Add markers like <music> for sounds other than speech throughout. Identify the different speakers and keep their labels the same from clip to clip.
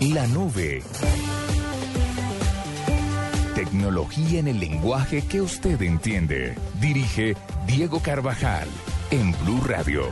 Speaker 1: La nube. Tecnología en el lenguaje que usted entiende. Dirige Diego Carvajal en Blue Radio.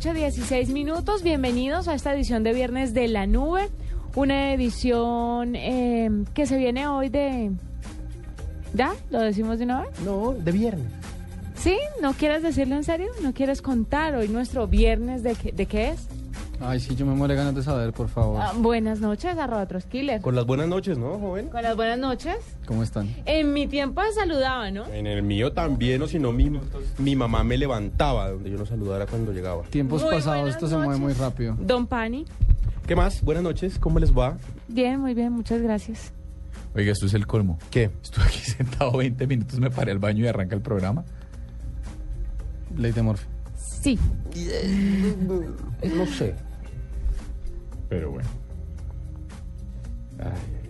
Speaker 2: 8 de la noche, 16 minutos. Bienvenidos a esta edición de Viernes de la Nube. Una edición eh, que se viene hoy de... ¿Ya? ¿Lo decimos de una vez?
Speaker 3: No, de viernes.
Speaker 2: ¿Sí? ¿No quieres decirlo en serio? ¿No quieres contar hoy nuestro viernes de qué, de qué es?
Speaker 4: Ay, sí, yo me muero de ganas de saber, por favor.
Speaker 2: Ah, buenas noches, arroba Troskiller.
Speaker 3: Con las buenas noches, ¿no, joven?
Speaker 2: Con las buenas noches.
Speaker 4: ¿Cómo están?
Speaker 2: En mi tiempo se saludaba, ¿no?
Speaker 3: En el mío también, o si no, mi, mi mamá me levantaba donde yo no saludara cuando llegaba.
Speaker 4: Tiempos
Speaker 2: Muy
Speaker 4: pasados, esto se mueve muy rápido.
Speaker 2: Don Pani.
Speaker 3: ¿Qué más? Buenas noches, ¿cómo les va?
Speaker 2: Bien, muy bien, muchas gracias.
Speaker 5: Oiga, esto es el colmo.
Speaker 3: ¿Qué?
Speaker 5: Estuve aquí <laughs> sentado 20 minutos, me paré al baño y arranca el programa.
Speaker 4: Ley de Morphy.
Speaker 2: Sí.
Speaker 3: No sé.
Speaker 5: Pero bueno.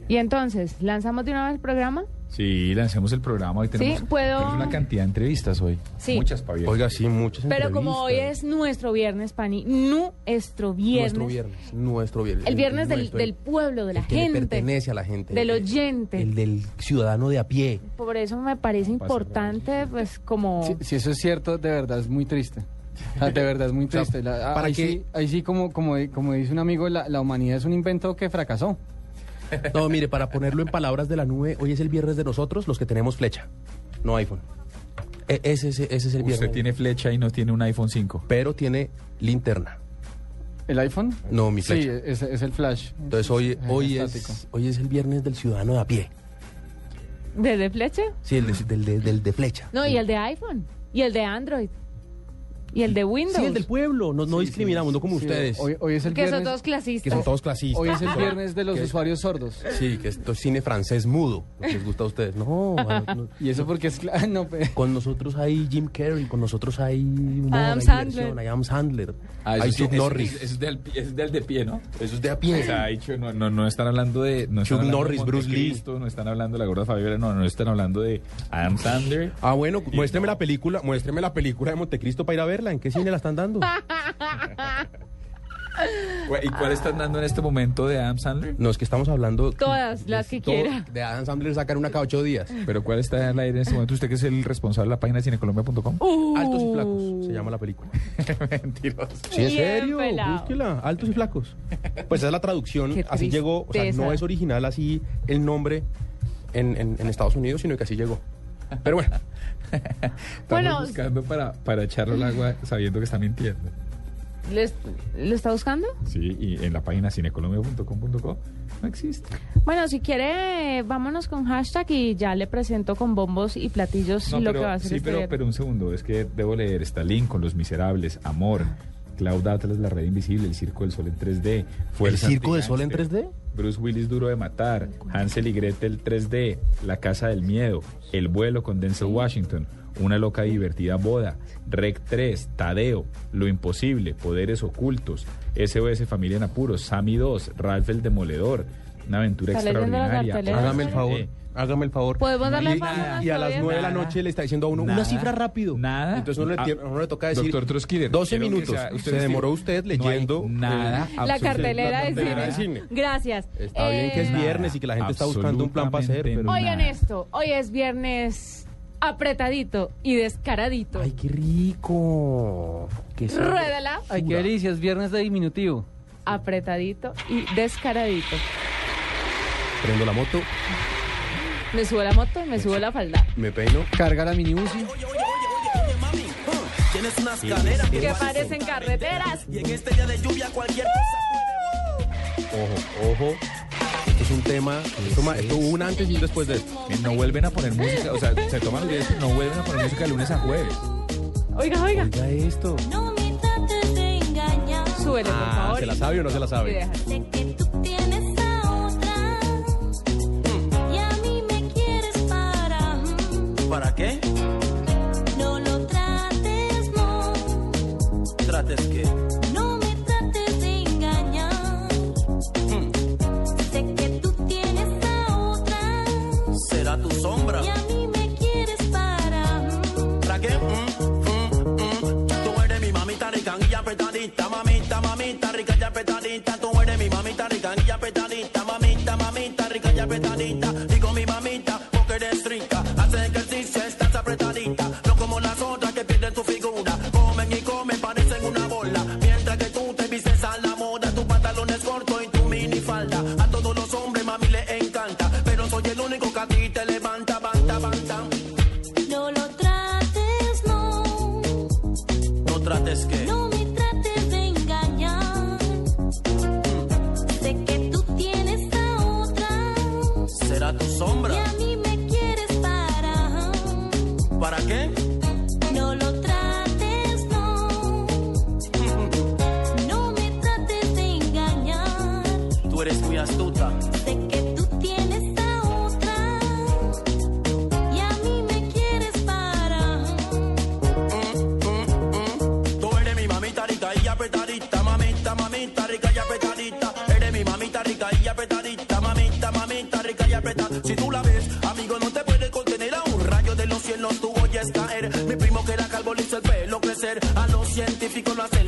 Speaker 2: Y entonces, ¿lanzamos de una vez el programa?
Speaker 5: Sí, lancemos el programa. Hoy tenemos,
Speaker 2: Sí, puedo-
Speaker 5: tenemos una cantidad de entrevistas hoy.
Speaker 2: Sí.
Speaker 5: Muchas, Pablo.
Speaker 3: Oiga, sí, muchas
Speaker 2: Pero como hoy es nuestro viernes, Pani, nuestro viernes,
Speaker 3: Nuestro viernes, nuestro viernes.
Speaker 2: el viernes del,
Speaker 3: nuestro,
Speaker 2: del pueblo, de la
Speaker 3: que le
Speaker 2: gente,
Speaker 3: pertenece a la gente.
Speaker 2: del
Speaker 3: el-
Speaker 2: oyente.
Speaker 3: El del ciudadano de a pie.
Speaker 2: Por eso me parece importante, pues, como...
Speaker 4: Si, si eso es cierto, de verdad es muy triste. Sea, de verdad es muy
Speaker 3: sea,
Speaker 4: triste. La-
Speaker 3: ¿para
Speaker 4: ahí,
Speaker 3: qué?
Speaker 4: sí, ahí sí, como, como, como dice un amigo, la, la humanidad es un invento que fracasó.
Speaker 3: No, mire, para ponerlo en palabras de la nube, hoy es el viernes de nosotros, los que tenemos flecha, no iPhone. E- ese, ese, ese es el viernes.
Speaker 5: Usted tiene flecha y no tiene un iPhone 5.
Speaker 3: Pero tiene linterna.
Speaker 4: ¿El iPhone?
Speaker 3: No, mi
Speaker 4: Sí,
Speaker 3: flecha.
Speaker 4: es, es el flash.
Speaker 3: Entonces hoy,
Speaker 4: Es
Speaker 3: hoy, es, hoy es el viernes del ciudadano de a pie.
Speaker 2: ¿Desde flecha?
Speaker 3: Sí, el de, del, de- del de flecha.
Speaker 2: No, y el de iPhone, y el de Android, y el de Windows.
Speaker 3: Sí, el del pueblo. No, no discriminamos, no como
Speaker 4: Sí,
Speaker 3: ustedes.
Speaker 4: Hoy, hoy es el
Speaker 2: que son todos clasistas.
Speaker 3: que son todos clasistas.
Speaker 4: hoy es el viernes de los
Speaker 3: Que-
Speaker 4: usuarios sordos.
Speaker 3: Sí, que esto es cine francés mudo. lo que les gusta a ustedes. No, a- <laughs> no.
Speaker 4: Y eso porque es... <laughs> No,
Speaker 3: con nosotros hay Jim Carrey, con nosotros hay humor,
Speaker 2: Adam
Speaker 3: hay
Speaker 2: Sandler.
Speaker 3: hay Adam Sandler,
Speaker 5: Ah, eso
Speaker 3: hay
Speaker 5: sí,
Speaker 3: Chuck Norris.
Speaker 5: Eso, es del, es del de pie, ¿no?
Speaker 3: Eso es de a
Speaker 5: O
Speaker 3: pie.
Speaker 5: sea, dicho, no, no, no están hablando de... No
Speaker 3: Chuck
Speaker 5: hablando de
Speaker 3: Norris, Bruce Lee.
Speaker 5: No están hablando de la gorda Fabiola, no, no están hablando de Adam Sandler.
Speaker 3: Ah, bueno, muéstreme
Speaker 5: no.
Speaker 3: la película, muéstreme la película de Montecristo para ir a verla. ¿En qué cine la están dando?
Speaker 5: ¿Y cuál están dando en este momento de Adam Sandler?
Speaker 3: No, es que estamos hablando...
Speaker 2: Todas las que quiera.
Speaker 3: De Adam Sandler sacan una cada ocho días.
Speaker 5: ¿Pero cuál está al aire en este momento? ¿Usted que es el responsable de la página cinecolombia.com?
Speaker 2: Uh,
Speaker 3: Altos y flacos, se llama la película. <laughs>
Speaker 5: Mentiroso.
Speaker 3: Sí, en serio,
Speaker 2: pelado.
Speaker 3: búsquela, altos y flacos. Pues esa es la traducción, así llegó, o sea, no es original así el nombre en, en- en Estados Unidos, sino que así llegó. Pero bueno,
Speaker 5: Estamos
Speaker 2: Bueno,
Speaker 5: buscando para, para echarlo al agua sabiendo que está mintiendo.
Speaker 2: ¿les- ¿Lo está buscando?
Speaker 5: Sí, y en la página cinecolombia.com.co no existe.
Speaker 2: Bueno, si quiere, vámonos con hashtag y ya le presento con bombos y platillos
Speaker 5: No,
Speaker 2: lo
Speaker 5: pero,
Speaker 2: que va a hacer
Speaker 5: sí,
Speaker 2: este
Speaker 5: pero, pero un segundo, es que debo leer. Está Lincoln, Los Miserables, Amor, Cloud Atlas, La Red Invisible, El Circo del Sol en 3D,
Speaker 3: ¿el
Speaker 5: Fuerza
Speaker 3: Circo del Sol en
Speaker 5: Antigánster,
Speaker 3: 3D?
Speaker 5: Bruce Willis Duro de Matar, Hansel y Gretel 3D, La Casa del Miedo, El Vuelo con Denzel Washington, Una Loca y Divertida Boda, Rec 3, Tadeo, Lo Imposible, Poderes Ocultos, SOS Familia en Apuros, Sammy 2, Ralph el Demoledor, Una Aventura
Speaker 2: ¿Está leyendo la
Speaker 5: Extraordinaria.
Speaker 3: Hágame el favor,
Speaker 5: Eh,
Speaker 3: hágame el favor.
Speaker 2: ¿Podemos darle
Speaker 3: y,
Speaker 2: fama?
Speaker 3: y a las nueve de la
Speaker 5: Nada.
Speaker 3: noche le está diciendo a uno una
Speaker 5: Nada.
Speaker 3: cifra rápido.
Speaker 5: Nada.
Speaker 3: Entonces uno le,
Speaker 5: Ah,
Speaker 3: tiene- a uno le toca decir
Speaker 5: Doctor Troskiller,
Speaker 3: 12
Speaker 5: quiero que
Speaker 3: minutos.
Speaker 5: sea- usted
Speaker 3: Se demoró usted
Speaker 5: no hay
Speaker 3: leyendo
Speaker 5: nada,
Speaker 3: eh,
Speaker 2: La
Speaker 5: absolutamente
Speaker 2: cartelera de
Speaker 3: cartelera de
Speaker 2: cine.
Speaker 3: cine.
Speaker 2: Gracias.
Speaker 3: Está bien que es
Speaker 2: Eh,
Speaker 3: viernes y que la gente está buscando un plan para hacer. Pero...
Speaker 2: Oigan
Speaker 5: nada.
Speaker 2: esto, hoy es viernes apretadito y descaradito.
Speaker 3: Ay, qué rico. Qué sabor.
Speaker 2: Ruédala.
Speaker 4: Ay, qué delicia, es viernes de diminutivo.
Speaker 2: Apretadito y descaradito.
Speaker 3: Prendo la moto,
Speaker 2: Me subo la moto, me subo la falda.
Speaker 3: me peino.
Speaker 4: Carga la mini Uzi.
Speaker 6: Tienes unas caderas
Speaker 2: Que parecen carreteras.
Speaker 6: y en este día de lluvia cualquier cosa
Speaker 3: Ojo, ojo. Esto es un tema. Esto, esto hubo un antes y un después de esto.
Speaker 5: Eh, No vuelven a poner música, o sea, se toman los días, pero no vuelven a poner música de lunes a jueves.
Speaker 2: Oiga, oiga.
Speaker 3: Oiga esto.
Speaker 7: No me trates de engañar.
Speaker 2: Súbele, por
Speaker 3: Ah,
Speaker 2: favor.
Speaker 3: ¿se la sabe o no se la sabe?
Speaker 7: ¿Para
Speaker 6: qué?
Speaker 7: No lo trates mo.
Speaker 6: ¿Trates qué?
Speaker 7: No me trates de engañar.
Speaker 6: Hmm.
Speaker 7: Sé que tú tienes a otra.
Speaker 6: Será tu sombra.
Speaker 7: Y a mí me quieres para.
Speaker 6: ¿Para qué? Mm, mm, mm. Tú eres mi mamita rica y apretadita, mamita, mamita rica y apretadita. Tú eres mi mamita rica y apretadita, mamita, mamita rica y apretadita.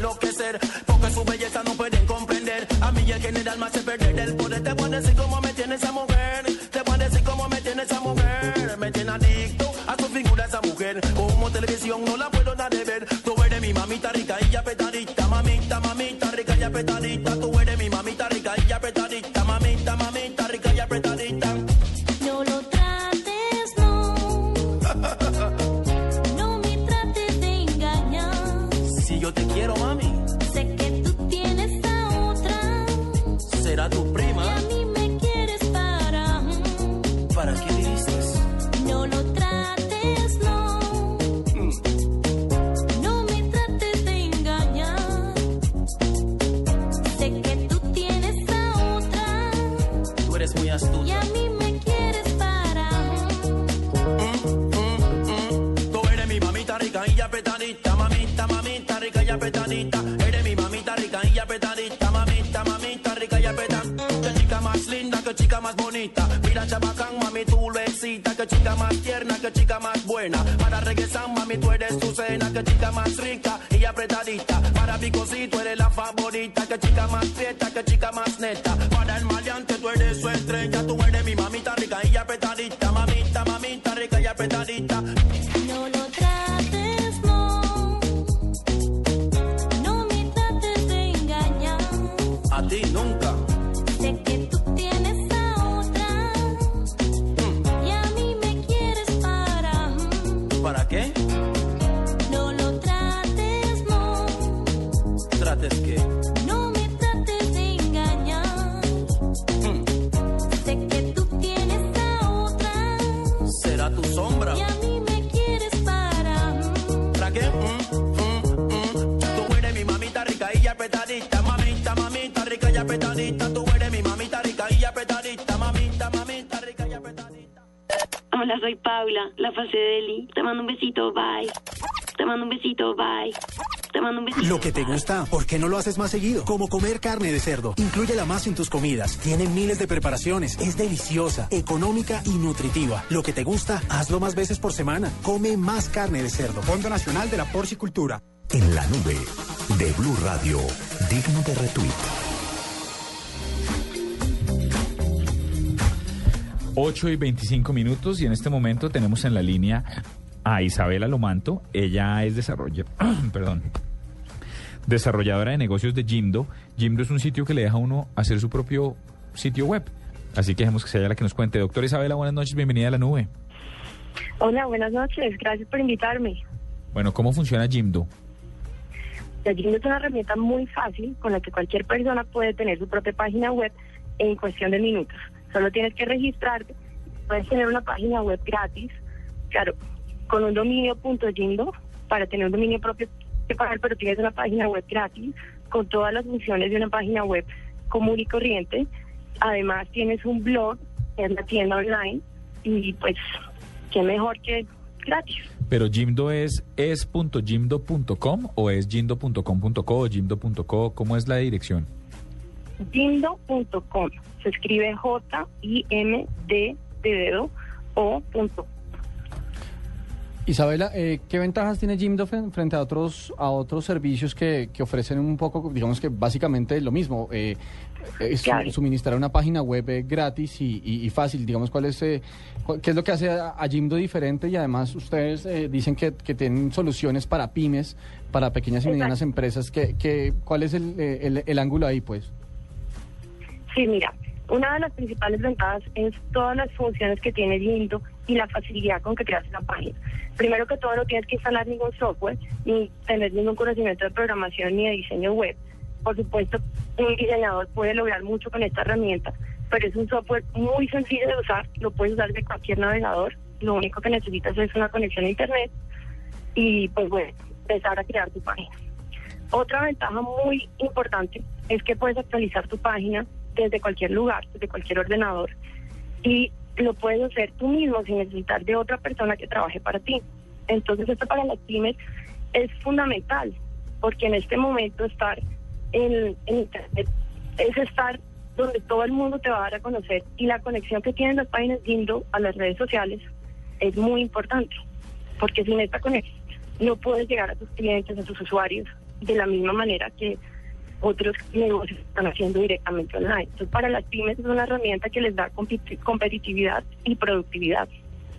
Speaker 6: porque su belleza no pueden comprender. A mí el general más
Speaker 7: se perdió
Speaker 6: a
Speaker 7: man Lo
Speaker 6: que
Speaker 8: te
Speaker 9: gusta, ¿por qué no lo haces más seguido? Como comer carne de cerdo. Incluyela más en tus comidas. Tiene miles de preparaciones. Es deliciosa, económica y nutritiva. Lo que te gusta, hazlo más veces por semana. Come más carne de cerdo.
Speaker 10: Fondo Nacional de la Porcicultura.
Speaker 11: En la nube de Blue Radio, digno de retweet.
Speaker 5: 8 y 25 minutos y en este momento tenemos en la línea a Isabela Lomanto. Ella es desarrollo, <clears throat> perdón, desarrolladora de negocios de Jimdo. Jimdo es un sitio que le deja a uno hacer su propio sitio web. Así que dejemos que sea ella la que nos cuente. Doctora Isabela, buenas noches, bienvenida a la nube.
Speaker 8: Hola, buenas noches, gracias por invitarme.
Speaker 5: Bueno, ¿cómo funciona Jimdo?
Speaker 8: Jimdo es una herramienta muy fácil con la que cualquier persona puede tener su propia página web en cuestión de minutos. Solo tienes que registrarte, puedes tener una página web gratis, claro, con un dominio .jimdo para tener un dominio propio que pagar, pero tienes una página web gratis con todas las funciones de una página web común y corriente. Además tienes un blog, que es la tienda online, y pues qué mejor que gratis.
Speaker 5: Pero Jimdo es es.jimdo.com o es jimdo.com.co o jimdo.co, ¿cómo es la dirección?
Speaker 8: Jimdo.com, se escribe J-I-M-D de dedo o punto
Speaker 4: Isabela, eh, ¿qué ventajas tiene Jimdo fren- frente a otros a otros servicios que, que ofrecen un poco, digamos que básicamente lo mismo? Eh, es
Speaker 8: Claro.
Speaker 4: suministrar una página web eh, gratis y, y- y fácil, digamos, ¿cuál es, eh, ¿qué es lo que hace a, a Jimdo diferente? Y además ustedes eh, dicen que, que tienen soluciones para pymes, para pequeñas y medianas
Speaker 8: Exacto.
Speaker 4: empresas. ¿Qué, qué, ¿Cuál es el, eh, el- el ángulo ahí, pues?
Speaker 8: Sí, mira, una de las principales ventajas es todas las funciones que tiene Lindo y la facilidad con que creas una página. Primero que todo no tienes que instalar ningún software, ni tener ningún conocimiento de programación ni de diseño web. Por supuesto, un diseñador puede lograr mucho con esta herramienta, pero es un software muy sencillo de usar, lo puedes usar de cualquier navegador, lo único que necesitas es una conexión a internet y pues bueno, empezar a crear tu página. Otra ventaja muy importante es que puedes actualizar tu página desde cualquier lugar, desde cualquier ordenador y lo puedes hacer tú mismo sin necesitar de otra persona que trabaje para ti. Entonces esto para las pymes es fundamental porque en este momento estar en, internet es estar donde todo el mundo te va a dar a conocer y la conexión que tienen las páginas Lindo a las redes sociales es muy importante porque sin esta conexión no puedes llegar a tus clientes, a tus usuarios de la misma manera que otros negocios están haciendo directamente online. Entonces, para las pymes es una herramienta que les da competi- competitividad y productividad.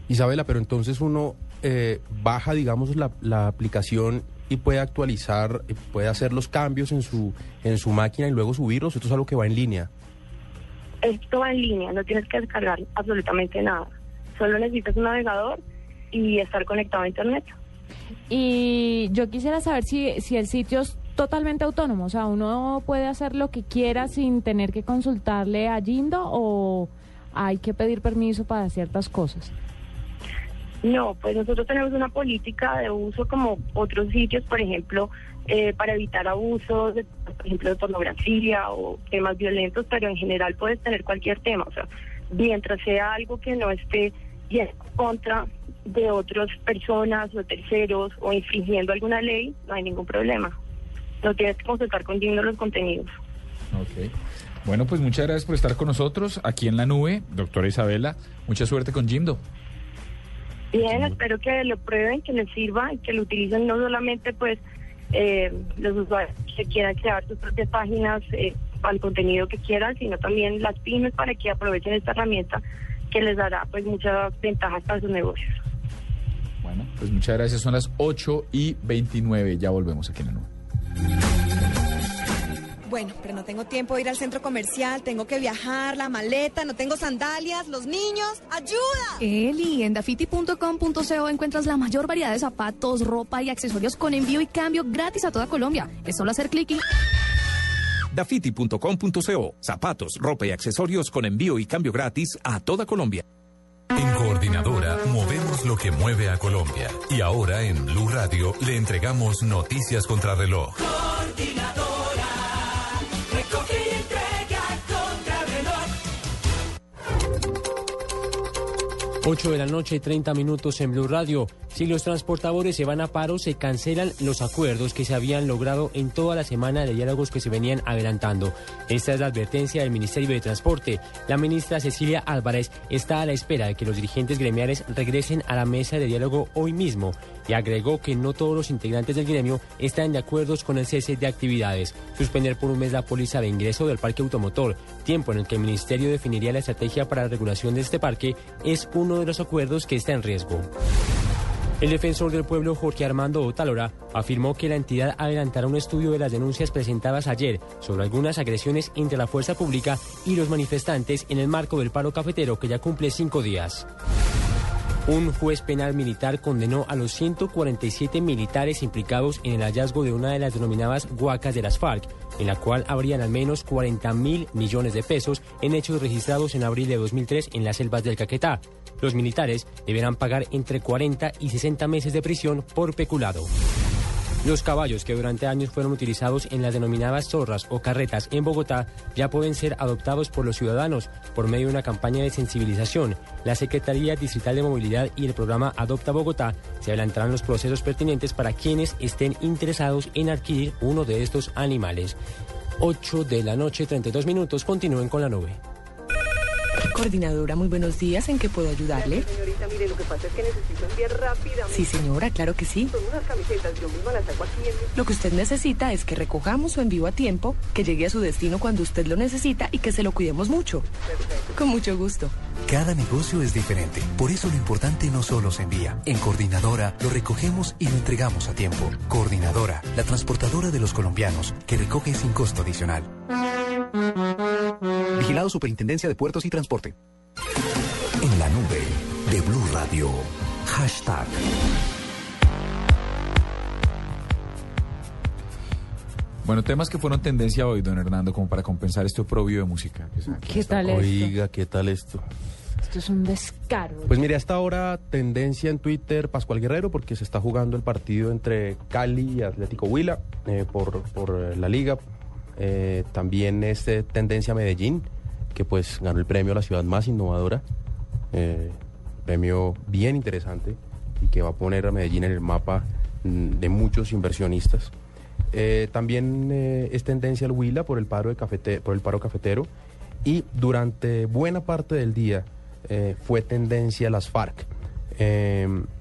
Speaker 12: Isabela, pero entonces uno eh, baja, digamos, la, la aplicación y puede actualizar, eh, puede hacer los cambios en su, en su máquina y luego subirlos. Esto es algo que va en línea.
Speaker 8: Esto va en línea, no tienes que descargar absolutamente nada. Solo necesitas un navegador y estar conectado a Internet.
Speaker 13: Y yo quisiera saber si, si el sitio totalmente autónomo, o sea, uno puede hacer lo que quiera sin tener que consultarle a Jindo o hay que pedir permiso para ciertas cosas.
Speaker 8: No, pues nosotros tenemos una política de uso como otros sitios, por ejemplo, eh, para evitar abusos, por ejemplo, de pornografía o temas violentos, pero en general puedes tener cualquier tema, o sea, mientras sea algo que no esté en contra de otras personas o terceros o infringiendo alguna ley, no hay ningún problema. No tienes que consultar con Digno los contenidos.
Speaker 5: Ok. Bueno, pues muchas gracias por estar con nosotros aquí en la nube, doctora Isabela. Mucha suerte con Jimdo.
Speaker 8: Bien, espero que lo prueben, que les sirva y que lo utilicen no solamente pues eh, los usuarios que quieran crear sus propias páginas eh, para el contenido que quieran, sino también las pymes para que aprovechen esta herramienta que les dará pues muchas ventajas para sus negocios.
Speaker 5: Bueno, pues muchas gracias. Son las 8 y 29. Ya volvemos aquí en la nube.
Speaker 14: Bueno, pero no tengo tiempo de ir al centro comercial, tengo que viajar, la maleta, no tengo sandalias, los niños, ¡ayuda!
Speaker 15: Eli, en dafiti.com.co encuentras la mayor variedad de zapatos, ropa y accesorios con envío y cambio gratis a toda Colombia. Es solo hacer clic y...
Speaker 16: Dafiti.com.co. Zapatos, ropa y accesorios con envío y cambio gratis a toda Colombia.
Speaker 11: En Coordinadora movemos lo que mueve a Colombia. Y ahora en Blue Radio le entregamos noticias contra reloj.
Speaker 6: Coordinadora,
Speaker 17: 8 de la noche, 30 minutos en Blue Radio. Si los transportadores se van a paro, se cancelan los acuerdos que se habían logrado en toda la semana de diálogos que se venían adelantando. Esta es la advertencia del Ministerio de Transporte. La ministra Cecilia Álvarez está a la espera de que los dirigentes gremiales regresen a la mesa de diálogo hoy mismo y agregó que no todos los integrantes del gremio están de acuerdo con el cese de actividades. Suspender por un mes la póliza de ingreso del parque automotor, tiempo en el que el ministerio definiría la estrategia para la regulación de este parque, es uno de los acuerdos que está en riesgo. El defensor del pueblo Jorge Armando Otálora afirmó que la entidad adelantará un estudio de las denuncias presentadas ayer sobre algunas agresiones entre la fuerza pública y los manifestantes en el marco del paro cafetero que ya cumple cinco días. Un juez penal militar condenó a los 147 militares implicados en el hallazgo de una de las denominadas huacas de las FARC, en la cual habrían al menos 40 mil millones de pesos en hechos registrados en abril de 2003 en las selvas del Caquetá. Los militares deberán pagar entre 40 y 60 meses de prisión por peculado. Los caballos que durante años fueron utilizados en las denominadas zorras o carretas en Bogotá ya pueden ser adoptados por los ciudadanos por medio de una campaña de sensibilización. La Secretaría Distrital de Movilidad y el programa Adopta Bogotá se adelantarán los procesos pertinentes para quienes estén interesados en adquirir uno de estos animales. 8 de la noche, 32 minutos. Continúen con la nube.
Speaker 18: Coordinadora, muy buenos días. ¿En qué puedo ayudarle?
Speaker 19: Señorita, mire, lo que pasa es que necesito enviar rápidamente.
Speaker 18: Sí, señora, claro que sí.
Speaker 19: Son unas camisetas, yo misma las saco aquí en...
Speaker 18: Lo que usted necesita es que recojamos su envío a tiempo, que llegue a su destino cuando usted lo necesita y que se lo cuidemos mucho. Con mucho gusto.
Speaker 20: Cada negocio es diferente, por eso lo importante no solo se envía. En Coordinadora lo recogemos y lo entregamos a tiempo. Coordinadora, la transportadora de los colombianos, que recoge sin costo adicional.
Speaker 21: Vigilado Superintendencia de Puertos y Transporte.
Speaker 20: En la nube de Blue Radio. Hashtag.
Speaker 5: Bueno, temas que fueron tendencia hoy, don Hernando, como para compensar este oprobio de música.
Speaker 2: ¿Qué tal esto?
Speaker 3: Oiga, ¿qué tal esto?
Speaker 2: Esto es un descaro.
Speaker 3: Pues mire, hasta ahora tendencia en Twitter Pascual Guerrero porque se está jugando el partido entre Cali y Atlético Huila eh, por, por la liga. Eh, también es eh, tendencia Medellín, que pues ganó el premio a la ciudad más innovadora. Eh, premio bien interesante y que va a poner a Medellín en el mapa mm, de muchos inversionistas. Eh, también eh, es tendencia el Huila por el paro de cafete- por el paro cafetero y durante buena parte del día eh, fue tendencia las FARC.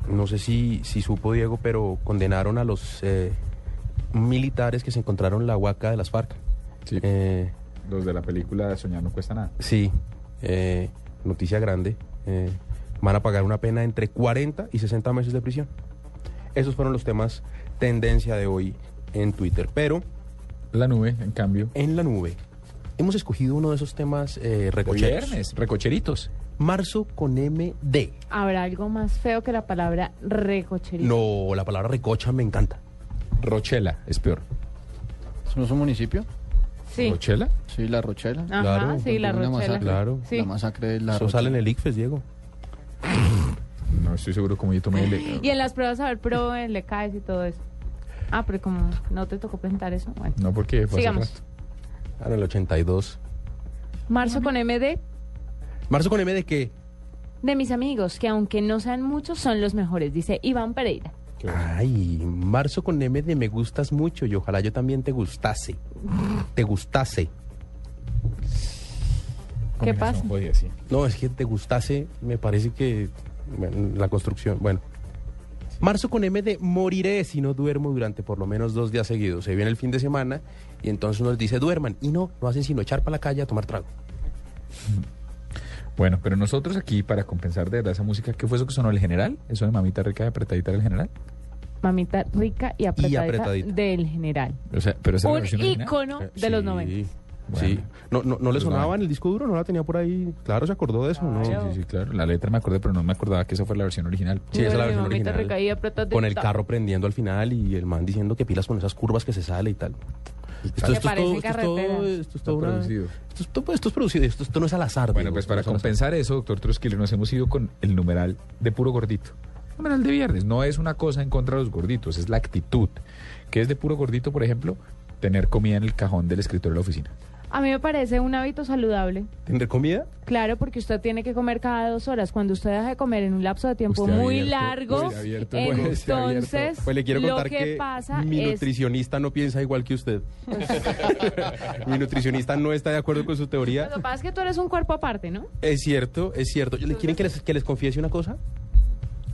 Speaker 3: No sé si, si supo Diego, pero condenaron a los militares que se encontraron la huaca de las FARC.
Speaker 5: Sí.
Speaker 3: Eh,
Speaker 5: Los de la película Soñar no cuesta nada.
Speaker 3: Sí, eh, noticia grande. eh, van a pagar una pena entre 40 y 60 meses de prisión. Esos fueron los temas tendencia de hoy en Twitter. Pero...
Speaker 5: La nube, en cambio.
Speaker 3: En la nube. Hemos escogido uno de esos temas eh, recocheros.
Speaker 5: Viernes, recocheritos.
Speaker 3: Marzo con MD.
Speaker 2: ¿Habrá algo más feo que la palabra recochería?
Speaker 3: No, la palabra recocha me encanta.
Speaker 5: Rochela es peor.
Speaker 4: ¿Eso no es un municipio?
Speaker 2: Sí.
Speaker 5: ¿Rochela?
Speaker 4: Sí, la Rochela.
Speaker 2: Ajá, Claro. sí, la Rochela.
Speaker 4: masacre.
Speaker 3: Claro.
Speaker 2: Sí.
Speaker 4: La masacre de la
Speaker 3: Eso
Speaker 4: Rochela.
Speaker 3: sale en el ICFES, Diego. <laughs>
Speaker 5: No estoy seguro cómo yo tomé el... <laughs>
Speaker 2: Y en las pruebas a ver, pro, le caes y todo eso. Ah, pero como no te tocó presentar eso, bueno.
Speaker 5: No, porque fue hace
Speaker 2: Sigamos.
Speaker 5: rato.
Speaker 3: Ah, en el 82.
Speaker 2: Marzo con MD,
Speaker 3: Marzo con MD qué?
Speaker 2: de mis amigos, que aunque no sean muchos, son los mejores, dice Iván Pereira.
Speaker 3: Ay, marzo con M de me gustas mucho y ojalá yo también te gustase. Te gustase.
Speaker 2: ¿Qué pasa?
Speaker 3: No, es que te gustase, me parece que bueno, la construcción, bueno. Marzo con M de moriré si no duermo durante por lo menos dos días seguidos. Se viene el fin de semana y entonces nos dice duerman y no, no hacen sino echar para la calle a tomar trago.
Speaker 5: Bueno, pero nosotros aquí, para compensar de verdad esa música, ¿qué fue eso que sonó el general? ¿Eso de mamita rica y apretadita del general?
Speaker 2: Mamita rica y apretadita,
Speaker 3: apretadita.
Speaker 2: del general.
Speaker 5: O sea, pero esa es la
Speaker 2: Un ícono de los 90.
Speaker 3: Sí. No, no, no le
Speaker 5: Los
Speaker 3: sonaba
Speaker 5: 90.
Speaker 3: en el disco duro, no la tenía por ahí. Claro, se acordó de eso, ¿no?
Speaker 5: Sí, sí, sí, claro. La letra me acordé, pero no me acordaba que esa fue la versión original.
Speaker 3: Sí, esa es la versión original.
Speaker 2: y apretadita.
Speaker 3: Con el carro prendiendo al final y el man diciendo que pilas con esas curvas que se sale y tal. Esto, esto es todo,
Speaker 2: parecen
Speaker 3: esto es todo, esto es todo una-
Speaker 5: producido.
Speaker 3: Esto es, esto producido, esto, esto no es al azar.
Speaker 5: Bueno, pues
Speaker 3: esto
Speaker 5: para compensar eso, doctor Trusquilo, nos hemos ido con el numeral de puro gordito. Numeral de viernes. No es una cosa en contra de los gorditos, es la actitud. que es de puro gordito, por ejemplo? Tener comida en el cajón del escritorio de la oficina.
Speaker 2: A mí me parece un hábito saludable.
Speaker 3: ¿Tener comida?
Speaker 2: Claro, porque usted tiene que comer cada dos horas. Cuando usted deja de comer en un lapso de tiempo
Speaker 3: Usted
Speaker 2: muy
Speaker 3: abierto,
Speaker 2: largo,
Speaker 3: usted abierto, usted
Speaker 2: entonces.
Speaker 3: Pues le quiero
Speaker 2: lo
Speaker 3: contar
Speaker 2: que,
Speaker 3: que,
Speaker 2: pasa
Speaker 3: mi
Speaker 2: es...
Speaker 3: nutricionista no piensa igual que usted. <laughs> mi nutricionista no está de acuerdo con su teoría.
Speaker 2: Lo que pasa es que tú eres un cuerpo aparte, ¿no?
Speaker 3: Es cierto, es cierto. ¿Quieren que les, que les confiese una cosa?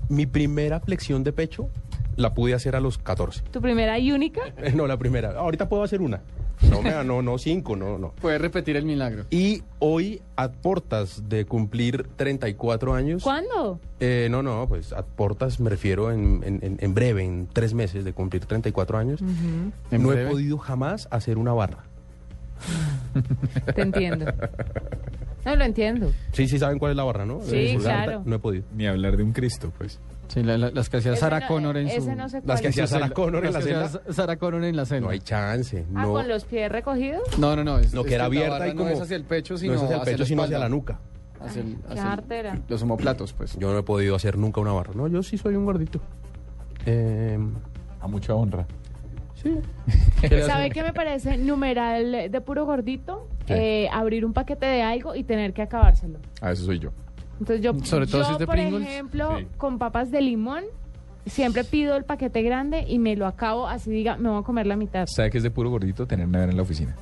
Speaker 3: Mi primera flexión de pecho la pude hacer a los 14.
Speaker 2: Tu primera y única. <laughs>
Speaker 3: No, la primera. Ahorita puedo hacer una. No, <laughs> me, no, no, cinco, no, no.
Speaker 4: Puedes repetir el milagro.
Speaker 3: Y hoy, a portas de cumplir 34 años.
Speaker 2: ¿Cuándo?
Speaker 3: Eh, no, no, pues a portas me refiero en, en- en- en breve, en tres meses de cumplir 34 años.
Speaker 4: ¿En
Speaker 3: No he podido jamás hacer una barra. <laughs>
Speaker 2: Te entiendo. No lo entiendo.
Speaker 3: Sí, sí saben cuál es la barra, ¿no?
Speaker 2: Sí,
Speaker 3: Eh,
Speaker 2: claro.
Speaker 3: No he podido.
Speaker 5: Ni hablar de un Cristo, pues.
Speaker 4: Sí, la- la- las que hacía Sarah
Speaker 2: no-
Speaker 4: Connor en
Speaker 2: ese
Speaker 4: su...
Speaker 2: no sé
Speaker 3: Las que hacía Sarah Connor en
Speaker 4: Las
Speaker 3: la
Speaker 4: que hacía
Speaker 3: celda.
Speaker 4: Sarah Connor en la celda.
Speaker 3: No hay chance.
Speaker 2: Ah, con los pies recogidos.
Speaker 4: No, no, no. Es,
Speaker 3: no que era abierta
Speaker 4: barra
Speaker 3: y como.
Speaker 4: No es hacia el pecho, sino
Speaker 3: no es hacia el
Speaker 4: hacia
Speaker 3: pecho,
Speaker 4: la
Speaker 3: sino hacia
Speaker 4: espalda.
Speaker 3: la nuca.
Speaker 4: Hacia el- hacia los homoplatos, pues.
Speaker 3: Yo no he podido hacer nunca una barra. No, yo sí soy un gordito. Eh,
Speaker 5: A mucha honra.
Speaker 2: ¿Sabe qué me parece? Numeral de puro gordito,
Speaker 5: ¿Qué?
Speaker 2: eh, abrir un paquete de algo y tener que acabárselo.
Speaker 5: Ah, eso soy yo.
Speaker 2: Entonces yo,
Speaker 5: Sobre todo
Speaker 2: yo,
Speaker 5: si es de
Speaker 2: por
Speaker 5: Pringles.
Speaker 2: ejemplo,
Speaker 5: Sí.
Speaker 2: con papas de limón, siempre pido el paquete grande y me lo acabo, así diga, me voy a comer la mitad.
Speaker 5: ¿Sabe que es de puro gordito tener nevera en la oficina?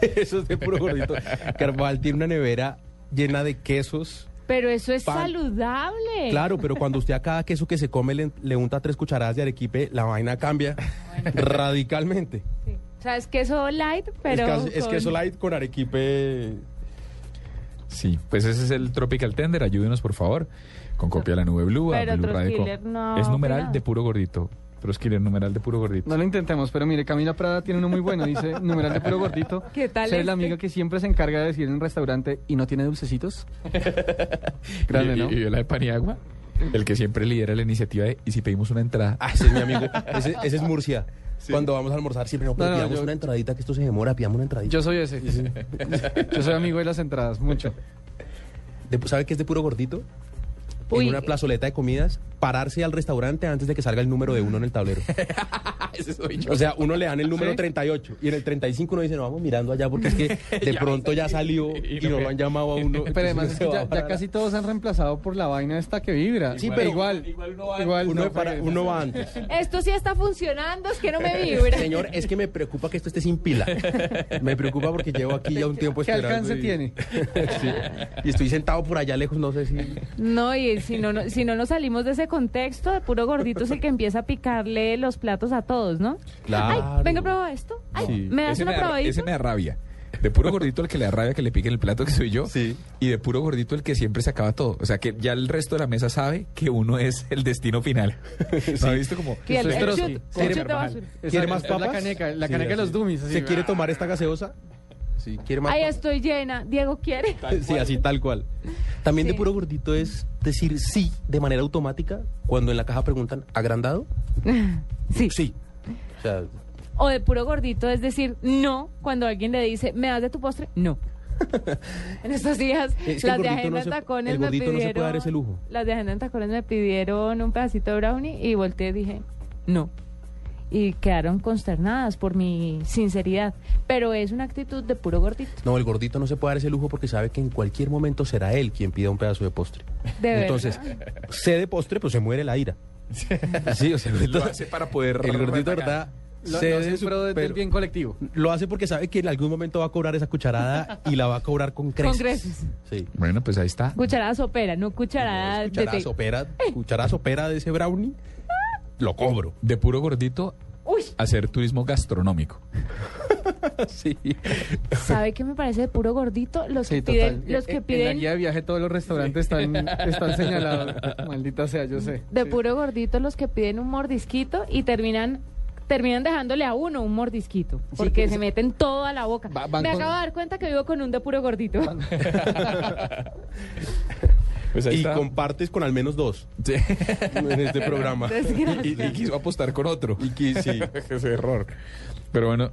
Speaker 5: <laughs>
Speaker 3: Eso es de puro gordito. <laughs> Carvajal tiene una nevera llena de quesos.
Speaker 2: Pero eso es
Speaker 3: Pan.
Speaker 2: saludable.
Speaker 3: Claro, pero cuando usted a cada queso que se come le, le unta tres cucharadas de arequipe, la vaina cambia <laughs> radicalmente.
Speaker 2: O sea, es queso light, pero...
Speaker 3: es, que- es
Speaker 2: con-
Speaker 3: queso light con arequipe.
Speaker 5: Sí, pues ese es el Tropical Tender. Ayúdenos, por favor, con copia de la nube Blue. a
Speaker 2: Pero
Speaker 5: Blue Radio
Speaker 2: no
Speaker 5: Es numeral
Speaker 2: opina.
Speaker 5: de puro gordito. Troskiller, numeral de puro gordito.
Speaker 4: No lo intentemos, pero mire, Camila Prada tiene uno muy bueno, dice, <laughs> numeral de puro gordito.
Speaker 2: ¿Qué tal
Speaker 4: Ser
Speaker 2: este?
Speaker 4: la amiga que siempre se encarga de decir en un restaurante y no tiene dulcecitos. <laughs> Grande,
Speaker 5: y,
Speaker 4: ¿no?
Speaker 5: y, y la de Paniagua, el que siempre lidera la iniciativa de ¿y si pedimos una entrada?
Speaker 3: Ah, ese es mi amigo. Ese, ese es Murcia.
Speaker 5: Sí.
Speaker 3: Cuando vamos a almorzar siempre no, pero
Speaker 4: No, no,
Speaker 3: pidamos
Speaker 4: yo-
Speaker 3: una entradita que esto se demora, pidamos una entradita.
Speaker 4: Yo soy ese. Yo soy amigo de las entradas, mucho.
Speaker 3: De- ¿Sabe qué es de puro gordito?
Speaker 2: Uy.
Speaker 3: En una plazoleta de comidas, pararse al restaurante antes de que salga el número de uno en el tablero. <laughs>
Speaker 5: Ese soy yo.
Speaker 3: O sea, uno le dan el número
Speaker 4: ¿Sí?
Speaker 3: 38 y en el 35 uno dice, no, vamos mirando allá porque es que <laughs> de
Speaker 5: Ya
Speaker 3: pronto ya salió
Speaker 5: Y
Speaker 3: y,
Speaker 5: no
Speaker 3: lo han llamado a uno. <laughs>
Speaker 4: Pero además es que
Speaker 3: se
Speaker 4: ya, casi todos han reemplazado por la vaina esta que vibra.
Speaker 3: Sí, pero-
Speaker 4: igual,
Speaker 5: igual uno va-
Speaker 4: igual
Speaker 3: Uno,
Speaker 4: no,
Speaker 3: para-
Speaker 4: pero-
Speaker 3: uno va antes.
Speaker 2: Esto sí está funcionando, es que no me vibra.
Speaker 3: Señor, es que me preocupa que esto esté sin pila. Me preocupa porque llevo aquí ya un tiempo
Speaker 4: ¿Qué
Speaker 3: esperando.
Speaker 4: alcance
Speaker 3: y-
Speaker 4: tiene?
Speaker 3: Sí. Y estoy sentado por allá lejos, no sé si...
Speaker 2: No, y si no, no- si no nos salimos de ese contexto, de puro gordito es el que empieza a picarle los platos a todos, ¿no?
Speaker 3: Claro.
Speaker 2: Ay, venga, prueba esto. Ay,
Speaker 3: Sí.
Speaker 2: ¿me das
Speaker 5: ese,
Speaker 2: una
Speaker 5: me da,
Speaker 2: probadita?
Speaker 5: ese me da rabia. De puro gordito el que le da rabia que le piquen el plato que soy yo.
Speaker 3: Sí.
Speaker 5: Y de puro gordito el que siempre se acaba todo. O sea que ya el resto de la mesa sabe que uno es el destino final. <laughs> ¿No ha visto como?
Speaker 4: ¿Quiere-
Speaker 2: de basura.
Speaker 4: Esa-
Speaker 3: ¿Quiere más
Speaker 4: es La
Speaker 3: papas?
Speaker 4: caneca, la
Speaker 3: Sí,
Speaker 4: caneca de
Speaker 3: así.
Speaker 4: los dummies. así.
Speaker 3: ¿Se quiere tomar esta gaseosa? Sí, ¿quiere más
Speaker 2: Ay,
Speaker 3: papas?
Speaker 2: estoy llena. Diego quiere. <laughs>
Speaker 3: Sí, así tal cual. También
Speaker 2: Sí.
Speaker 3: de puro gordito es decir sí de manera automática cuando en la caja preguntan ¿agrandado? <laughs>
Speaker 2: Sí.
Speaker 3: Sí. O sea,
Speaker 2: O de puro gordito, es decir, no, cuando alguien le dice, ¿me das de tu postre? No. <laughs> en estos días,
Speaker 3: Es que el
Speaker 2: las de
Speaker 3: gordito
Speaker 2: Agenda
Speaker 3: no
Speaker 2: en
Speaker 3: se-
Speaker 2: Tacones
Speaker 3: el
Speaker 2: me
Speaker 3: gordito no se
Speaker 2: pidieron...
Speaker 3: puede dar ese lujo.
Speaker 2: Las de Agenda en Tacones me pidieron un pedacito de brownie y volteé y dije, no. Y quedaron consternadas por mi sinceridad. Pero es una actitud de puro gordito.
Speaker 3: no, el gordito no se puede dar ese lujo porque sabe que en cualquier momento será él quien pida un pedazo de postre.
Speaker 2: De
Speaker 3: Entonces, sé de postre, pues se muere la ira. <laughs> Sí, o sea, el
Speaker 5: Lo
Speaker 3: gordito,
Speaker 5: hace para poder.
Speaker 3: el gordito. ¿verdad?
Speaker 4: Lo,
Speaker 3: cede
Speaker 4: lo hace
Speaker 3: su-
Speaker 4: de- del
Speaker 3: pero
Speaker 4: bien colectivo.
Speaker 3: Lo hace porque sabe que en algún momento va a cobrar esa cucharada y la va a cobrar con creces.
Speaker 2: Con creces.
Speaker 3: Sí.
Speaker 5: Bueno, pues ahí está.
Speaker 2: Cucharada sopera, no cucharada de
Speaker 3: Cucharada
Speaker 2: té.
Speaker 3: sopera, cucharada sopera de ese brownie, lo cobro.
Speaker 5: De puro gordito,
Speaker 2: Uy,
Speaker 5: hacer turismo gastronómico. <laughs>
Speaker 3: Sí.
Speaker 2: ¿sabe qué me parece de puro gordito? Los
Speaker 4: Sí,
Speaker 2: que piden,
Speaker 4: total.
Speaker 2: los
Speaker 4: En-
Speaker 2: que
Speaker 4: En la
Speaker 2: piden
Speaker 4: guía de viaje todos los restaurantes están, <laughs> están señalados. <laughs> Maldita sea, yo sé.
Speaker 2: de
Speaker 4: Sí.
Speaker 2: puro gordito los que piden un mordisquito y terminan terminan dejándole a uno un mordisquito porque
Speaker 4: que
Speaker 2: se meten todo a la boca.
Speaker 4: Va-
Speaker 2: Me
Speaker 4: con-
Speaker 2: acabo de dar cuenta que vivo con un de puro gordito.
Speaker 5: Pues ahí
Speaker 3: Y
Speaker 5: está.
Speaker 3: compartes con al menos dos
Speaker 5: Sí.
Speaker 3: en este programa. <laughs>
Speaker 5: Y, y quiso apostar con otro.
Speaker 3: Y que- sí. <laughs>
Speaker 5: Ese error. Pero bueno,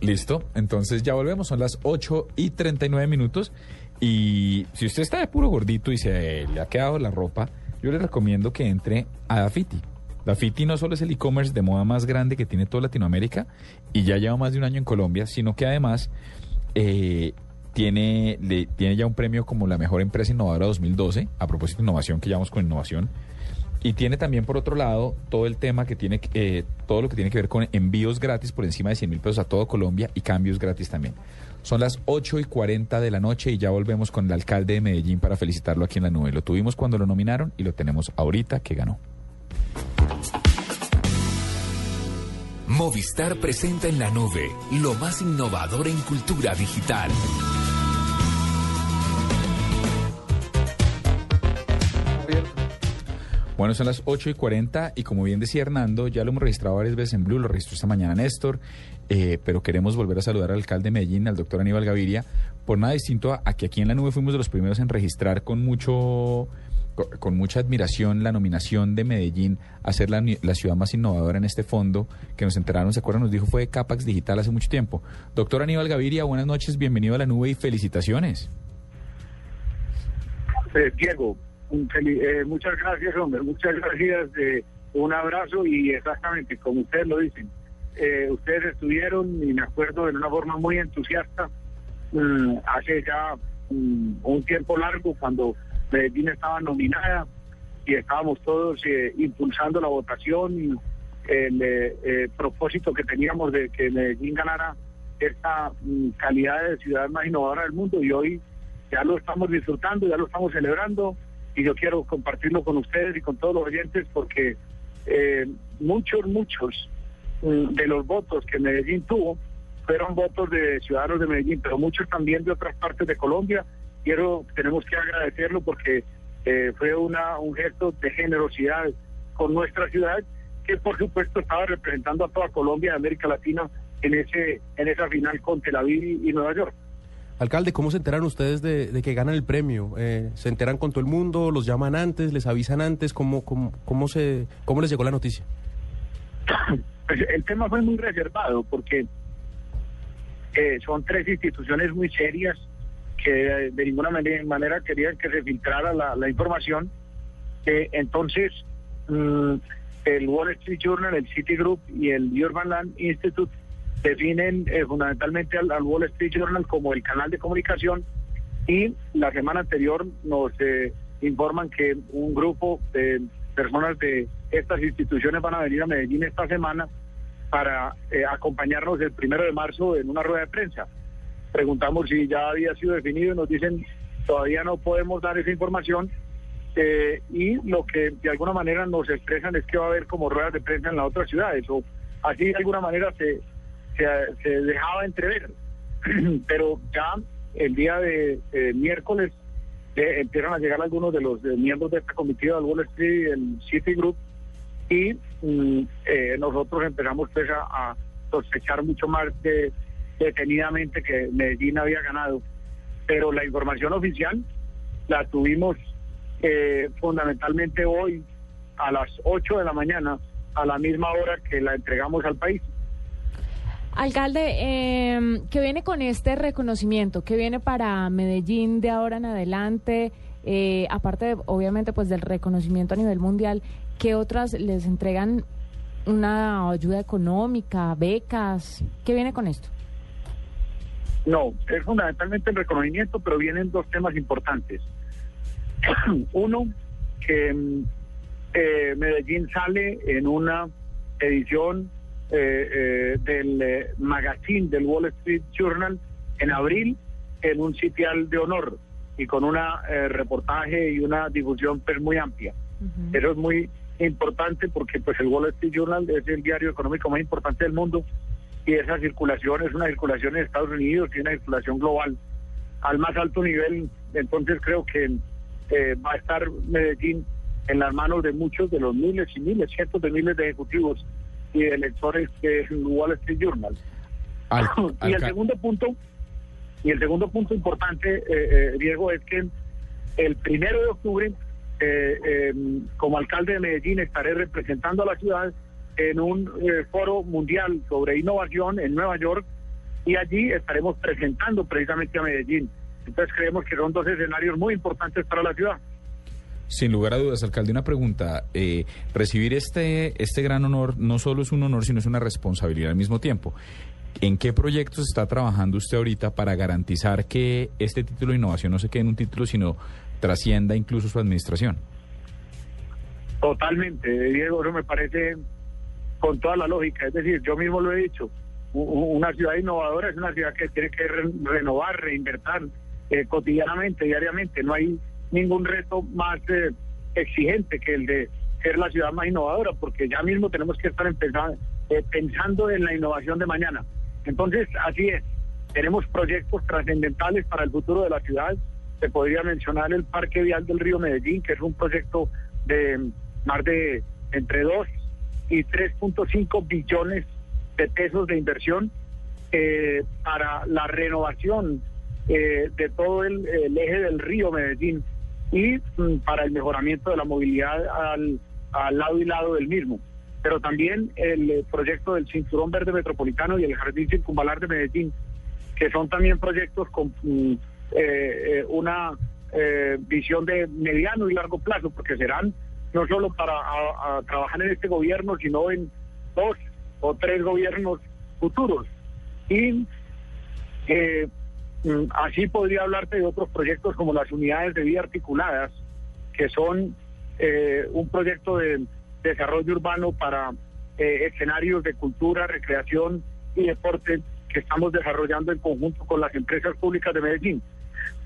Speaker 5: listo. Entonces ya volvemos. Son las 8 y 39 minutos. Y si usted está de puro gordito y se le ha quedado la ropa, yo le recomiendo que entre a Dafiti. Dafiti no solo es el e-commerce de moda más grande que tiene toda Latinoamérica y ya lleva más de un año en Colombia, sino que además eh, tiene, le- tiene ya un premio como la mejor empresa innovadora 2012, a propósito de innovación, que llevamos con innovación. Y tiene también, por otro lado, todo el tema que tiene, eh, todo lo que tiene que ver con envíos gratis por encima de 100 mil pesos a todo Colombia y cambios gratis también. Son las 8 y 40 de la noche y ya volvemos con el alcalde de Medellín para felicitarlo aquí en la nube. Lo tuvimos cuando lo nominaron y lo tenemos ahorita que ganó.
Speaker 1: Movistar presenta en la nube lo más innovador en cultura digital.
Speaker 5: Bueno, son las 8 y 40 y como bien decía Hernando, ya lo hemos registrado varias veces en Blue, lo registró esta mañana Néstor, eh, pero queremos volver a saludar al alcalde de Medellín, al doctor Aníbal Gaviria, por nada distinto a, que aquí en la nube fuimos de los primeros en registrar con mucho co- con mucha admiración la nominación de Medellín a ser la, ciudad más innovadora en este fondo, que nos enteraron, ¿se acuerdan? Nos dijo fue Capax Digital hace mucho tiempo. Doctor Aníbal Gaviria, buenas noches, bienvenido a la nube y felicitaciones.
Speaker 22: Eh, Diego, eh, muchas gracias, hombre, muchas gracias. eh, un abrazo y exactamente, como ustedes lo dicen, eh, ustedes estuvieron, y me acuerdo, de una forma muy entusiasta, mm, hace ya mm, un tiempo largo, cuando Medellín estaba nominada y estábamos todos eh, impulsando la votación el eh, eh, propósito que teníamos de que Medellín ganara esta mm, calidad de ciudad más innovadora del mundo y hoy ya lo estamos disfrutando, ya lo estamos celebrando y yo quiero compartirlo con ustedes y con todos los oyentes porque eh, muchos, muchos mm, de los votos que Medellín tuvo fueron votos de ciudadanos de Medellín, pero muchos también de otras partes de Colombia. Quiero, tenemos que agradecerlo porque eh, fue una, un gesto de generosidad con nuestra ciudad que por supuesto estaba representando a toda Colombia y América Latina en ese en esa final con Tel Aviv y, y Nueva York.
Speaker 12: Alcalde, ¿cómo se enteran ustedes de, que ganan el premio? Eh, ¿Se enteran con todo el mundo? ¿Los llaman antes? ¿Les avisan antes? ¿Cómo, cómo, cómo, se, cómo les llegó la noticia? <coughs>
Speaker 22: Pues el tema fue muy reservado porque eh, son tres instituciones muy serias que de ninguna mane- manera querían que se filtrara la, la información. Eh, entonces, mm, el Wall Street Journal, el Citigroup y el Urban Land Institute definen eh, fundamentalmente al, al Wall Street Journal como el canal de comunicación y la semana anterior nos eh, informan que un grupo de personas de estas instituciones van a venir a Medellín esta semana para eh, acompañarnos el primero de marzo en una rueda de prensa. Preguntamos si ya había sido definido y nos dicen todavía no podemos dar esa información eh, y lo que de alguna manera nos expresan es que va a haber como ruedas de prensa en las otras ciudades o así de alguna manera se, se, dejaba entrever. <clears throat> Pero ya el día de eh, miércoles eh, empiezan a llegar algunos de los eh, miembros de esta comitiva del Wall Street y el Citigroup y mm, eh, nosotros empezamos pues a, a sospechar mucho más de, detenidamente que Medellín había ganado. Pero la información oficial la tuvimos eh, fundamentalmente hoy a las 8 de la mañana, a la misma hora que la entregamos al país.
Speaker 13: Alcalde, eh, ¿qué viene con este reconocimiento? ¿Qué viene para Medellín de ahora en adelante? Eh, aparte, de, obviamente, pues del reconocimiento a nivel mundial, ¿qué otras les entregan una ayuda económica, becas? ¿Qué viene con esto?
Speaker 22: No, es fundamentalmente el reconocimiento, pero vienen dos temas importantes. <clears throat> Uno, que mm, eh, Medellín sale en una edición eh, eh, del eh, magazine del Wall Street Journal en abril en un sitial de honor y con una eh, reportaje y una difusión pues muy amplia. Eso es muy importante porque pues el Wall Street Journal es el diario económico más importante del mundo y esa circulación es una circulación en Estados Unidos y una circulación global al más alto nivel. Entonces creo que eh, va a estar Medellín en las manos de muchos de los miles y miles, cientos de miles de ejecutivos y de lectores del Wall Street Journal.
Speaker 5: Al- <coughs>
Speaker 22: y el segundo punto, y el segundo punto importante, eh, eh, Diego, es que el primero de octubre, eh, eh, como alcalde de Medellín, estaré representando a la ciudad en un eh, foro mundial sobre innovación en Nueva York y allí estaremos presentando precisamente a Medellín. Entonces creemos que son dos escenarios muy importantes para la ciudad.
Speaker 5: Sin lugar a dudas, alcalde, una pregunta. Eh, recibir este, este gran honor no solo es un honor, sino es una responsabilidad al mismo tiempo. ¿En qué proyectos está trabajando usted ahorita para garantizar que este título de innovación no se quede en un título, sino trascienda incluso su administración?
Speaker 22: Totalmente, Diego, eso me parece con toda la lógica. Es decir, yo mismo lo he dicho, una ciudad innovadora es una ciudad que tiene que re- renovar, reinvertir eh, cotidianamente, diariamente. No hay ningún reto más eh, exigente que el de ser la ciudad más innovadora, porque ya mismo tenemos que estar empezando, eh, pensando en la innovación de mañana. Entonces, así es. Tenemos proyectos trascendentales para el futuro de la ciudad. Se podría mencionar el Parque Vial del Río Medellín, que es un proyecto de mm, más de entre 2 y 3.5 billones de pesos de inversión eh, para la renovación eh, de todo el, el eje del río Medellín y mm, para el mejoramiento de la movilidad al, lado y lado del mismo. Pero también el eh, proyecto del Cinturón Verde Metropolitano y el Jardín Circunvalar de Medellín, que son también proyectos con mm, eh, eh, una eh, visión de mediano y largo plazo, porque serán no solo para trabajar en este gobierno, sino en dos o tres gobiernos futuros. Y así podría hablarte de otros proyectos como las unidades de vida articuladas, que son eh, un proyecto de desarrollo urbano para eh, escenarios de cultura, recreación y deporte que estamos desarrollando en conjunto con las empresas públicas de Medellín.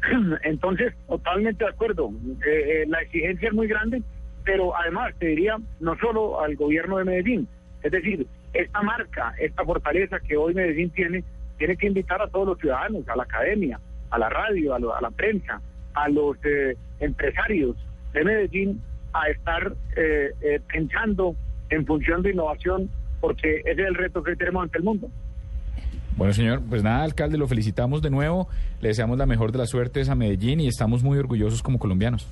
Speaker 22: <clears throat> Entonces, totalmente de acuerdo. Eh, eh, la exigencia es muy grande, pero además te diría no solo al gobierno de Medellín, es decir, esta marca, esta fortaleza que hoy Medellín tiene, tiene que invitar a todos los ciudadanos, a la academia, a la radio, a, lo- a la prensa, a los eh, empresarios de Medellín a estar eh, eh, pensando en función de innovación, porque ese es el reto que tenemos ante el mundo.
Speaker 5: Bueno, señor, pues nada, alcalde, lo felicitamos de nuevo, le deseamos la mejor de las suertes a Medellín y estamos muy orgullosos como colombianos.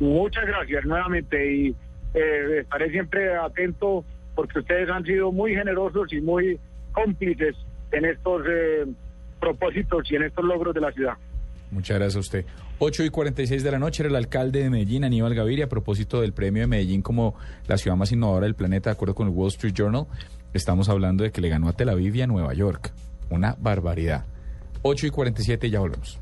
Speaker 22: Muchas gracias nuevamente y eh, estaré siempre atento porque ustedes han sido muy generosos y muy cómplices en estos eh, propósitos y en estos logros de la ciudad.
Speaker 5: Muchas gracias a usted. 8 y 46 de la noche era el alcalde de Medellín, Aníbal Gaviria, a propósito del premio de Medellín como la ciudad más innovadora del planeta, de acuerdo con el Wall Street Journal. Estamos hablando de que le ganó a Tel Aviv y a Nueva York. Una barbaridad. 8 y 47, ya volvemos.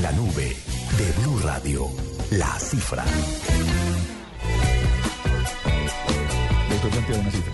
Speaker 23: En la nube de Blue Radio, la cifra.
Speaker 5: Doctor Santiago, una cifra.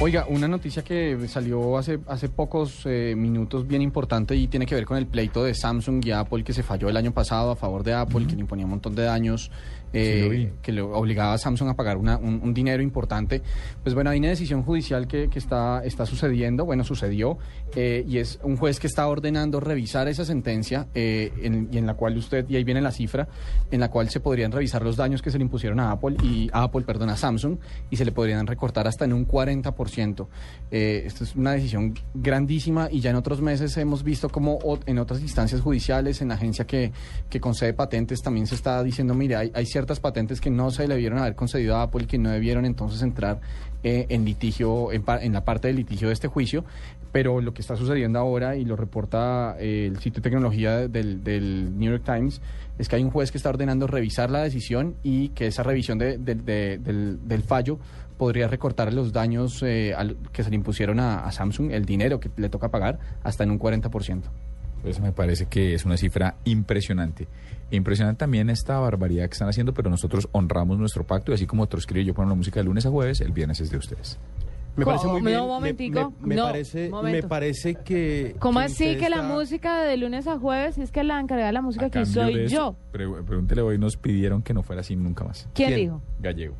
Speaker 4: Oiga, una noticia que salió hace, hace pocos eh, minutos bien importante y tiene que ver con el pleito de Samsung y Apple que se falló el año pasado a favor de Apple, que le imponía un montón de daños, eh,
Speaker 5: Sí,
Speaker 4: que le obligaba a Samsung a pagar una- un, un dinero importante. Pues bueno, hay una decisión judicial que, que está, está sucediendo, bueno, sucedió, eh, y es un juez que está ordenando revisar esa sentencia eh, en- y en la cual usted, y ahí viene la cifra, en la cual se podrían revisar los daños que se le impusieron a Apple y a Apple, perdón, a Samsung, y se le podrían recortar hasta en un 40%. Eh, esto es una decisión grandísima y ya en otros meses hemos visto como en otras instancias judiciales, en la agencia que, que concede patentes, también se está diciendo, mire, hay, hay ciertas patentes que no se le debieron haber concedido a Apple, que no debieron entonces entrar eh, en litigio, en, en la parte del litigio de este juicio, pero lo que está sucediendo ahora, y lo reporta eh, el sitio de tecnología del, del New York Times, es que hay un juez que está ordenando revisar la decisión y que esa revisión de- de- de- del, del fallo podría recortar los daños eh, al- que se le impusieron a, a Samsung, el dinero que le toca pagar, hasta en un 40%.
Speaker 5: Pues me parece que es una cifra impresionante. Impresionante también esta barbaridad que están haciendo, pero nosotros honramos nuestro pacto y así como otros críos yo pongo la música de lunes a jueves, el viernes es de ustedes.
Speaker 3: Me parece muy
Speaker 2: No,
Speaker 3: bien.
Speaker 2: un
Speaker 3: me-
Speaker 2: momentico.
Speaker 3: Me, me
Speaker 2: No,
Speaker 3: parece,
Speaker 2: un momento.
Speaker 3: me parece que.
Speaker 2: ¿Cómo
Speaker 3: que
Speaker 2: así que la
Speaker 3: está-
Speaker 2: música de lunes a jueves, es que la encargada de la música
Speaker 5: A cambio
Speaker 2: soy
Speaker 5: de eso,
Speaker 2: yo?
Speaker 5: pre- pregúntele hoy, nos pidieron que no fuera así nunca más.
Speaker 2: ¿Quién ¿Quién? dijo?
Speaker 5: Gallego.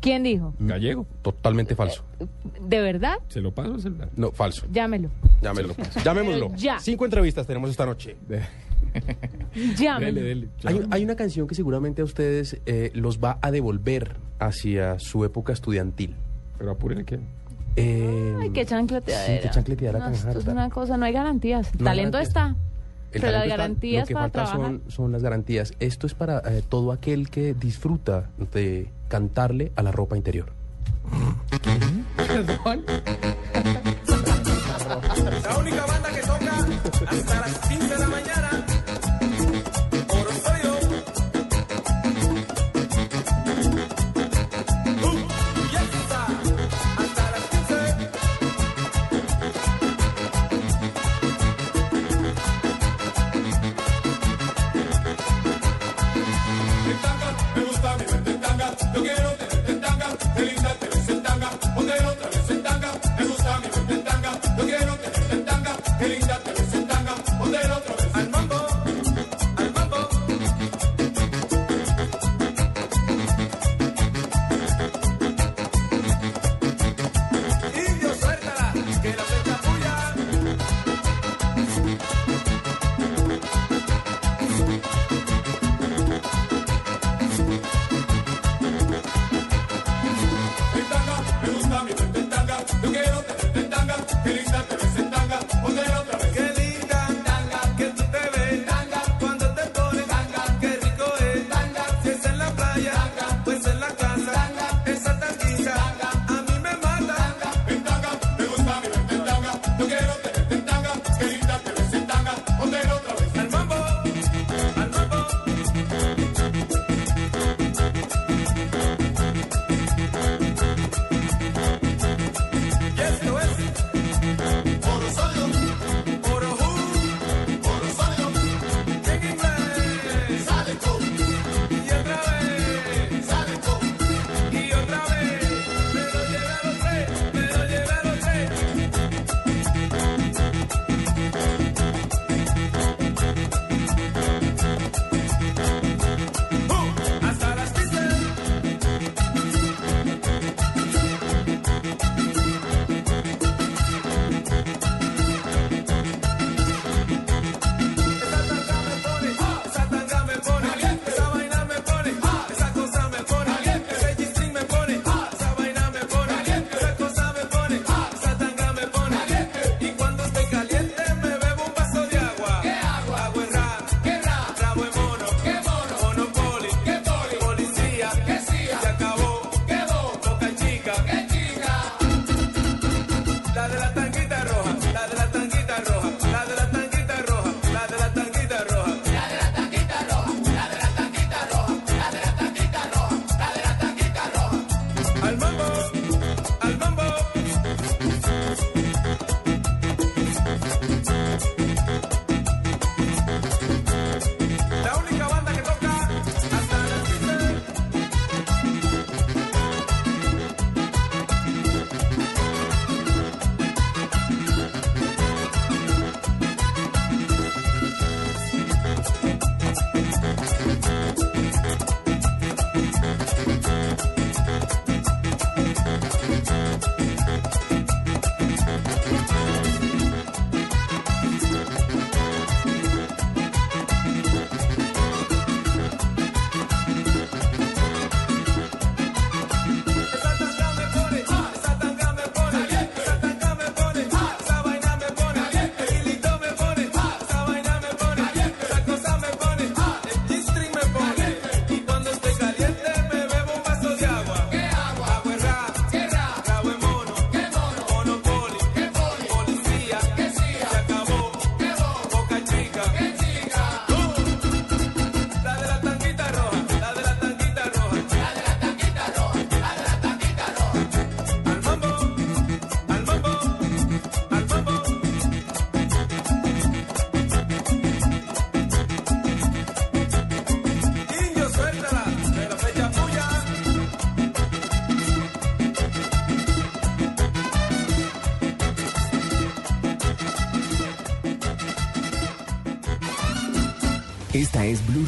Speaker 2: ¿Quién dijo?
Speaker 5: Gallego.
Speaker 3: Totalmente falso.
Speaker 2: ¿De verdad?
Speaker 5: Se lo paso al celular.
Speaker 3: No, falso.
Speaker 2: Llámelo.
Speaker 3: Llámelo. Llamémoslo. <laughs>
Speaker 2: Ya.
Speaker 3: Cinco entrevistas tenemos esta noche. <laughs>
Speaker 2: Llámelo.
Speaker 3: Hay, hay una canción que seguramente a ustedes eh, los va a devolver hacia su época estudiantil.
Speaker 5: Pero apúrele que.
Speaker 3: Eh,
Speaker 2: Ay, qué chancleteadera.
Speaker 3: Sí, qué chancleteadera
Speaker 2: No,
Speaker 3: tan
Speaker 2: esto es una cosa, no hay garantías.
Speaker 3: No hay
Speaker 2: Talento
Speaker 3: garantías.
Speaker 2: está.
Speaker 3: El
Speaker 2: pero
Speaker 3: está, lo que
Speaker 2: para
Speaker 3: falta
Speaker 2: trabajar.
Speaker 3: son, son las garantías. Esto es para eh, todo aquel que disfruta de cantarle a la ropa interior.
Speaker 4: Perdón.
Speaker 24: La única banda que toca hasta las 5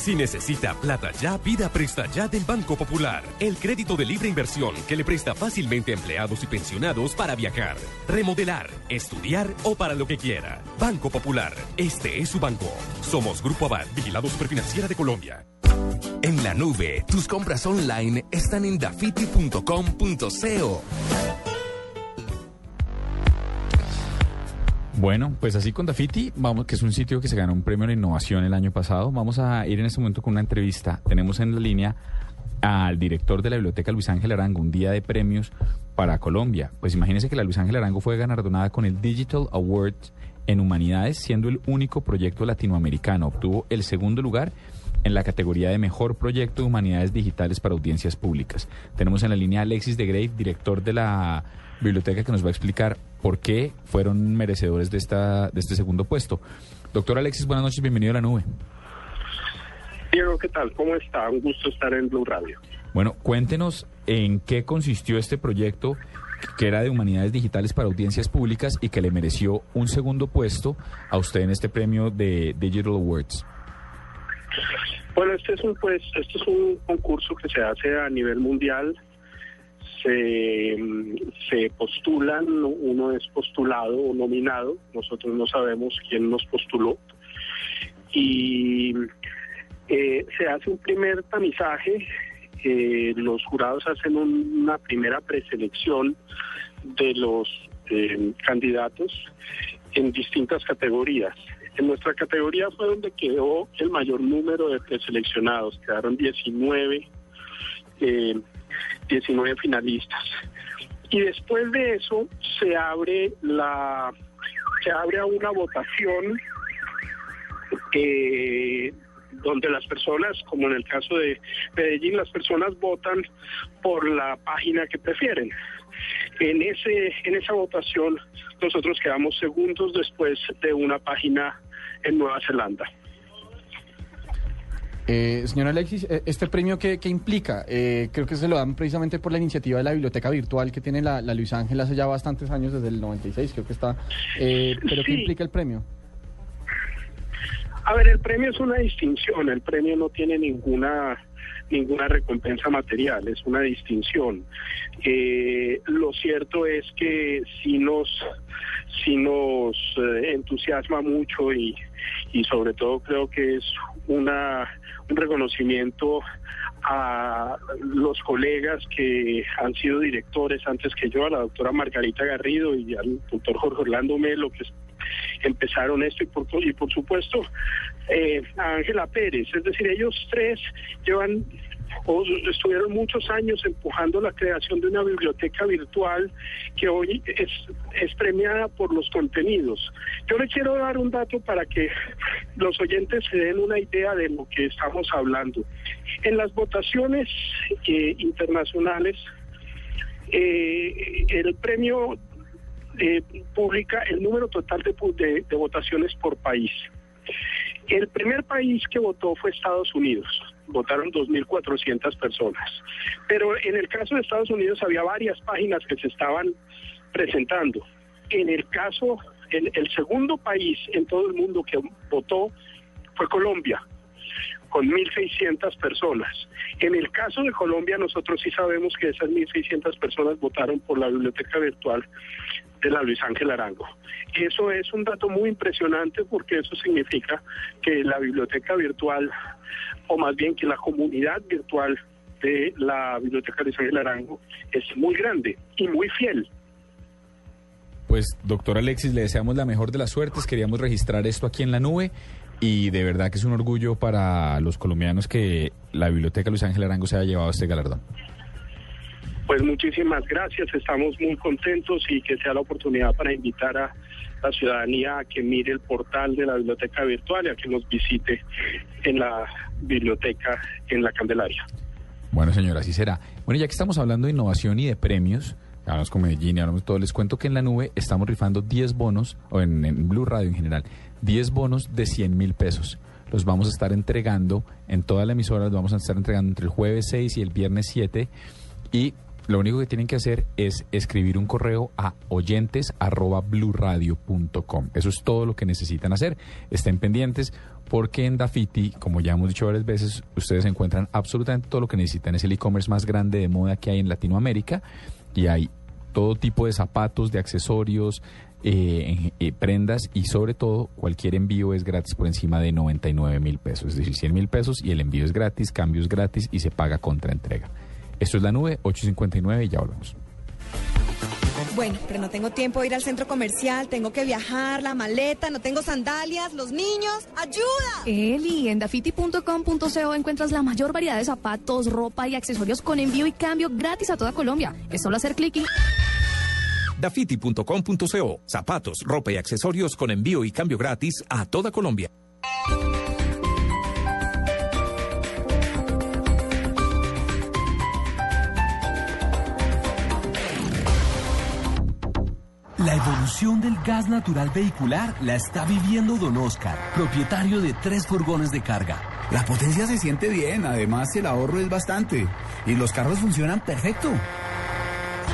Speaker 16: Si necesita plata ya, pida Presta Ya del Banco Popular. El crédito de libre inversión que le presta fácilmente a empleados y pensionados para viajar, remodelar, estudiar o para lo que quiera. Banco Popular, este es su banco. Somos Grupo Abad, Vigilado Superfinanciera de Colombia.
Speaker 11: En la nube, tus compras online están en dafiti.com.co.
Speaker 5: Bueno, pues así con Dafiti, vamos, que es un sitio que se ganó un premio de innovación el año pasado. Vamos a ir en este momento con una entrevista. Tenemos en la línea al director de la Biblioteca Luis Ángel Arango, un día de premios para Colombia. Pues imagínense que la Luis Ángel Arango fue galardonada con el Digital Award en Humanidades, siendo el único proyecto latinoamericano. Obtuvo el segundo lugar en la categoría de Mejor Proyecto de Humanidades Digitales para Audiencias Públicas. Tenemos en la línea a Alexis de Grave, director de la biblioteca, que nos va a explicar por qué fueron merecedores de, esta, de este segundo puesto. Doctor Alexis, buenas noches, bienvenido a la nube.
Speaker 25: Diego, ¿qué tal? ¿Cómo está? Un gusto estar en Blue Radio.
Speaker 5: Bueno, cuéntenos en qué consistió este proyecto que era de Humanidades Digitales para Audiencias Públicas y que le mereció un segundo puesto a usted en este premio de Digital Awards.
Speaker 25: Bueno, este es un pues, este es un concurso que se hace a nivel mundial. Se, postulan, uno es postulado o nominado, nosotros no sabemos quién nos postuló. Y eh, se hace un primer tamizaje, eh, los jurados hacen un- una primera preselección de los eh, candidatos en distintas categorías. En nuestra categoría fue donde quedó el mayor número de preseleccionados, quedaron 19, eh, 19 finalistas. Y después de eso se abre la se abre a una votación eh, donde las personas, como en el caso de Medellín, las personas votan por la página que prefieren. En ese en esa votación nosotros quedamos segundos después de una página en Nueva Zelanda.
Speaker 4: Eh, señor Alexis, eh, ¿este premio qué, qué implica? Eh, creo que se lo dan precisamente por la iniciativa de la biblioteca virtual que tiene la, la Luis Ángel hace ya bastantes años, desde el 96 creo que está. Eh, ¿Pero qué implica el premio?
Speaker 25: A ver, el premio es una distinción, el premio no tiene ninguna ninguna recompensa material, es una distinción. Eh, lo cierto es que sí nos, sí nos entusiasma mucho y, y sobre todo creo que es una, un reconocimiento a los colegas que han sido directores antes que yo, a la doctora Margarita Garrido y al doctor Jorge Orlando Melo, que empezaron esto y por, y por supuesto eh, a Ángela Pérez. Es decir, ellos tres llevan estuvieron muchos años empujando la creación de una biblioteca virtual que hoy es, premiada por los contenidos. Yo le quiero dar un dato para que los oyentes se den una idea de lo que estamos hablando. En las votaciones eh, internacionales, eh, el premio eh, publica el número total de votaciones por país. El primer país que votó fue Estados Unidos. Votaron 2.400 personas. Pero en el caso de Estados Unidos había varias páginas que se estaban presentando. En el caso, el, segundo país en todo el mundo que votó fue Colombia con 1.600 personas. En el caso de Colombia, nosotros sí sabemos que esas 1.600 personas votaron por la biblioteca virtual de la Luis Ángel Arango. Eso es un dato muy impresionante porque eso significa que la biblioteca virtual, o más bien que la comunidad virtual de la biblioteca Luis Ángel Arango es muy grande y muy fiel.
Speaker 5: Pues, doctor Alexis, le deseamos la mejor de las suertes. Queríamos registrar esto aquí en la nube y de verdad que es un orgullo para los colombianos que la Biblioteca Luis Ángel Arango se haya llevado este galardón.
Speaker 25: Pues muchísimas gracias, estamos muy contentos y que sea la oportunidad para invitar a la ciudadanía a que mire el portal de la biblioteca virtual y a que nos visite en la biblioteca en la Candelaria.
Speaker 5: Bueno, señora, así será. Bueno, ya que estamos hablando de innovación y de premios, hablamos con Medellín y hablamos todo, les cuento que en la nube estamos rifando 10 bonos, o en, en Blue Radio en general, 10 bonos de 100 mil pesos. Los vamos a estar entregando en toda la emisora, los vamos a estar entregando entre el jueves 6 y el viernes 7. Y lo único que tienen que hacer es escribir un correo a oyentes arroba bluradio.com. Eso es todo lo que necesitan hacer. Estén pendientes porque en Dafiti, como ya hemos dicho varias veces, ustedes encuentran absolutamente todo lo que necesitan. Es el e-commerce más grande de moda que hay en Latinoamérica y hay todo tipo de zapatos, de accesorios, eh, eh, prendas y sobre todo cualquier envío es gratis por encima de 99 mil pesos, es decir, 100 mil pesos y el envío es gratis, cambio es gratis y se paga contra entrega. Esto es la nube 859 y ya volvemos.
Speaker 14: Bueno, pero no tengo tiempo de ir al centro comercial, tengo que viajar, la maleta, no tengo sandalias, los niños, ¡ayuda!
Speaker 15: Eli, en dafiti.com.co encuentras la mayor variedad de zapatos, ropa y accesorios con envío y cambio gratis a toda Colombia. Es solo hacer clic y...
Speaker 26: Dafiti.com.co. Zapatos, ropa y accesorios con envío y cambio gratis a toda Colombia.
Speaker 27: La evolución del gas natural vehicular la está viviendo Don Oscar, propietario de tres furgones de carga.
Speaker 28: La potencia se siente bien, además el ahorro es bastante y los carros funcionan perfecto.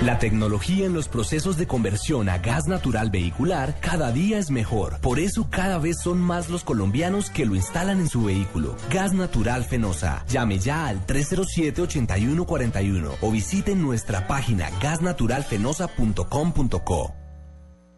Speaker 27: La tecnología en los procesos de conversión a gas natural vehicular cada día es mejor. Por eso cada vez son más los colombianos que lo instalan en su vehículo. Gas natural Fenosa. Llame ya al 307-8141 o visite nuestra página gasnaturalfenosa.com.co.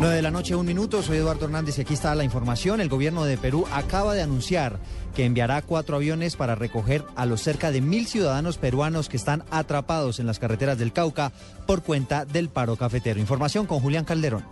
Speaker 29: 9 de la noche, un minuto. Soy Eduardo Hernández y aquí está la información. El gobierno de Perú acaba de anunciar que enviará cuatro aviones para recoger a los cerca de mil ciudadanos peruanos que están atrapados en las carreteras del Cauca por cuenta del paro cafetero. Información con Julián Calderón.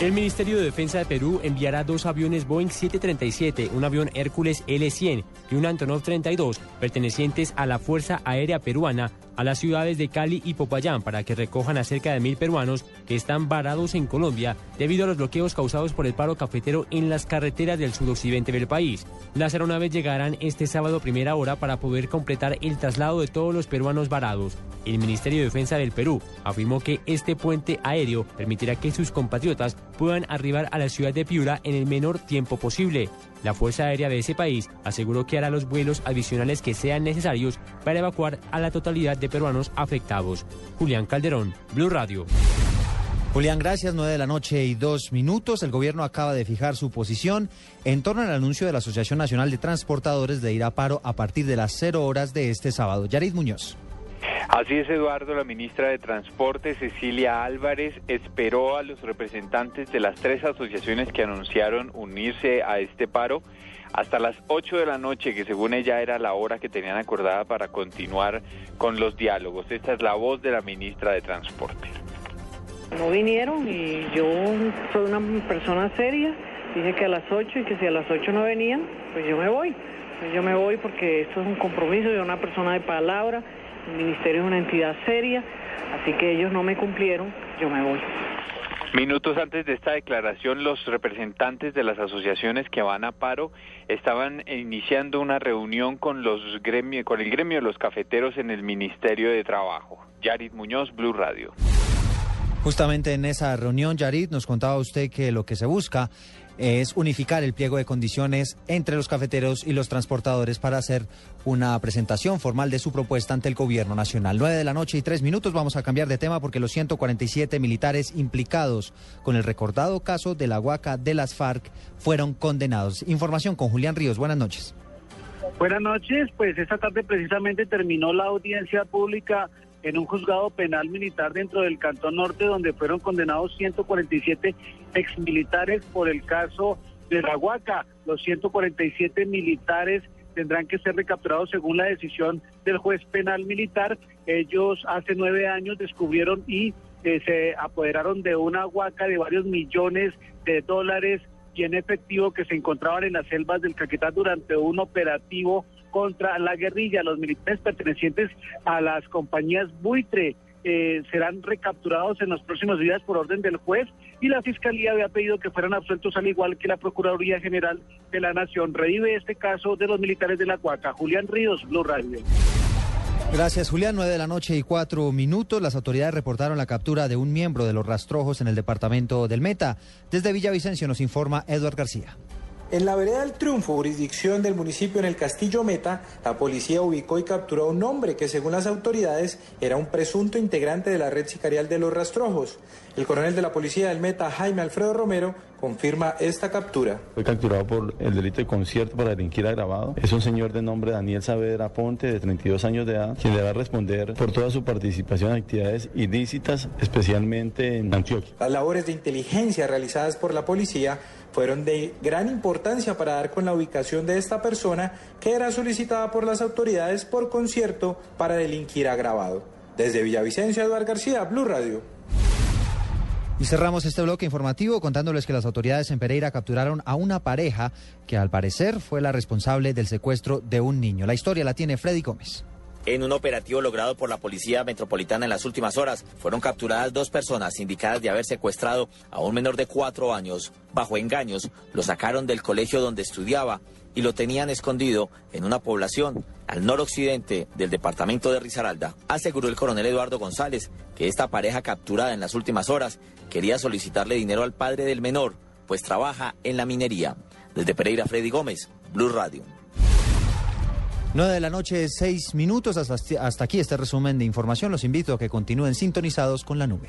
Speaker 17: El Ministerio de Defensa de Perú enviará dos aviones Boeing 737, un avión Hércules L-100 y un Antonov 32, pertenecientes a la Fuerza Aérea Peruana, a las ciudades de Cali y Popayán para que recojan a cerca de mil peruanos que están varados en Colombia debido a los bloqueos causados por el paro cafetero en las carreteras del sudoccidente del país. Las aeronaves llegarán este sábado primera hora para poder completar el traslado de todos los peruanos varados. El Ministerio de Defensa del Perú afirmó que este puente aéreo permitirá que sus compatriotas puedan arribar a la ciudad de Piura en el menor tiempo posible. La Fuerza Aérea de ese país aseguró que hará los vuelos adicionales que sean necesarios para evacuar a la totalidad de peruanos afectados. Julián Calderón, Blue Radio.
Speaker 29: Julián, gracias. 9 de la noche y dos minutos. El gobierno acaba de fijar su posición en torno al anuncio de la Asociación Nacional de Transportadores de ir a paro a partir de las 0 horas de este sábado. Yarid Muñoz.
Speaker 30: Así es, Eduardo. La ministra de Transporte, Cecilia Álvarez, esperó a los representantes de las tres asociaciones que anunciaron unirse a este paro hasta las 8 de la noche, que según ella era la hora que tenían acordada para continuar con los diálogos. Esta es la voz de la ministra de Transporte.
Speaker 31: No vinieron y yo soy una persona seria. Dije que a las 8 y que si a las 8 no venían, pues yo me voy. Pues yo me voy porque esto es un compromiso de una persona de palabra. El ministerio es una entidad seria, así que ellos no me cumplieron, yo me voy.
Speaker 30: Minutos antes de esta declaración, los representantes de las asociaciones que van a paro estaban iniciando una reunión con los gremio, con el gremio de los cafeteros en el Ministerio de Trabajo. Yarit Muñoz, Blue Radio.
Speaker 29: Justamente en esa reunión, Yarit, nos contaba usted que lo que se busca es unificar el pliego de condiciones entre los cafeteros y los transportadores para hacer una presentación formal de su propuesta ante el gobierno nacional. Nueve de la noche y tres minutos vamos a cambiar de tema porque los 147 militares implicados con el recordado caso de la Huaca de las FARC fueron condenados. Información con Julián Ríos. Buenas noches.
Speaker 22: Buenas noches, pues esta tarde precisamente terminó la audiencia pública en un juzgado penal militar dentro del Cantón Norte, donde fueron condenados 147 exmilitares por el caso de la Huaca. Los 147 militares tendrán que ser recapturados según la decisión del juez penal militar. Ellos hace nueve años descubrieron y eh, se apoderaron de una huaca de varios millones de dólares y en efectivo que se encontraban en las selvas del Caquetá durante un operativo contra la guerrilla. Los militares pertenecientes a las compañías buitre eh, serán recapturados en los próximos días por orden del juez y la Fiscalía había pedido que fueran absueltos al igual que la Procuraduría General de la Nación. Revive este caso de los militares de la Cuaca. Julián Ríos, Blue Radio.
Speaker 29: Gracias, Julián. Nueve de la noche y cuatro minutos. Las autoridades reportaron la captura de un miembro de los rastrojos en el departamento del Meta. Desde Villavicencio nos informa Eduard García.
Speaker 32: En la vereda del Triunfo, jurisdicción del municipio en el Castillo Meta, la policía ubicó y capturó a un hombre que, según las autoridades, era un presunto integrante de la red sicarial de los rastrojos. El coronel de la policía del Meta, Jaime Alfredo Romero, confirma esta captura.
Speaker 33: Fue capturado por el delito de concierto para delinquir agravado. Es un señor de nombre Daniel Saavedra Ponte, de 32 años de edad, quien le va a responder por toda su participación en actividades ilícitas, especialmente en Antioquia.
Speaker 32: Las labores de inteligencia realizadas por la policía fueron de gran importancia para dar con la ubicación de esta persona que era solicitada por las autoridades por concierto para delinquir agravado. Desde Villavicencio, Eduardo García, Blue Radio.
Speaker 29: Y cerramos este bloque informativo contándoles que las autoridades en Pereira capturaron a una pareja que al parecer fue la responsable del secuestro de un niño. La historia la tiene Freddy Gómez.
Speaker 34: En un operativo logrado por la Policía Metropolitana en las últimas horas, fueron capturadas dos personas indicadas de haber secuestrado a un menor de cuatro años. Bajo engaños, lo sacaron del colegio donde estudiaba y lo tenían escondido en una población al noroccidente del departamento de Risaralda. Aseguró el coronel Eduardo González que esta pareja capturada en las últimas horas quería solicitarle dinero al padre del menor, pues trabaja en la minería. Desde Pereira, Freddy Gómez, Blue Radio.
Speaker 29: 9 de la noche, 6 minutos. Hasta, hasta aquí este resumen de información. Los invito a que continúen sintonizados con la nube.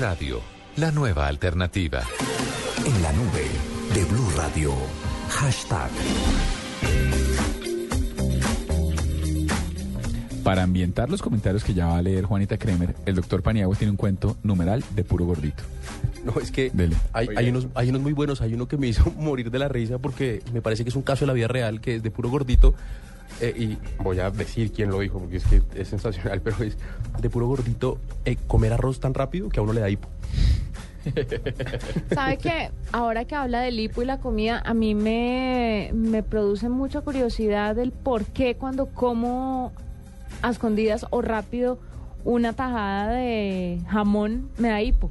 Speaker 11: Radio la nueva alternativa.
Speaker 35: En la nube de Blue Radio. Hashtag.
Speaker 5: Para ambientar los comentarios que ya va a leer Juanita Kremer, el doctor Paniagua tiene un cuento numeral de puro gordito.
Speaker 3: No, es que hay, hay unos, hay unos muy buenos. Hay uno que me hizo <laughs> morir de la risa porque me parece que es un caso de la vida real, que es de puro gordito. Eh, y voy a decir quién lo dijo porque es que es sensacional, <laughs> pero es de puro gordito eh, comer arroz tan rápido que a uno le da hipo. <laughs>
Speaker 2: ¿Sabe que ahora que habla del hipo y la comida, a mí me, me produce mucha curiosidad el por qué cuando como a escondidas o rápido una tajada de jamón me da hipo?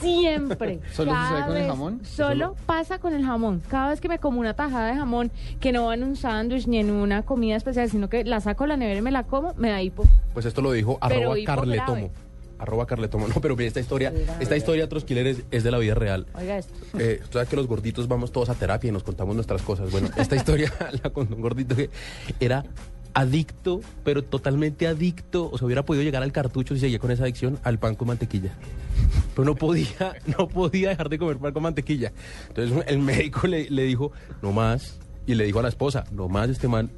Speaker 2: Siempre. <laughs>
Speaker 4: ¿Solo
Speaker 2: Cada
Speaker 4: sucede con el jamón?
Speaker 2: Solo pasa con el jamón. Cada vez que me como una tajada de jamón que no va en un sándwich ni en una comida especial, sino que la saco de la nevera y me la como, me da hipo.
Speaker 3: Pues esto lo dijo
Speaker 2: Pero
Speaker 3: arroba
Speaker 2: hipo
Speaker 3: carletomo.
Speaker 2: grave.
Speaker 3: Arroba carletomo. <laughs> No, pero mira, esta historia, esta historia, Trosquiler, es, es de la vida real.
Speaker 2: Oiga esto.
Speaker 3: Eh, tú sabes que los gorditos vamos todos a terapia y nos contamos nuestras cosas. Bueno, esta <laughs> historia la contó un gordito que era adicto, pero totalmente adicto, o sea, hubiera podido llegar al cartucho si seguía con esa adicción al pan con mantequilla. Pero no podía, <laughs> no podía dejar de comer pan con mantequilla. Entonces el médico le, le dijo, no más, y le dijo a la esposa, no más este man.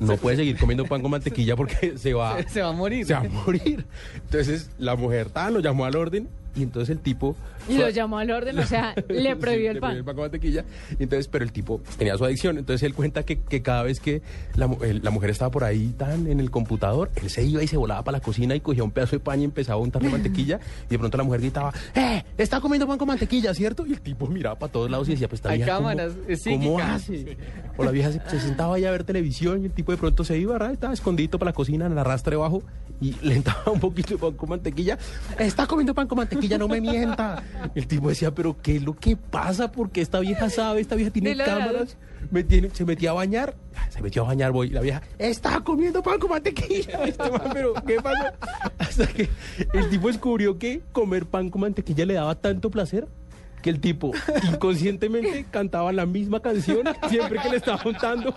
Speaker 3: No puede seguir comiendo pan con mantequilla porque se va, <laughs>
Speaker 4: Se, se va a morir.
Speaker 3: se va a morir. Entonces la mujer tan lo llamó al orden y entonces el tipo...
Speaker 2: Y lo llamó al orden, o sea, <laughs> le
Speaker 3: Sí,
Speaker 2: prohibió el
Speaker 3: le
Speaker 2: pan.
Speaker 3: con mantequilla. Entonces, pero el tipo tenía su adicción. Entonces él cuenta que, que cada vez que la, el- la mujer estaba por ahí tan en el computador, él se iba y se volaba para la cocina y cogía un pedazo de pan y empezaba a untarle <laughs> mantequilla. Y de pronto la mujer gritaba, ¡eh! Está comiendo pan con mantequilla, ¿cierto? Y el tipo miraba para todos lados y decía, pues está
Speaker 4: Hay
Speaker 3: vieja, ¿cómo-
Speaker 4: cámaras, es
Speaker 3: ¿Cómo hace? O la vieja se, se sentaba ahí a ver televisión y el tipo de pronto se iba, ¿verdad? Estaba escondido para la cocina en el arrastre bajo y le entraba un poquito de pan con mantequilla. Está comiendo pan con mantequilla, no me mienta. El tipo decía, pero ¿qué es lo que pasa? Porque esta vieja sabe, esta vieja tiene cámaras. Me tiene- se metía a bañar, se metió a bañar, voy, la vieja, está comiendo pan con mantequilla. <laughs> Este man, pero ¿qué pasó? Hasta que el tipo descubrió que comer pan con mantequilla le daba tanto placer que el tipo inconscientemente <laughs> cantaba la misma canción siempre que le estaba untando,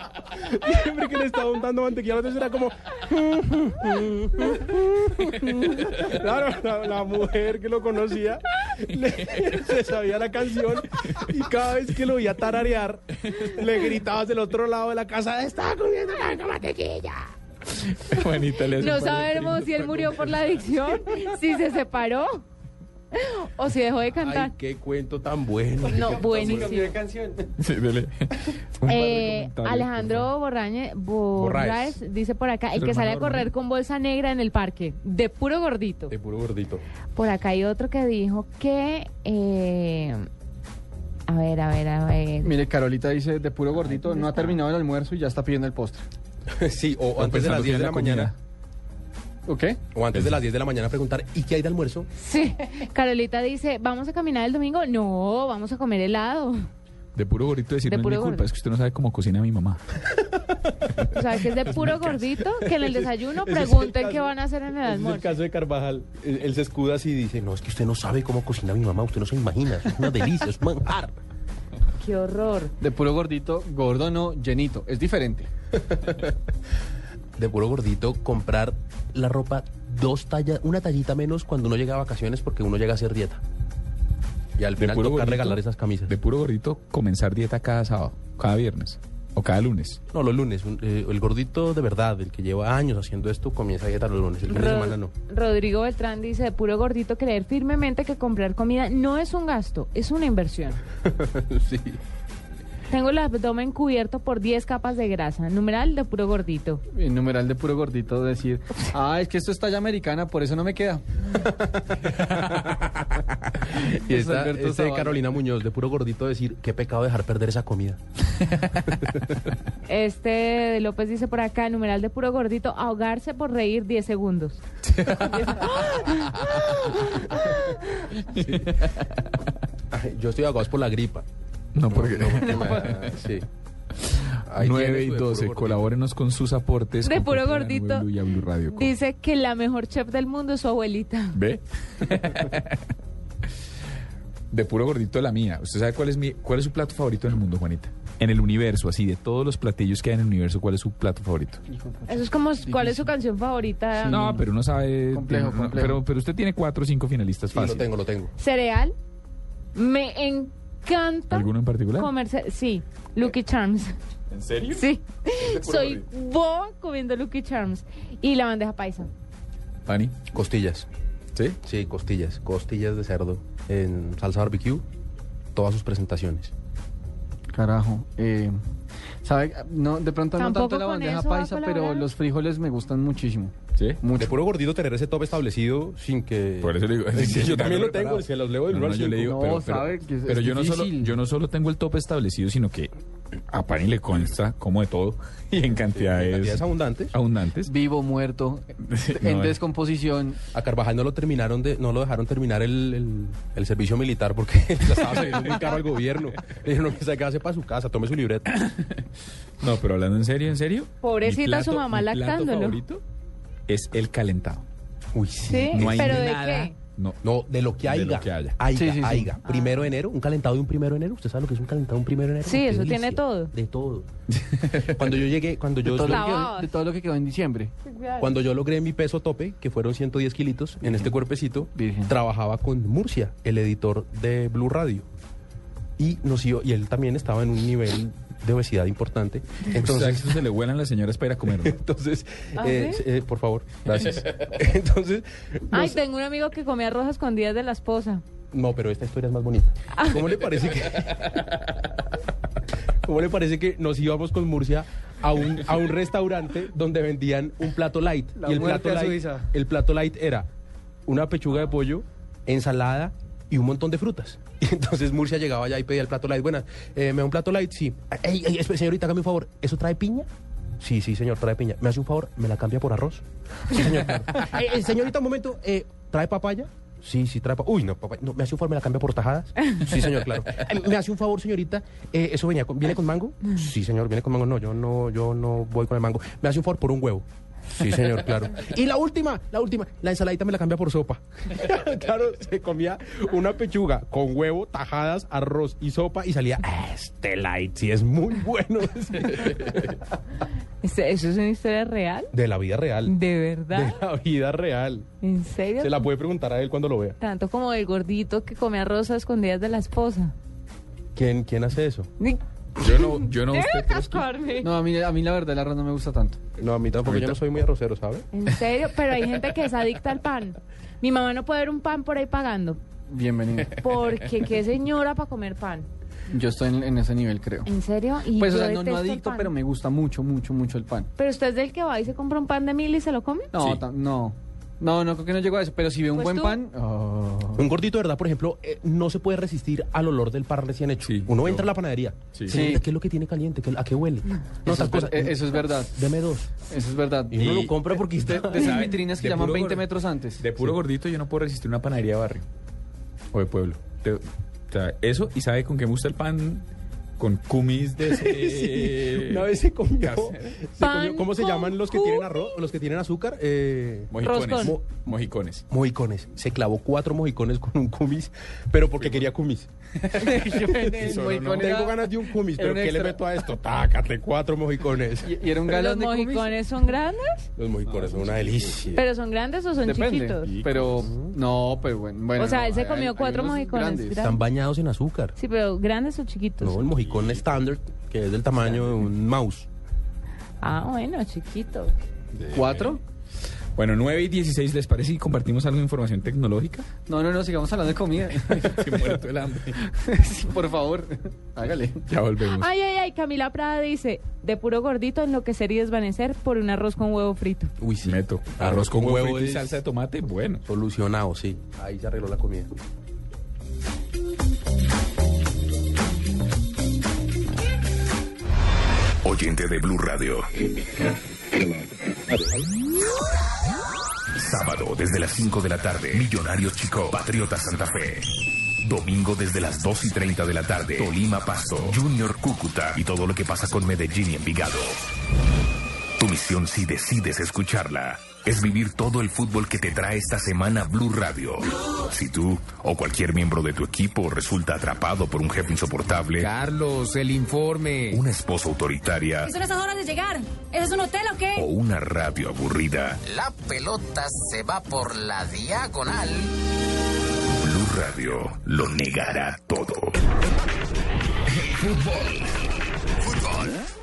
Speaker 3: siempre que le estaba untando mantequilla, entonces era como... Claro, la, la mujer que lo conocía le- se sabía la canción y cada vez que lo veía tararear, le gritabas del otro lado de la casa, está comiendo mantequilla.
Speaker 5: Juanita le
Speaker 2: No sabemos si él murió por la adicción, si se separó o si dejó de cantar.
Speaker 3: Ay, qué cuento tan bueno.
Speaker 2: No, buenísimo.
Speaker 5: Sí, dele.
Speaker 2: Eh, Alejandro Borrañe, Borraes
Speaker 3: Borraes.
Speaker 2: dice por acá, el
Speaker 3: El
Speaker 2: que sale a correr con bolsa negra en el parque, de puro gordito.
Speaker 3: De puro gordito.
Speaker 2: Por acá hay otro que dijo que... eh, a ver, a ver, a ver.
Speaker 4: Mire, Carolita dice, de puro gordito, no ha terminado el almuerzo y ya está pidiendo el postre. <laughs>
Speaker 3: sí, o
Speaker 4: O
Speaker 3: antes de las
Speaker 4: pensando
Speaker 3: 10 de la
Speaker 4: es la comida.
Speaker 3: mañana.
Speaker 4: ¿O qué?
Speaker 3: O antes de las 10 de la mañana preguntar, ¿y qué hay de almuerzo?
Speaker 2: Sí, Carolita dice, ¿vamos a caminar el domingo? No, vamos a comer helado.
Speaker 5: De puro gordito decir,
Speaker 2: De
Speaker 5: no es mi
Speaker 2: puro
Speaker 5: culpa,
Speaker 2: gordito.
Speaker 5: es que usted no sabe cómo cocina mi mamá.
Speaker 2: O sea, que es de puro gordito, que en el desayuno
Speaker 3: Ese es el
Speaker 2: pregunten qué van a hacer en el
Speaker 3: Ese es el
Speaker 2: almuerzo.
Speaker 3: caso de Carvajal. Él, él se escuda así y dice, no, es que usted no sabe cómo cocina mi mamá, usted no se imagina, es una delicia, es un manjar.
Speaker 2: Qué horror.
Speaker 4: De puro gordito, gordo no, llenito. Es diferente. <laughs>
Speaker 3: De puro gordito, comprar la ropa dos tallas, una tallita menos cuando uno llega a vacaciones porque uno llega a hacer dieta. Y al
Speaker 5: De
Speaker 3: final
Speaker 5: puro
Speaker 3: toca
Speaker 5: gordito,
Speaker 3: regalar esas camisas.
Speaker 5: De puro gordito, comenzar dieta cada sábado, cada viernes o cada lunes.
Speaker 3: No, los lunes. un- eh, el gordito de verdad, el que lleva años haciendo esto, comienza dieta los lunes. El fin de
Speaker 2: Ro-
Speaker 3: semana no.
Speaker 2: Rodrigo Beltrán dice, de puro gordito, creer firmemente que comprar comida no es un gasto, es una inversión. <laughs>
Speaker 3: sí.
Speaker 2: Tengo el abdomen cubierto por 10 capas de grasa. Numeral de puro gordito.
Speaker 4: El numeral de puro gordito decir, <laughs> ah, es que esto es talla americana, por eso no me queda. <laughs>
Speaker 3: Y esta, este de. Carolina Muñoz, de puro gordito, decir, qué pecado dejar perder esa comida. <laughs>
Speaker 2: Este de López dice por acá, numeral de puro gordito, ahogarse por reír 10 segundos.
Speaker 3: Yo estoy ahogados por la gripa.
Speaker 5: No, porque...
Speaker 3: porque <laughs> me- sí. Ahí
Speaker 5: 9
Speaker 3: tiene
Speaker 5: y
Speaker 3: su de puro
Speaker 5: 12,
Speaker 3: gordito.
Speaker 5: colabórenos con sus aportes.
Speaker 2: De puro gordito.
Speaker 5: Blue y a Blue Radio.
Speaker 2: Dice que la mejor chef del mundo es su abuelita.
Speaker 5: ¿Ve? <laughs> de puro gordito la mía. ¿Usted sabe cuál es mi cuál es su plato favorito en el mundo, Juanita? En el universo, así, de todos los platillos que hay en el universo, ¿cuál es su plato favorito?
Speaker 2: Eso es como, ¿cuál es su canción favorita?
Speaker 5: No, pero uno sabe.
Speaker 4: Complejo,
Speaker 5: no,
Speaker 4: complejo.
Speaker 5: Pero, pero usted tiene cuatro o cinco finalistas
Speaker 3: Sí, lo tengo, lo tengo.
Speaker 2: Cereal. Me encanta
Speaker 5: ¿Alguno en particular?
Speaker 2: comerse. Sí, Lucky Charms.
Speaker 5: ¿En serio?
Speaker 2: Sí. Soy boa comiendo Lucky Charms. Y la bandeja paisa.
Speaker 5: Pani.
Speaker 3: Costillas.
Speaker 5: ¿Sí?
Speaker 3: Sí, costillas. Costillas de cerdo en salsa barbecue. Todas sus presentaciones.
Speaker 4: Carajo. Eh, ¿Sabe? No, de pronto no tanto la bandeja paisa, pero los frijoles me gustan muchísimo.
Speaker 5: ¿Sí?
Speaker 3: De puro gordito tener ese top establecido sin que...
Speaker 5: Por eso le digo. <laughs>
Speaker 3: Sí, <laughs> yo también lo tengo, se los leo del
Speaker 5: No, yo le digo,
Speaker 4: No,
Speaker 5: pero, pero-
Speaker 4: sabe que es-
Speaker 5: pero
Speaker 4: es
Speaker 5: yo, no solo, yo no solo tengo el top establecido, sino que a Pani le consta como de todo y en cantidades,
Speaker 3: Cantidades abundantes.
Speaker 5: abundantes.
Speaker 4: Vivo, muerto, en
Speaker 5: No,
Speaker 4: descomposición.
Speaker 3: A Carvajal no lo terminaron de, no lo dejaron terminar el, el- el servicio militar porque <laughs> ya estaba saliendo muy caro al gobierno. Le dijeron que se quedase para su casa, tome su libreta.
Speaker 5: No, pero hablando en serio, en serio.
Speaker 2: Pobrecita
Speaker 5: mi
Speaker 2: su mamá
Speaker 5: plato
Speaker 2: lactándolo.
Speaker 5: favorito es el calentado.
Speaker 3: Uy,
Speaker 2: ¿Sí?
Speaker 5: No hay
Speaker 2: ¿Pero de
Speaker 5: nada.
Speaker 2: qué?
Speaker 5: No,
Speaker 3: No, de lo que
Speaker 5: De
Speaker 3: haya.
Speaker 5: lo que haya.
Speaker 3: Haiga,
Speaker 4: Sí, sí, sí.
Speaker 3: haiga. Primero de enero, un calentado de un primero de enero. ¿Usted sabe lo que es un calentado de un primero de enero?
Speaker 2: Sí, eso
Speaker 3: delicia.
Speaker 2: tiene todo.
Speaker 3: De todo. <laughs> cuando yo llegué, cuando
Speaker 4: De
Speaker 3: yo,
Speaker 4: todo, lo que
Speaker 2: Clavados.
Speaker 4: quedó, de todo lo que quedó en diciembre.
Speaker 3: cuando yo logré mi peso tope, que fueron 110 kilitos en este cuerpecito,
Speaker 4: Virgen.
Speaker 3: trabajaba con Murcia, el editor de Blue Radio. Y, nos iba- y él también estaba en un nivel de obesidad importante.
Speaker 5: Entonces,
Speaker 3: Entonces,
Speaker 5: eso se le vuelan las señoras para ir a comer. ¿no? <laughs>
Speaker 3: entonces
Speaker 2: ¿Ah,
Speaker 3: eh,
Speaker 2: sí?
Speaker 3: eh, por favor, gracias. <laughs> <laughs> Entonces,
Speaker 2: Ay,
Speaker 3: nos-
Speaker 2: tengo un amigo que comía arroz a escondidas de la esposa.
Speaker 3: no, pero esta historia es más bonita. ¿Cómo le parece que ¿Cómo le parece que nos íbamos con Murcia a un, a un restaurante donde vendían un plato light?
Speaker 4: La
Speaker 3: y el
Speaker 4: muerte
Speaker 3: plato light,
Speaker 4: Suiza.
Speaker 3: el plato light era una pechuga de pollo, ensalada y un montón de frutas. <laughs> Y entonces Murcia llegaba allá y pedía el plato light. Buenas, eh, ¿me da un plato light? Sí. Ey, ey, señorita, hágame un favor. ¿Eso trae piña? Sí, sí, señor, trae piña. ¿Me hace un favor? ¿Me la cambia por arroz? Sí, señor. claro. <laughs> Eh, eh, señorita, un momento. eh, ¿Trae papaya? Sí, sí, trae papaya. Uy, no, papaya. No, ¿Me hace un favor? ¿Me la cambia por tajadas? Sí, señor, claro. <laughs> ¿Me hace un favor, señorita? Eh, ¿Eso venía con- viene con mango? Sí, señor, viene con mango. No, yo no, yo no voy con el mango. ¿Me hace un favor por un huevo? Sí, señor, claro. Y la última, la última, la ensaladita me la cambia por sopa. <laughs> claro, se comía una pechuga con huevo, tajadas, arroz y sopa y salía, este light sí es muy bueno.
Speaker 2: ¿Eso eso es una historia real?
Speaker 3: De la vida real.
Speaker 2: ¿De verdad?
Speaker 3: De la vida real.
Speaker 2: ¿En serio?
Speaker 3: Se la puede preguntar a él cuando lo vea.
Speaker 2: Tanto como el gordito que come arroz a escondidas de la esposa.
Speaker 3: ¿Quién, quién hace eso?
Speaker 5: Yo no, yo no. <laughs>
Speaker 2: Debe cascarme.
Speaker 4: No, a mí, a mí la verdad el arroz no me gusta tanto.
Speaker 3: No, a mí tampoco, yo no soy muy arrocero, ¿sabe?
Speaker 2: En serio, pero hay gente que es adicta al pan. Mi mamá no puede ver un pan por ahí pagando.
Speaker 4: Bienvenido.
Speaker 2: Porque qué señora para comer pan.
Speaker 4: Yo estoy en, en ese nivel, creo.
Speaker 2: ¿En serio? Y
Speaker 4: Pues, o
Speaker 2: yo
Speaker 4: sea, no, no
Speaker 2: detesto el
Speaker 4: adicto,
Speaker 2: pan.
Speaker 4: pero me gusta mucho, mucho, mucho el pan.
Speaker 2: ¿Pero usted es del que va y se compra un pan de mil y se lo come?
Speaker 4: No, no. No, no creo que no llego a eso, pero si veo un
Speaker 2: Pues
Speaker 4: buen
Speaker 2: tú.
Speaker 4: pan... oh.
Speaker 3: Un gordito de verdad, por ejemplo, eh, no se puede resistir al olor del pan recién hecho. Uno entra a la panadería.
Speaker 5: Sí.
Speaker 3: ¿Qué es lo que tiene caliente? ¿Qué- ¿A qué huele? No,
Speaker 4: Eso,
Speaker 3: tal
Speaker 4: es
Speaker 3: cosa.
Speaker 4: ver- eh, eso es verdad.
Speaker 3: Deme dos.
Speaker 4: Eso es verdad.
Speaker 3: Y uno lo compra porque
Speaker 4: de,
Speaker 3: está...
Speaker 4: de esas vitrinas que
Speaker 5: De
Speaker 4: llaman
Speaker 5: puro
Speaker 4: 20
Speaker 5: gordo.
Speaker 4: metros antes.
Speaker 5: De puro gordito yo no puedo resistir una panadería de barrio. O de pueblo. De- o sea, eso, y sabe con qué me gusta el pan con cumis de ese... <laughs>
Speaker 3: Una vez se comió, se ¿cómo se llaman los que tienen arroz, los que tienen azúcar? Eh,
Speaker 5: Mojicones. Mojicones.
Speaker 3: mojicones. Se clavó cuatro mojicones con un cumis, pero porque quería cumis. <laughs> <laughs>
Speaker 5: No.
Speaker 3: Tengo ganas de un cumis, pero
Speaker 4: un
Speaker 3: ¿qué le
Speaker 4: extra.
Speaker 3: meto a esto? Tácate cuatro mojicones.
Speaker 4: Y, y era un
Speaker 2: ¿Pero
Speaker 4: galón
Speaker 2: los
Speaker 4: de cumis.
Speaker 2: mojicones son grandes?
Speaker 3: Los mojicones son una delicia.
Speaker 2: ¿Pero son grandes o son
Speaker 4: Depende.
Speaker 2: chiquitos?
Speaker 4: Pero, no, pero bueno. bueno
Speaker 2: O sea,
Speaker 4: no,
Speaker 2: él se
Speaker 4: hay-
Speaker 2: comió
Speaker 4: hay
Speaker 2: cuatro
Speaker 4: unos
Speaker 2: mojicones
Speaker 4: grandes.
Speaker 2: grandes.
Speaker 3: Están bañados en azúcar.
Speaker 2: Sí, pero grandes o chiquitos.
Speaker 3: No, el mojicón estándar, que es del tamaño de un mouse.
Speaker 2: Ah, bueno, chiquito.
Speaker 4: ¿Cuatro?
Speaker 5: Bueno, 9 y 16, ¿les parece si compartimos algo de información tecnológica?
Speaker 4: No, no, no, sigamos hablando de comida. <laughs>
Speaker 5: Que muerto el hambre. <laughs>
Speaker 4: Sí, por favor, hágale.
Speaker 5: Ya volvemos.
Speaker 2: Ay, ay, ay, Camila Prada dice, de puro gordito enloquecer y desvanecer por un arroz con huevo frito.
Speaker 3: Uy, sí.
Speaker 5: Meto. Arroz con huevo, frito y salsa de tomate, bueno.
Speaker 3: Solucionado, sí. Ahí se arregló la comida.
Speaker 1: Oyente de Blue Radio. Sábado desde las 5 de la tarde, Millonarios Chico, Patriotas Santa Fe. Domingo desde las 2 y 30 de la tarde, Tolima Pasto, Junior Cúcuta y todo lo que pasa con Medellín y Envigado. Tu misión si decides escucharla es vivir todo el fútbol que te trae esta semana Blue Radio. Si tú o cualquier miembro de tu equipo resulta atrapado por un jefe insoportable,
Speaker 35: Carlos, el informe.
Speaker 1: una esposa autoritaria
Speaker 36: Son esas horas de llegar. ¿Ese es un hotel o qué?
Speaker 1: o una radio aburrida,
Speaker 35: La pelota se va por la diagonal.
Speaker 1: Blue Radio lo negará todo. Fútbol. Fútbol.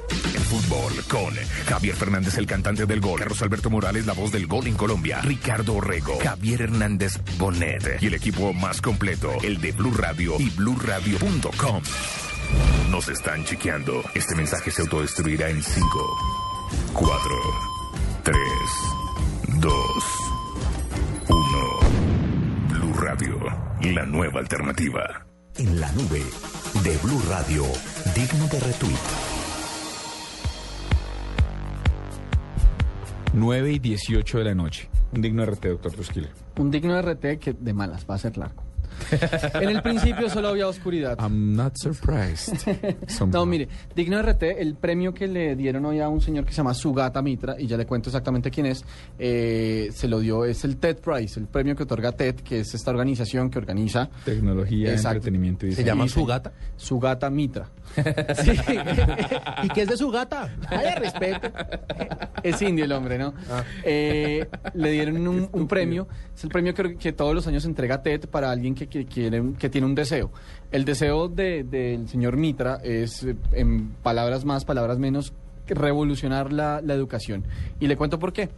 Speaker 1: Fútbol con Javier Fernández, el cantante del gol, Carlos Alberto Morales, la voz del gol en Colombia, Ricardo Orrego, Javier Hernández Bonet y el equipo más completo, el de Blue Radio y BlueRadio.com. Nos están chequeando. Este mensaje se autodestruirá en 5, 4, 3, 2, 1. Blue Radio, la nueva alternativa.
Speaker 21: En la nube de Blue Radio, digno de retweet.
Speaker 5: 9 y 18 de la noche. Un digno RT, doctor Trusquila.
Speaker 4: Un digno RT que de malas va a ser largo. <laughs> en el principio solo había oscuridad.
Speaker 5: I'm not surprised. <laughs>
Speaker 4: No, mire, digno RT, el premio que le dieron hoy a un señor que se llama Sugata Mitra, y ya le cuento exactamente quién es, eh, se lo dio, es el TED Prize, el premio que otorga TED, que es esta organización que organiza
Speaker 5: Tecnología,
Speaker 4: Exacto.
Speaker 5: entretenimiento y
Speaker 3: ¿Se llama. Sugata?
Speaker 4: Sugata Mitra. <laughs> Sí.
Speaker 3: ¿Y qué es de Sugata?
Speaker 4: Haya respeto. Es indio el hombre, ¿no?
Speaker 3: Ah.
Speaker 4: Eh, le dieron un, un premio. Es el premio que, que todos los años entrega TED para alguien que, que que, tiene un deseo. El deseo de- del señor Mitra es, eh, en palabras más, palabras menos, revolucionar la educación. Y le cuento por qué.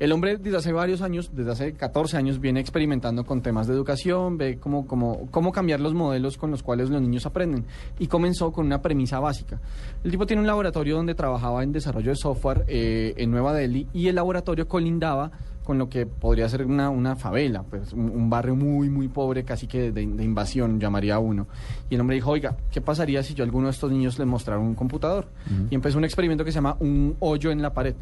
Speaker 4: El hombre desde hace varios años, desde hace 14 años, viene experimentando con temas de educación, ve cómo, cómo, cómo cambiar los modelos con los cuales los niños aprenden. Y comenzó con una premisa básica. El tipo tiene un laboratorio donde trabajaba en desarrollo de software eh, en Nueva Delhi y el laboratorio colindaba con lo que podría ser una, una favela, pues un, un barrio muy, muy pobre, casi que de, de invasión, llamaría uno. Y el hombre dijo, oiga, ¿qué pasaría si yo a alguno de estos niños les mostrara un computador? Y empezó un experimento que se llama un hoyo en la pared.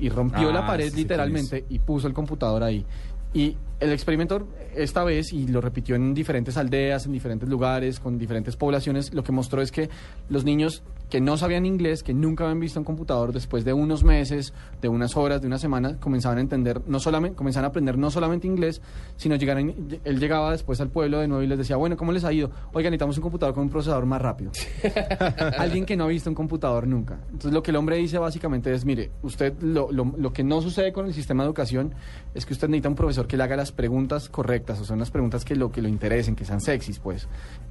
Speaker 4: Y rompió
Speaker 5: Ah,
Speaker 4: la pared
Speaker 5: sí sé cuál
Speaker 4: literalmente y puso el computador ahí. Y el experimento esta vez, y lo repitió en diferentes aldeas, en diferentes lugares, con diferentes poblaciones, lo que mostró es que los niños que no sabían inglés, que nunca habían visto un computador, después de unos meses, de unas horas, de una semana, comenzaban a entender, no solamente, comenzaban a aprender no solamente inglés, sino llegaron, él llegaba después al pueblo de nuevo y les decía, bueno, ¿cómo les ha ido? Oigan, necesitamos un computador con un procesador más rápido. <laughs> Alguien que no ha visto un computador nunca. Entonces lo que el hombre dice básicamente es, mire, usted lo, lo, lo que no sucede con el sistema de educación es que usted necesita un profesor que le haga las preguntas correctas, o sea, unas preguntas que lo que lo interesen, que sean sexys, pues,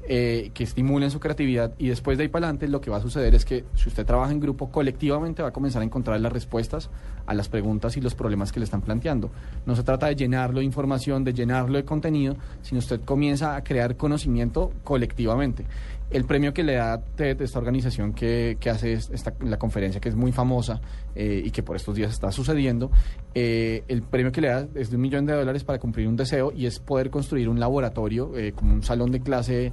Speaker 4: eh, que estimulen su creatividad y después de ahí para adelante lo que va a suceder es que si usted trabaja en grupo colectivamente va a comenzar a encontrar las respuestas a las preguntas y los problemas que le están planteando. No se trata de llenarlo de información, de llenarlo de contenido, sino usted comienza a crear conocimiento colectivamente. El premio que le da TED, esta organización que, que hace es- esta, la conferencia, que es muy famosa eh, y que por estos días está sucediendo, eh, el premio que le da es de un millón de dólares para cumplir un deseo y es poder construir un laboratorio, eh, como un salón de clase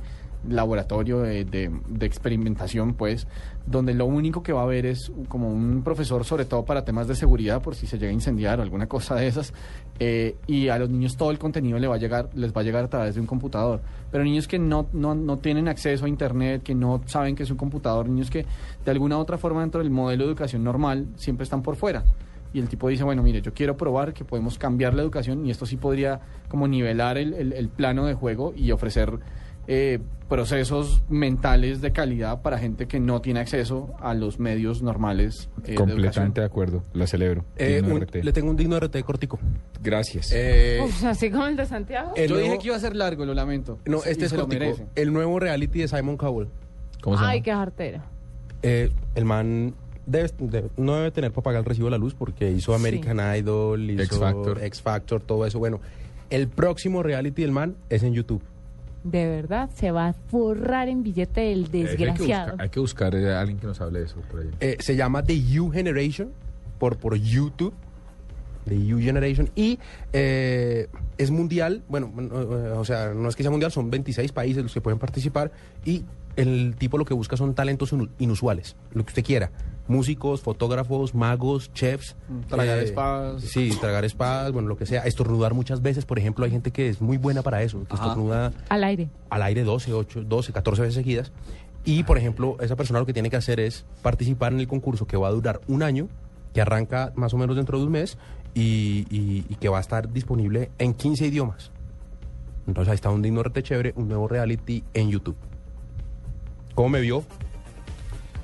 Speaker 4: laboratorio de, de- de experimentación, pues, donde lo único que va a haber es como un profesor, sobre todo para temas de seguridad, por si se llega a incendiar o alguna cosa de esas, eh, y a los niños todo el contenido le va a llegar, les va a llegar a través de un computador. Pero niños que no, no, no tienen acceso a internet, que no saben que es un computador, niños que de alguna u otra forma dentro del modelo de educación normal siempre están por fuera. Y el tipo dice, bueno, mire, yo quiero probar que podemos cambiar la educación y esto sí podría como nivelar el, el- el plano de juego y ofrecer eh, procesos mentales de calidad para gente que no tiene acceso a los medios normales eh.
Speaker 5: Completamente de acuerdo, la celebro.
Speaker 3: Eh,
Speaker 5: Digno
Speaker 3: un-
Speaker 5: RT.
Speaker 3: le tengo un digno RT cortico.
Speaker 5: Gracias.
Speaker 3: Eh,
Speaker 2: Uf, así como el de Santiago.
Speaker 3: el
Speaker 4: Yo
Speaker 3: nuevo-
Speaker 4: dije que iba a ser largo, lo lamento.
Speaker 3: No,
Speaker 4: Y
Speaker 3: este es
Speaker 4: se lo
Speaker 3: cortico. El nuevo reality de Simon Cowell.
Speaker 5: ¿Cómo
Speaker 2: Ay, qué jartera.
Speaker 3: Eh, el man debe- debe- no debe tener para pagar el recibo de la luz porque hizo American Idol, hizo
Speaker 5: X Factor.
Speaker 3: X Factor, todo eso. Bueno, el próximo reality del man es en YouTube.
Speaker 2: De verdad, se va a forrar en billete el
Speaker 5: Eh, Hay que
Speaker 2: desgraciado.
Speaker 5: buscar, hay que buscar, eh, a alguien que nos hable de eso por ahí.
Speaker 3: Eh, se llama The You Generation por, por YouTube. The You Generation. Y eh, es mundial. Bueno, eh, o sea, no es que sea mundial, son 26 países los que pueden participar. Y el tipo lo que busca son talentos inu- inusuales, lo que usted quiera. Músicos, fotógrafos, magos, chefs.
Speaker 4: Tragar espadas.
Speaker 3: Sí, tragar espadas, bueno, lo que sea. Estornudar muchas veces, por ejemplo, hay gente que es muy buena para eso, que
Speaker 4: Ajá.
Speaker 3: estornuda
Speaker 2: Al aire.
Speaker 3: al aire 12, 8, 12, 14 veces seguidas. Y, por ejemplo, esa persona lo que tiene que hacer es participar en el concurso que va a durar un año, que arranca más o menos dentro de un mes y, y- y que va a estar disponible en 15 idiomas. Entonces ahí está un digno rete chévere, un nuevo reality en YouTube. ¿Cómo me vio?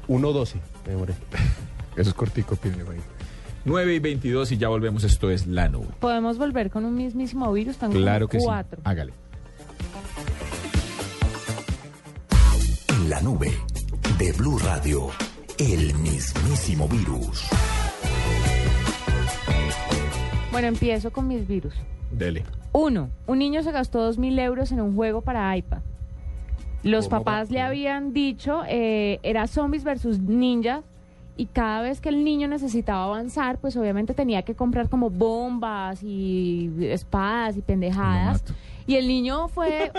Speaker 3: 1.12. me demoré. <laughs>
Speaker 5: Eso es cortico, pídeme ahí. 9 y 22 y ya volvemos. Esto es La Nube.
Speaker 2: Podemos volver con un mismísimo virus, como
Speaker 5: Claro que
Speaker 2: cuatro.
Speaker 5: sí. Hágale.
Speaker 21: En la nube de Blue Radio, el mismísimo virus.
Speaker 2: Bueno, empiezo con mis virus.
Speaker 5: Dele.
Speaker 2: Uno, un niño se gastó dos mil euros en un juego para iPad. Los
Speaker 3: ¿Cómo
Speaker 2: papás
Speaker 3: va?
Speaker 2: le habían dicho, eh, era zombies versus ninjas, y cada vez que el niño necesitaba avanzar, pues obviamente tenía que comprar como bombas y espadas y pendejadas. Y el niño fue,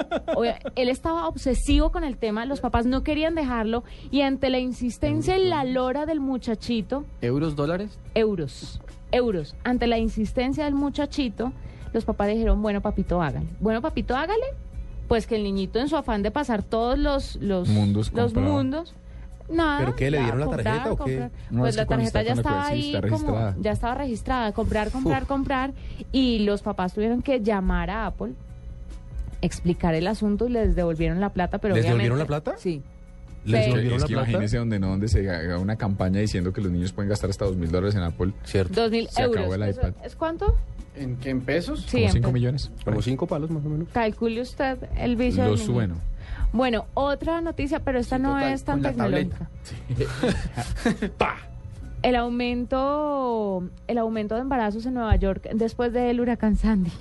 Speaker 2: él estaba obsesivo con el tema, los papás no querían dejarlo, y ante la insistencia y la lora del muchachito,
Speaker 4: ¿Euros, dólares?
Speaker 2: euros, euros. Ante la insistencia del muchachito, los papás dijeron, bueno, papito, hágale. Bueno, papito, hágale. Pues que el niñito en su afán de pasar todos los, los
Speaker 5: Mundos
Speaker 2: los
Speaker 5: compraba.
Speaker 2: mundos, nada.
Speaker 3: ¿Pero qué, le
Speaker 2: ya,
Speaker 3: dieron la
Speaker 2: comprar,
Speaker 3: tarjeta o qué?
Speaker 2: comprar.
Speaker 5: No,
Speaker 2: pues
Speaker 5: es
Speaker 2: la
Speaker 5: que
Speaker 2: tarjeta ya estaba ahí
Speaker 5: está
Speaker 2: como,
Speaker 5: registrada.
Speaker 2: ya estaba registrada, comprar, comprar, comprar. Y los papás tuvieron que llamar a Apple, explicar el asunto y les devolvieron la plata, pero
Speaker 3: ¿Les devolvieron la plata?
Speaker 2: Sí.
Speaker 3: Les
Speaker 2: Sí.
Speaker 3: devolvieron
Speaker 5: Es que imagínese donde no, donde se haga una campaña diciendo que los niños pueden gastar hasta dos mil dólares en Apple.
Speaker 3: Cierto.
Speaker 2: Dos mil euros.
Speaker 5: acabó el
Speaker 2: ¿Eso
Speaker 5: iPad.
Speaker 2: ¿Es cuánto?
Speaker 4: ¿En qué? ¿En pesos?
Speaker 2: Sí,
Speaker 5: Como
Speaker 2: en
Speaker 5: 5
Speaker 2: pe-
Speaker 5: millones.
Speaker 3: Como cinco palos más o menos.
Speaker 2: Calcule usted el vicio
Speaker 5: Lo
Speaker 2: del niño.
Speaker 5: sueno.
Speaker 2: Bueno, otra noticia, pero esta no
Speaker 4: total,
Speaker 2: es tan tecnológica. <laughs> El aumento, el aumento de embarazos en Nueva York después del huracán Sandy.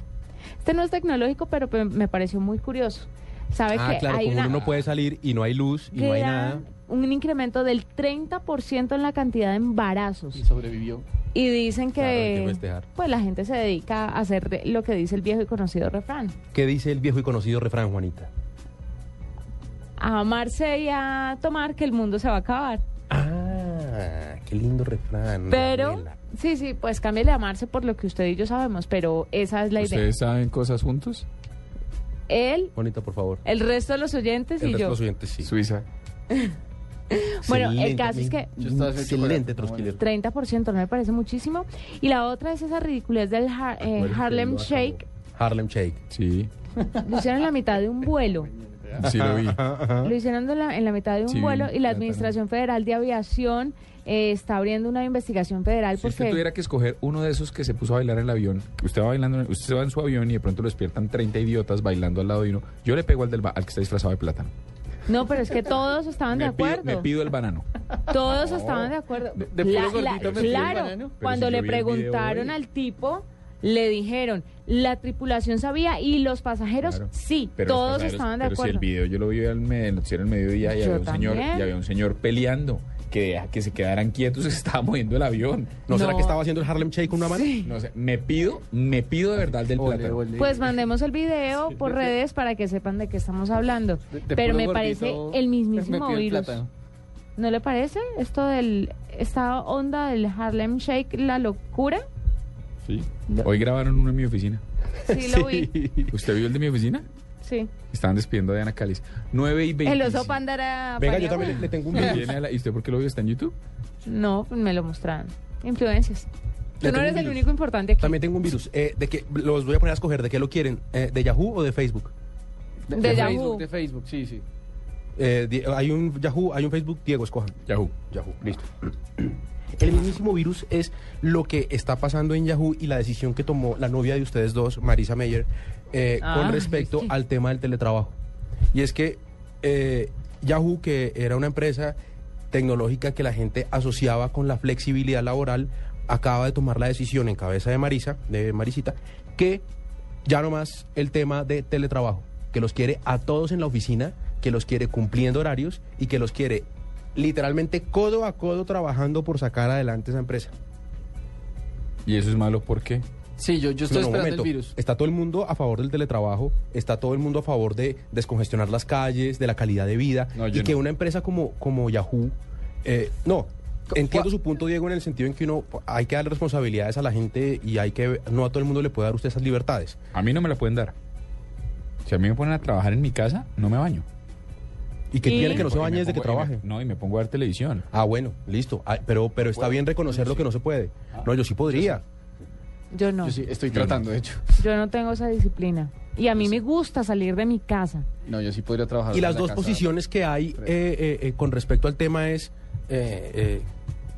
Speaker 2: Este no es tecnológico, pero pe- me pareció muy curioso. Sabe
Speaker 3: Ah,
Speaker 2: que
Speaker 3: claro,
Speaker 2: hay
Speaker 3: como
Speaker 2: una
Speaker 3: uno no puede salir y no hay luz y no hay nada.
Speaker 2: un incremento del 30% en la cantidad de embarazos.
Speaker 4: Y sobrevivió.
Speaker 2: Y dicen
Speaker 3: Claro, que
Speaker 2: que
Speaker 3: festejar.
Speaker 2: pues la gente se dedica a hacer de- lo que dice el viejo y conocido refrán.
Speaker 3: ¿Qué dice el viejo y conocido refrán, Juanita?
Speaker 2: A amarse y a tomar que el mundo se va a acabar.
Speaker 3: Ah, qué lindo refrán.
Speaker 2: Pero,
Speaker 3: Gabriela.
Speaker 2: sí, sí, pues cámbiale a amarse por lo que usted y yo sabemos, pero esa es la idea.
Speaker 5: ¿Ustedes saben cosas juntos?
Speaker 2: Él,
Speaker 3: Juanita, por favor.
Speaker 2: el resto de los oyentes
Speaker 3: El
Speaker 2: y
Speaker 3: resto de
Speaker 2: yo.
Speaker 3: los oyentes, sí.
Speaker 5: Suiza. <laughs>
Speaker 2: Bueno, el caso es que
Speaker 4: Yo estaba haciendo
Speaker 3: Excelente,
Speaker 4: chocolate.
Speaker 3: Trotskilero.
Speaker 2: 30% no me parece muchísimo. Y la otra es esa ridiculez del eh, Harlem. Shake.
Speaker 3: Harlem Shake.
Speaker 5: Sí,
Speaker 2: Lo hicieron en la mitad de un vuelo. <laughs>
Speaker 5: sí lo vi.
Speaker 2: Lo hicieron en la, en la mitad de un
Speaker 5: Sí,
Speaker 2: vuelo y la. Administración Federal de Aviación eh, está abriendo una investigación federal
Speaker 5: Si usted
Speaker 2: porque...
Speaker 5: tuviera que escoger uno de esos que se puso a bailar en el avión, que usted va bailando, usted se va en su avión y de pronto lo despiertan 30 idiotas bailando al lado de uno, yo le pego al, del al que está disfrazado de plátano.
Speaker 2: No, pero es que todos estaban de
Speaker 5: pido,
Speaker 2: acuerdo.
Speaker 5: me pido el banano.
Speaker 2: Todos estaban de acuerdo.
Speaker 4: De- de
Speaker 2: La- la-
Speaker 4: me el
Speaker 2: claro,
Speaker 4: banano.
Speaker 2: Cuando
Speaker 5: si
Speaker 2: le preguntaron al tipo, le dijeron, la tripulación sabía y los pasajeros
Speaker 5: Claro.
Speaker 2: sí, todos
Speaker 5: pasajeros-
Speaker 2: estaban de
Speaker 5: pero si
Speaker 2: acuerdo.
Speaker 5: el video yo lo vi al me- el noticiero al mediodía y
Speaker 2: Yo
Speaker 5: había, un señor, y había un señor peleando que deja que se quedaran quietos, <laughs> se estaba moviendo el avión.
Speaker 3: ¿No, será
Speaker 2: No.
Speaker 3: que estaba haciendo el Harlem Shake con una mano?
Speaker 2: Sí.
Speaker 5: No sé, me pido, me pido de verdad del
Speaker 4: Ole,
Speaker 5: plátano.
Speaker 4: ole.
Speaker 2: Pues mandemos el video por redes para que sepan de qué estamos hablando.
Speaker 4: De- de
Speaker 2: Pero me parece el
Speaker 4: me
Speaker 2: mismísimo
Speaker 4: el
Speaker 2: virus. ¿No le parece? Esto del esta onda del Harlem Shake, la locura.
Speaker 5: Sí. Hoy grabaron uno en mi oficina.
Speaker 2: Sí, lo <laughs> vi.
Speaker 5: ¿Usted vio el de mi oficina?
Speaker 2: Sí.
Speaker 5: Estaban despidiendo a Diana Cáliz. 9 y 20.
Speaker 2: El oso panda era
Speaker 3: Venga, yo también le, le tengo un virus.
Speaker 5: ¿Y usted por qué lo vio? ¿Está en YouTube?
Speaker 2: No, pues me lo mostraron. Influencias. Tú no eres el único importante aquí.
Speaker 3: También tengo un virus. Eh, de que los voy a poner a escoger. ¿De qué lo quieren? Eh, ¿De Yahoo o de Facebook?
Speaker 4: De,
Speaker 2: De
Speaker 4: de
Speaker 2: Yahoo.
Speaker 4: Facebook, de Facebook, sí, sí.
Speaker 3: Eh, di- hay un Yahoo, hay un Facebook. Diego, escojan.
Speaker 5: Yahoo.
Speaker 3: Yahoo, listo. El mismísimo virus es lo que está pasando en Yahoo y la decisión que tomó la novia de ustedes dos, Marisa Meyer, eh,
Speaker 2: Ah,
Speaker 3: con respecto
Speaker 2: es que-
Speaker 3: al tema del teletrabajo. Y es que eh, Yahoo, que era una empresa tecnológica que la gente asociaba con la flexibilidad laboral, acaba de tomar la decisión en cabeza de Marisa, de Marisita, que ya no más el tema de teletrabajo, que los quiere a todos en la oficina, que los quiere cumpliendo horarios y que los quiere literalmente codo a codo trabajando por sacar adelante esa empresa.
Speaker 5: ¿Y eso es malo por qué?
Speaker 4: Sí, yo, yo estoy
Speaker 3: No,
Speaker 4: esperando
Speaker 3: momento.
Speaker 4: el virus.
Speaker 3: Está todo el mundo a favor del teletrabajo, está todo el mundo a favor de descongestionar las calles, de la calidad de vida,
Speaker 5: No,
Speaker 3: y que
Speaker 5: no.
Speaker 3: una empresa como, como Yahoo, eh, no, entiendo su punto, Diego, en el sentido en que uno hay que dar responsabilidades a la gente y hay que, no a todo el mundo le puede dar usted esas libertades.
Speaker 5: A mí no me la pueden dar. Si a mí me ponen a trabajar en mi casa, no me baño.
Speaker 3: Y que
Speaker 2: Y-
Speaker 3: tiene que no se bañe desde que
Speaker 5: pongo- y me-
Speaker 3: trabaje.
Speaker 5: no, y me pongo a ver televisión.
Speaker 3: Ah, bueno, listo. Ah, pero, pero está bien reconocer lo que no se puede. No, yo sí podría.
Speaker 2: Yo no.
Speaker 4: Yo sí, estoy tratando, de hecho.
Speaker 2: Yo no tengo esa disciplina. Y a mí me gusta salir de mi casa.
Speaker 4: No, yo sí podría trabajar.
Speaker 3: Y las dos
Speaker 4: casa.
Speaker 3: posiciones que hay eh, eh, eh, con respecto al tema es eh, eh,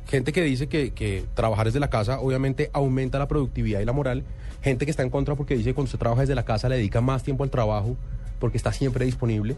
Speaker 3: gente que dice que, que trabajar desde la casa obviamente aumenta la productividad y la moral. Gente que está en contra porque dice que cuando usted trabaja desde la casa le dedica más tiempo al trabajo porque está siempre disponible.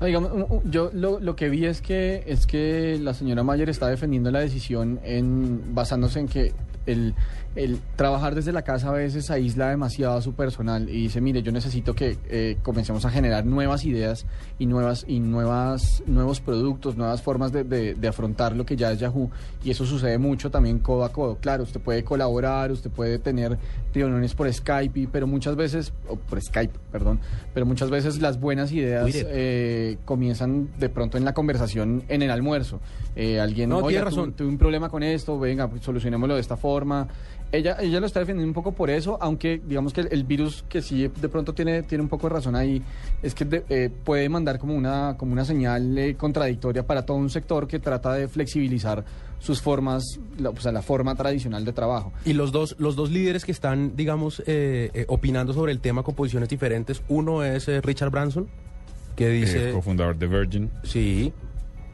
Speaker 4: Digamos, yo lo, lo que vi es que es que la señora Mayer está defendiendo la decisión en basándose en que el, el trabajar desde la casa a veces aísla demasiado a su personal y dice, mire, yo necesito que eh, comencemos a generar nuevas ideas y nuevas y nuevas nuevos productos, nuevas formas de, de- de afrontar lo que ya es Yahoo y eso sucede mucho también codo a codo. Claro, usted puede colaborar, usted puede tener reuniones por Skype, pero muchas veces, o por Skype, perdón, pero muchas veces las buenas ideas eh, comienzan de pronto en la conversación en el almuerzo. Eh, alguien,
Speaker 3: No,
Speaker 4: "Oiga,
Speaker 3: tiene razón.
Speaker 4: tuve un problema con esto, venga, pues, solucionémoslo de esta forma. Ella, ella lo está defendiendo un poco por eso, aunque digamos que el, el virus que sí de pronto tiene, tiene un poco de razón ahí, es que de- eh, puede mandar como una, como una señal eh, contradictoria para todo un sector que trata de flexibilizar sus formas, la, o sea, la forma tradicional de trabajo.
Speaker 3: Y los dos, los dos líderes que están, digamos, eh, eh, opinando sobre el tema con posiciones diferentes, uno es eh, Richard Branson, que dice...
Speaker 5: Eh, cofundador de Virgin.
Speaker 3: Sí.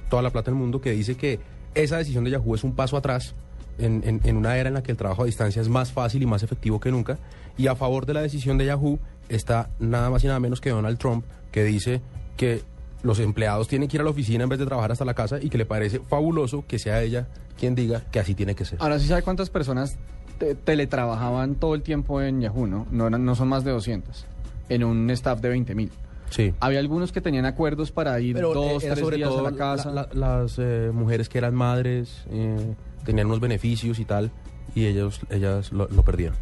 Speaker 3: toda la plata del mundo, que dice que esa decisión de Yahoo es un paso atrás en, en- en una era en la que el trabajo a distancia es más fácil y más efectivo que nunca. Y a favor de la decisión de Yahoo está nada más y nada menos que Donald Trump, que dice que los empleados tienen que ir a la oficina en vez de trabajar hasta la casa y que le parece fabuloso que sea ella quien diga que así tiene que ser.
Speaker 4: Ahora sí sabe cuántas personas te- teletrabajaban todo el tiempo en Yahoo, ¿no? No, eran- no son más de 200, en un staff de 20 mil.
Speaker 3: Sí.
Speaker 4: Había algunos que tenían acuerdos para ir
Speaker 3: Pero
Speaker 4: dos,
Speaker 3: eh, era
Speaker 4: tres
Speaker 3: sobre
Speaker 4: días
Speaker 3: todo
Speaker 4: a la casa.
Speaker 3: la- la- las eh, mujeres que eran madres eh, tenían unos beneficios y tal, y ellos, ellas lo, lo perdieron.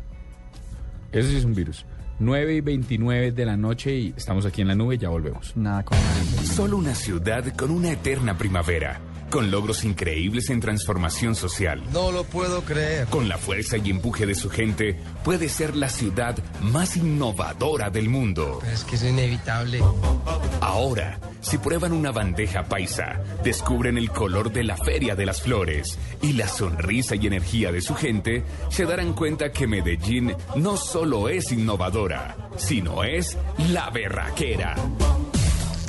Speaker 5: Eso sí es un virus. 9 y 29 de la noche y estamos aquí en la nube, ya volvemos.
Speaker 4: Nada con
Speaker 1: Solo una ciudad con una eterna primavera, con logros increíbles en transformación social.
Speaker 37: No lo puedo creer.
Speaker 1: Con la fuerza y empuje de su gente, puede ser la ciudad más innovadora del mundo.
Speaker 37: Es que es inevitable.
Speaker 1: Ahora, si prueban una bandeja paisa, descubren el color de la Feria de las Flores y la sonrisa y energía de su gente, se darán cuenta que Medellín no solo es innovadora, sino es la berraquera.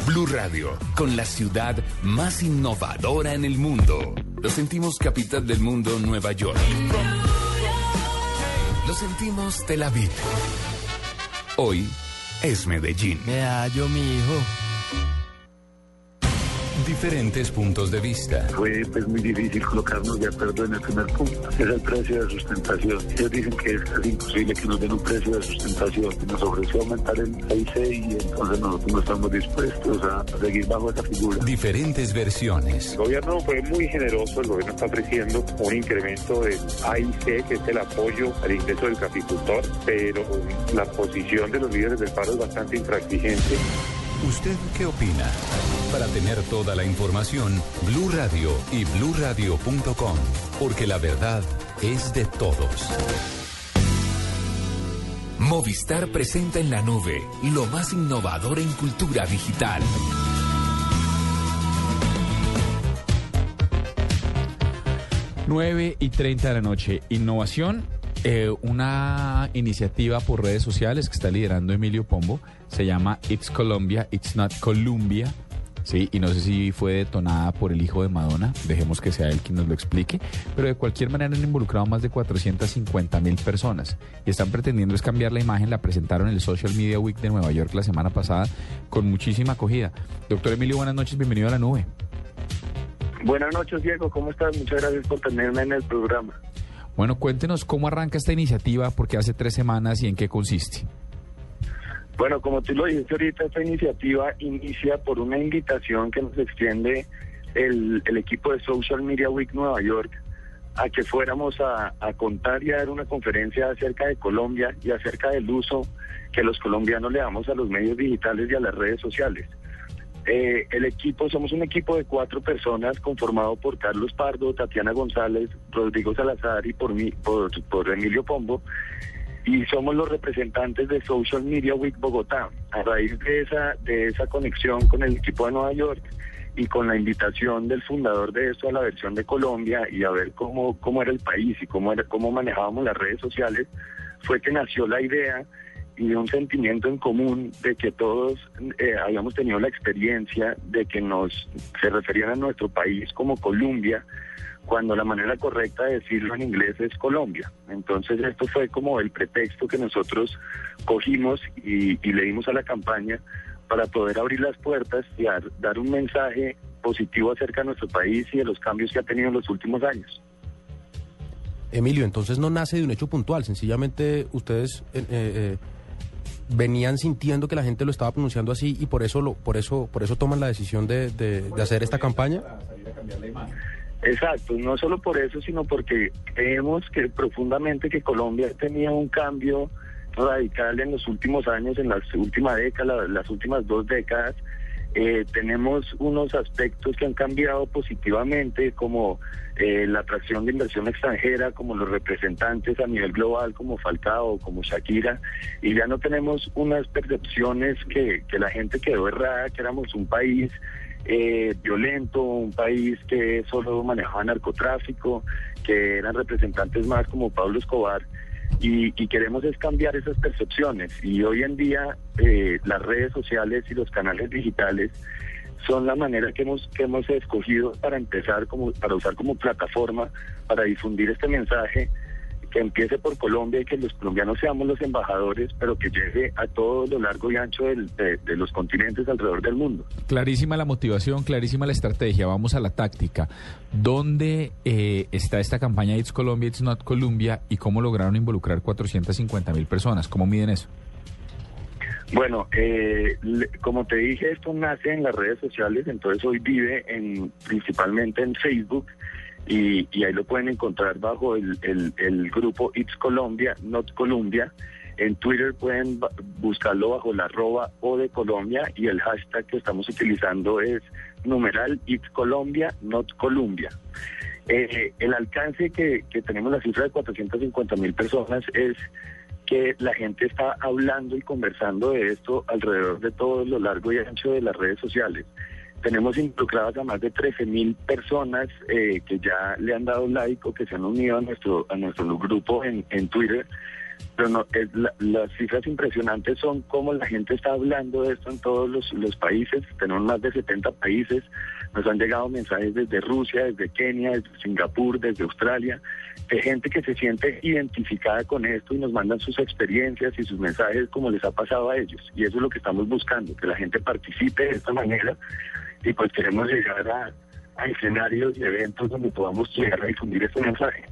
Speaker 1: Blue Radio, con la ciudad más innovadora en el mundo. Lo sentimos capital del mundo, Nueva York. Lo sentimos Tel Aviv. Hoy es Medellín.
Speaker 37: Me hallo, mi hijo.
Speaker 11: Diferentes puntos de vista.
Speaker 38: Fue pues muy difícil colocarnos de acuerdo en el primer punto. Es el precio de sustentación. Ellos dicen que es casi imposible que nos den un precio de sustentación. Nos ofreció aumentar el PIC y entonces nosotros no estamos dispuestos a seguir bajo esa figura.
Speaker 11: Diferentes versiones.
Speaker 39: El gobierno fue muy generoso, el gobierno está ofreciendo un incremento del AIC, que es el apoyo al ingreso del capicultor, pero la posición de los líderes del paro es bastante intransigente.
Speaker 11: ¿Usted qué opina? Para tener toda la información, Blue Radio y bluradio.com, porque la verdad es de todos.
Speaker 1: Movistar presenta en la nube lo más innovador en cultura digital.
Speaker 5: Nueve y 30 de la noche. Innovación, eh, una iniciativa por redes sociales que está liderando Emilio Pombo. Se llama It's Colombia, It's Not Columbia. Sí, y no sé si fue detonada por el hijo de Madonna, dejemos que sea él quien nos lo explique, pero de cualquier manera han involucrado más de 450 mil personas y están pretendiendo es cambiar la imagen, la presentaron en el Social Media Week de Nueva York la semana pasada con muchísima acogida. Doctor Emilio, buenas noches, bienvenido a la nube.
Speaker 38: Buenas noches, Diego. ¿Cómo estás? Muchas gracias por tenerme en el programa.
Speaker 5: Bueno, cuéntenos cómo arranca esta iniciativa, porque hace tres semanas y en qué consiste.
Speaker 38: Bueno, como tú lo dijiste ahorita, esta iniciativa inicia por una invitación que nos extiende el, el equipo de Social Media Week Nueva York a que fuéramos a, a contar y a dar una conferencia acerca de Colombia y acerca del uso que los colombianos le damos a los medios digitales y a las redes sociales. Eh, el equipo, somos un equipo de cuatro personas conformado por Carlos Pardo, Tatiana González, Rodrigo Salazar y por mí, por, Emilio Pombo y somos los representantes de Social Media Week Bogotá. A raíz de esa, de esa conexión con el equipo de Nueva York y con la invitación del fundador de esto a la versión de Colombia y a ver cómo, cómo era el país y cómo, era, cómo manejábamos las redes sociales, fue que nació la idea y un sentimiento en común de que todos eh, habíamos tenido la experiencia de que nos se referían a nuestro país como Colombia cuando la manera correcta de decirlo en inglés es Colombia. Entonces esto fue como el pretexto que nosotros cogimos y, y le dimos a la campaña para poder abrir las puertas y dar, dar un mensaje positivo acerca de nuestro país y de los cambios que ha tenido en los últimos años.
Speaker 3: Emilio, entonces no nace de un hecho puntual, sencillamente ustedes eh, eh, venían sintiendo que la gente lo estaba pronunciando así y por eso lo, por eso, por eso toman la decisión de, de- de hacer esta campaña.
Speaker 38: Exacto, no solo por eso, sino porque creemos que profundamente que Colombia tenía un cambio radical en los últimos años, en las últimas décadas, las últimas dos décadas. Eh, tenemos unos aspectos que han cambiado positivamente, como eh, la atracción de inversión extranjera, como los representantes a nivel global, como Falcao, como Shakira, y ya no tenemos unas percepciones que, que la gente quedó errada, que éramos un país eh, violento, un país que solo manejaba narcotráfico, que eran representantes más como Pablo Escobar. Y, y queremos es cambiar esas percepciones. Y hoy en día eh, las redes sociales y los canales digitales son la manera que hemos que hemos escogido para empezar como para usar como plataforma para difundir este mensaje que empiece por Colombia y que los colombianos seamos los embajadores, pero que llegue a todo lo largo y ancho del- de, de los continentes alrededor del mundo.
Speaker 5: Clarísima la motivación, clarísima la estrategia. Vamos a la táctica. ¿Dónde eh, está esta campaña It's Colombia, It's Not Colombia y cómo lograron involucrar 450 mil personas? ¿Cómo miden eso?
Speaker 38: Bueno, eh, le- como te dije, esto nace en las redes sociales, entonces hoy vive en, principalmente en Facebook y, y ahí lo pueden encontrar bajo el, grupo It's Colombia, Not Colombia. En Twitter pueden buscarlo bajo la arroba O de Colombia y el hashtag que estamos utilizando es numeral It's Colombia, Not Colombia. Eh, el alcance que tenemos, la cifra de 450 mil personas, es que la gente está hablando y conversando de esto alrededor de todo lo largo y ancho de las redes sociales. Tenemos involucradas a más de 13 mil personas eh, que ya le han dado like o que se han unido a nuestro a nuestro grupo en, en Twitter. Pero no, es la- las cifras impresionantes son cómo la gente está hablando de esto en todos los, los países. Tenemos más de 70 países. Nos han llegado mensajes desde Rusia, desde Kenia, desde Singapur, desde Australia, de gente que se siente identificada con esto y nos mandan sus experiencias y sus mensajes como les ha pasado a ellos. Y eso es lo que estamos buscando, que la gente participe de esta manera y pues queremos llegar a, escenarios y eventos donde podamos llegar a difundir este mensaje.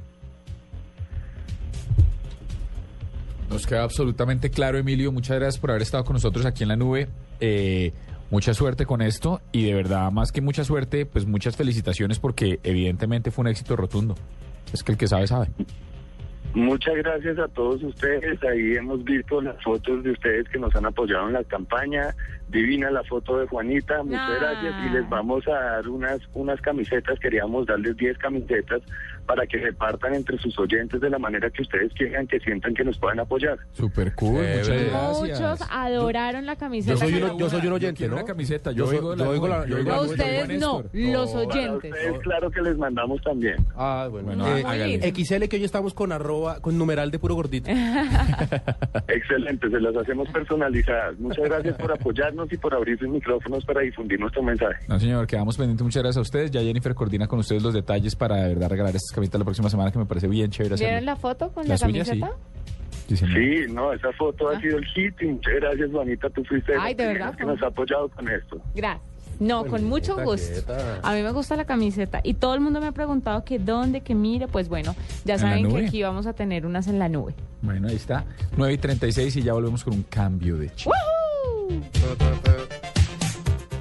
Speaker 5: Nos queda absolutamente claro, Emilio. Muchas gracias por haber estado con nosotros aquí en la nube. Eh, mucha suerte con esto y de verdad, más que mucha suerte, pues muchas felicitaciones porque evidentemente fue un éxito rotundo. Es que el que sabe, sabe.
Speaker 38: Muchas gracias a todos ustedes. Ahí hemos visto las fotos de ustedes que nos han apoyado en la campaña. Divina la foto de Juanita. Muchas
Speaker 2: Ah.
Speaker 38: gracias. Y les vamos a dar unas, unas camisetas. Queríamos darles 10 camisetas para que repartan entre sus oyentes de la manera que ustedes quieran, que sientan que nos puedan apoyar.
Speaker 5: Super cool. Muchas gracias.
Speaker 2: Muchos adoraron la camiseta.
Speaker 3: Yo soy,
Speaker 2: nos-
Speaker 3: yo soy un oyente,
Speaker 5: quiero
Speaker 3: ¿no?
Speaker 5: una camiseta, yo
Speaker 3: Yo,
Speaker 5: oigo la
Speaker 3: yo oigo la-
Speaker 5: yo
Speaker 3: yo la-
Speaker 5: Juan
Speaker 2: ustedes no, los
Speaker 38: Para
Speaker 2: oyentes.
Speaker 38: ustedes, claro que les mandamos también.
Speaker 3: Ah, bueno.
Speaker 5: Bueno,
Speaker 3: Eh. XL que hoy estamos con arroba, con numeral de puro gordito. <laughs>
Speaker 38: Excelente, se las hacemos personalizadas. Muchas gracias por apoyarnos y por abrir sus micrófonos para difundir nuestro mensaje.
Speaker 5: No, señor, quedamos pendientes. Muchas gracias a ustedes. Ya Jennifer coordina con ustedes los detalles para de verdad regalar estas la próxima semana, que me parece bien chévere hacerlo.
Speaker 2: ¿Vieron la foto con
Speaker 5: La
Speaker 2: la,
Speaker 5: suya, sí.
Speaker 2: camiseta?
Speaker 5: Sí,
Speaker 38: no, esa foto ha sido el hit muchas gracias, Juanita. Tú fuiste
Speaker 2: Ay,
Speaker 38: que nos ha apoyado con esto.
Speaker 2: Gracias. No, con mucho gusto. A mí me gusta la camiseta y todo el mundo me ha preguntado que dónde, que mire, pues bueno, ya
Speaker 5: ¿En la
Speaker 2: saben que aquí vamos a tener unas en la nube.
Speaker 5: Bueno, ahí está. 9 y 36 y ya volvemos con un cambio de chip.
Speaker 2: ¡Woohoo!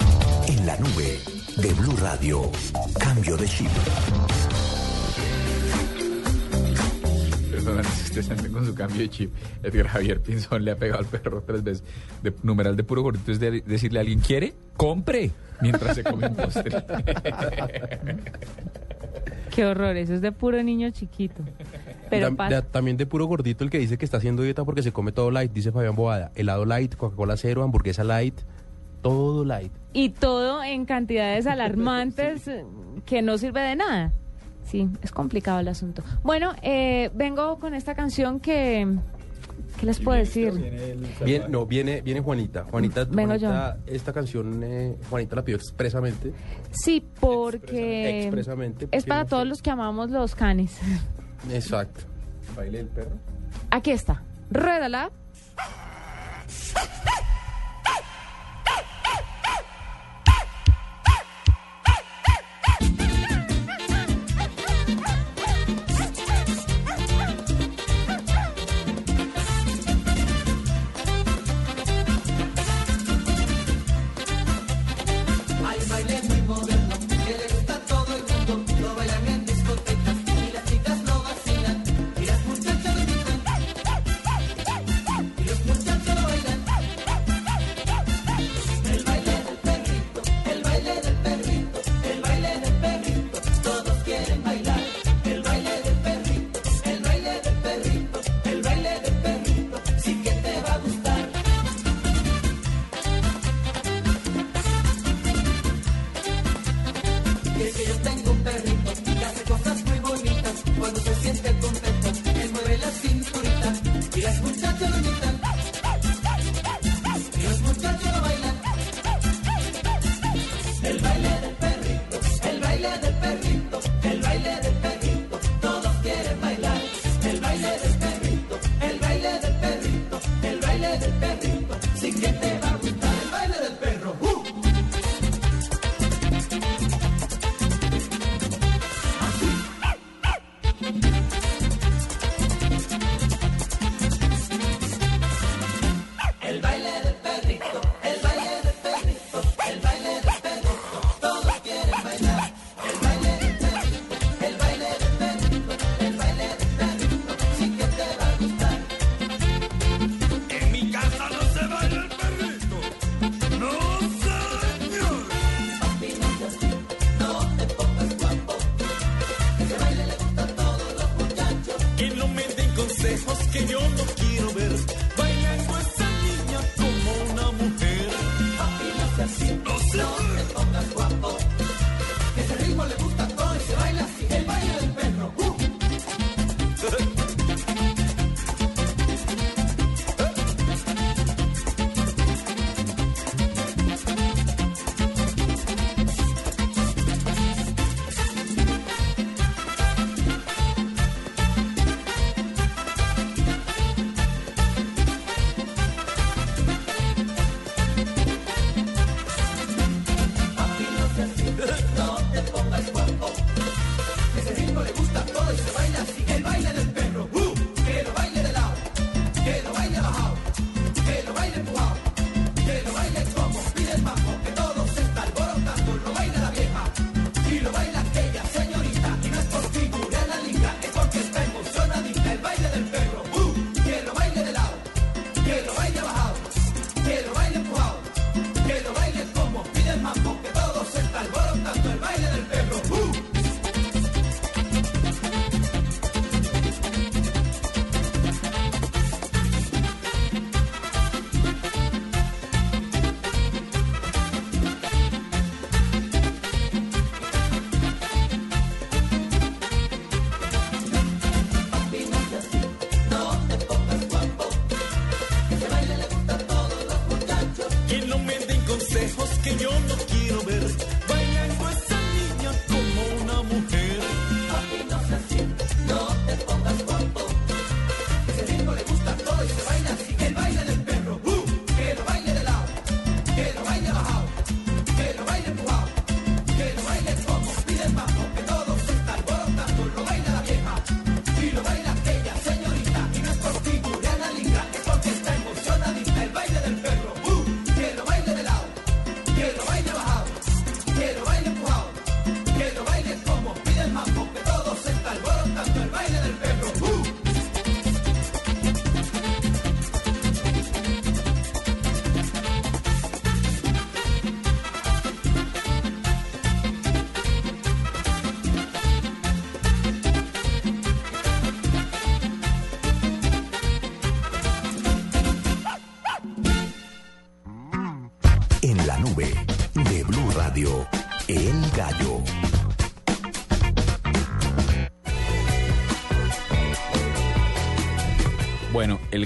Speaker 21: En la nube de Blue Radio. Cambio de chip.
Speaker 5: Perdón, <laughs> ustedes anden con su cambio de chip. Edgar Javier Pinzón le ha pegado al perro tres veces. De numeral de puro gordito es de decirle a alguien, ¿quiere? ¡Compre! Mientras se come un postre. <laughs>
Speaker 2: Qué horror, eso es de puro niño chiquito. Pero
Speaker 3: Tam-
Speaker 2: pasa-
Speaker 3: de- también de puro gordito el que dice que está haciendo dieta porque se come todo light, dice Fabián Boada. Helado light, Coca-Cola cero, hamburguesa light, todo light.
Speaker 2: y todo en cantidades <laughs> alarmantes que no sirve de nada. Sí, es complicado el asunto. Bueno, eh, vengo con esta canción que... ¿Qué les puedo decir?
Speaker 3: Bien, no, viene, viene Juanita. Juanita,
Speaker 2: Vengo
Speaker 3: Juanita, esta canción, eh, Juanita la pidió expresamente.
Speaker 2: Sí, porque
Speaker 3: Expresamente.
Speaker 2: es
Speaker 3: porque
Speaker 2: para
Speaker 3: no
Speaker 2: todos los que amamos los canes.
Speaker 3: Exacto. ¿Baile el perro?
Speaker 2: Aquí está. Ruédala.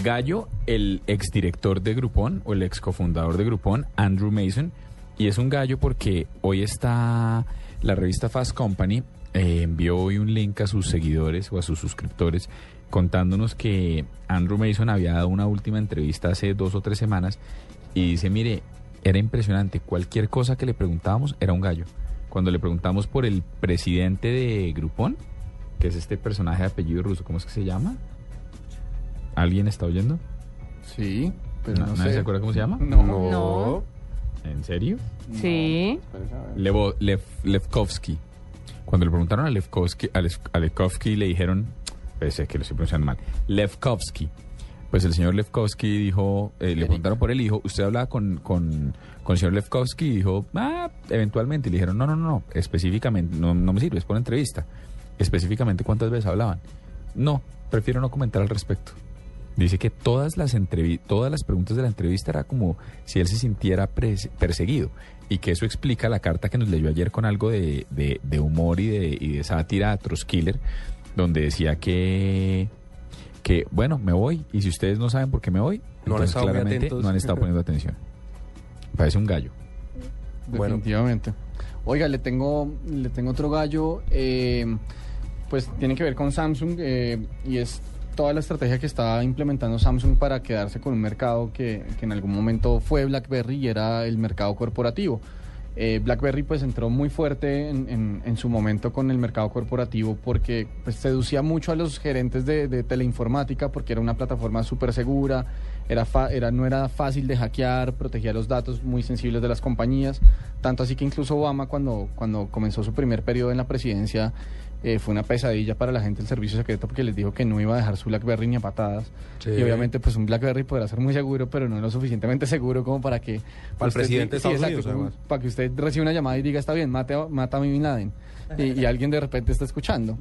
Speaker 1: gallo,
Speaker 5: el exdirector de Groupon o el ex cofundador de Groupon, Andrew Mason, y es un gallo porque hoy está la revista Fast Company eh, envió hoy un link a sus seguidores o a sus suscriptores contándonos que Andrew Mason había dado una última entrevista hace dos o tres semanas y dice, mire, era impresionante, cualquier cosa que le preguntábamos era un gallo. Cuando le preguntamos por el presidente de Groupon, que es este personaje de apellido ruso, ¿cómo es que se llama? ¿Alguien está oyendo?
Speaker 4: Sí, pero no, sé.
Speaker 5: se acuerda cómo se llama?
Speaker 4: No.
Speaker 5: ¿En serio?
Speaker 2: Sí.
Speaker 5: Lev- Levkovsky. Cuando le preguntaron a Levkovsky, a, le dijeron, pues es que lo estoy pronunciando mal, Levkovsky. Pues el señor Levkovsky dijo, eh, le preguntaron por él y dijo, ¿usted hablaba con, con, con el señor Levkovsky? Y dijo, ah, eventualmente. Y le dijeron, no, no, no, no, específicamente, no, no me sirve, es por entrevista. Específicamente, ¿cuántas veces hablaban? No, prefiero no comentar al respecto. Dice que todas las, entrevi- todas las preguntas de la entrevista era como si él se sintiera perseguido. Y que eso explica la carta que nos leyó ayer con algo de, de- de humor y de, y de sátira a Troskiller, donde decía que, que, bueno, me voy. Y si ustedes no saben por qué me voy,
Speaker 3: No han
Speaker 5: entonces claramente no han estado poniendo atención. Parece un gallo.
Speaker 3: Bueno.
Speaker 4: Definitivamente. Oiga, le tengo, le tengo otro gallo, eh, pues tiene que ver con Samsung eh, y es toda la estrategia que está implementando Samsung para quedarse con un mercado que, que en algún momento fue BlackBerry y era el mercado corporativo. Eh, BlackBerry pues entró muy fuerte en, en- en su momento con el mercado corporativo porque pues, seducía mucho a los gerentes de, de teleinformática porque era una plataforma súper segura, era, fa- era, no era fácil de hackear, protegía los datos muy sensibles de las compañías, tanto así que incluso Obama cuando, cuando comenzó su primer periodo en la presidencia eh, fue una pesadilla para la gente del servicio secreto porque les dijo que no iba a dejar su BlackBerry ni a patadas.
Speaker 3: Sí.
Speaker 4: Y obviamente pues un BlackBerry podrá ser muy seguro, pero no lo suficientemente seguro como para que...
Speaker 3: Para el
Speaker 4: usted
Speaker 3: presidente de
Speaker 4: sí,
Speaker 3: Estados
Speaker 4: exacto,
Speaker 3: Unidos,
Speaker 4: como Para que usted reciba una llamada y diga, está bien, mate mata a mi Bin Laden. Y, y alguien de repente está escuchando.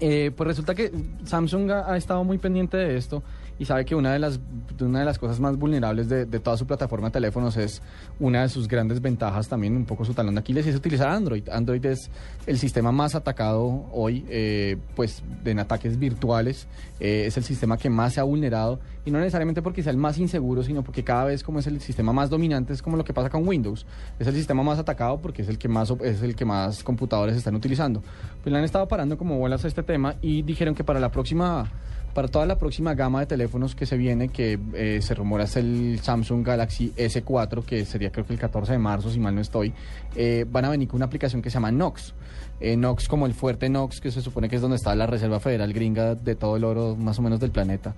Speaker 4: Eh, pues resulta que Samsung ha, ha estado muy pendiente de esto y sabe que una de las, una de las cosas más vulnerables de, de toda su plataforma de teléfonos es una de sus grandes ventajas también, un poco su talón de Aquiles, y es utilizar Android. Android es el sistema más atacado hoy, eh, pues en ataques virtuales, eh, es el sistema que más se ha vulnerado y no necesariamente porque sea el más inseguro, sino porque cada vez como es el sistema más dominante, es como lo que pasa con Windows. Es el sistema más atacado porque es el que más, es el que más computadores están utilizando. Pues le han estado parando como bolas a este tema y dijeron que para la próxima para toda la próxima gama de teléfonos que se viene, que eh, se rumora es el Samsung Galaxy S4, que sería creo que el 14 de marzo, si mal no estoy, eh, van a venir con una aplicación que se llama Nox. Eh, Nox como el fuerte Nox, que se supone que es donde está la Reserva Federal gringa de todo el oro más o menos del planeta.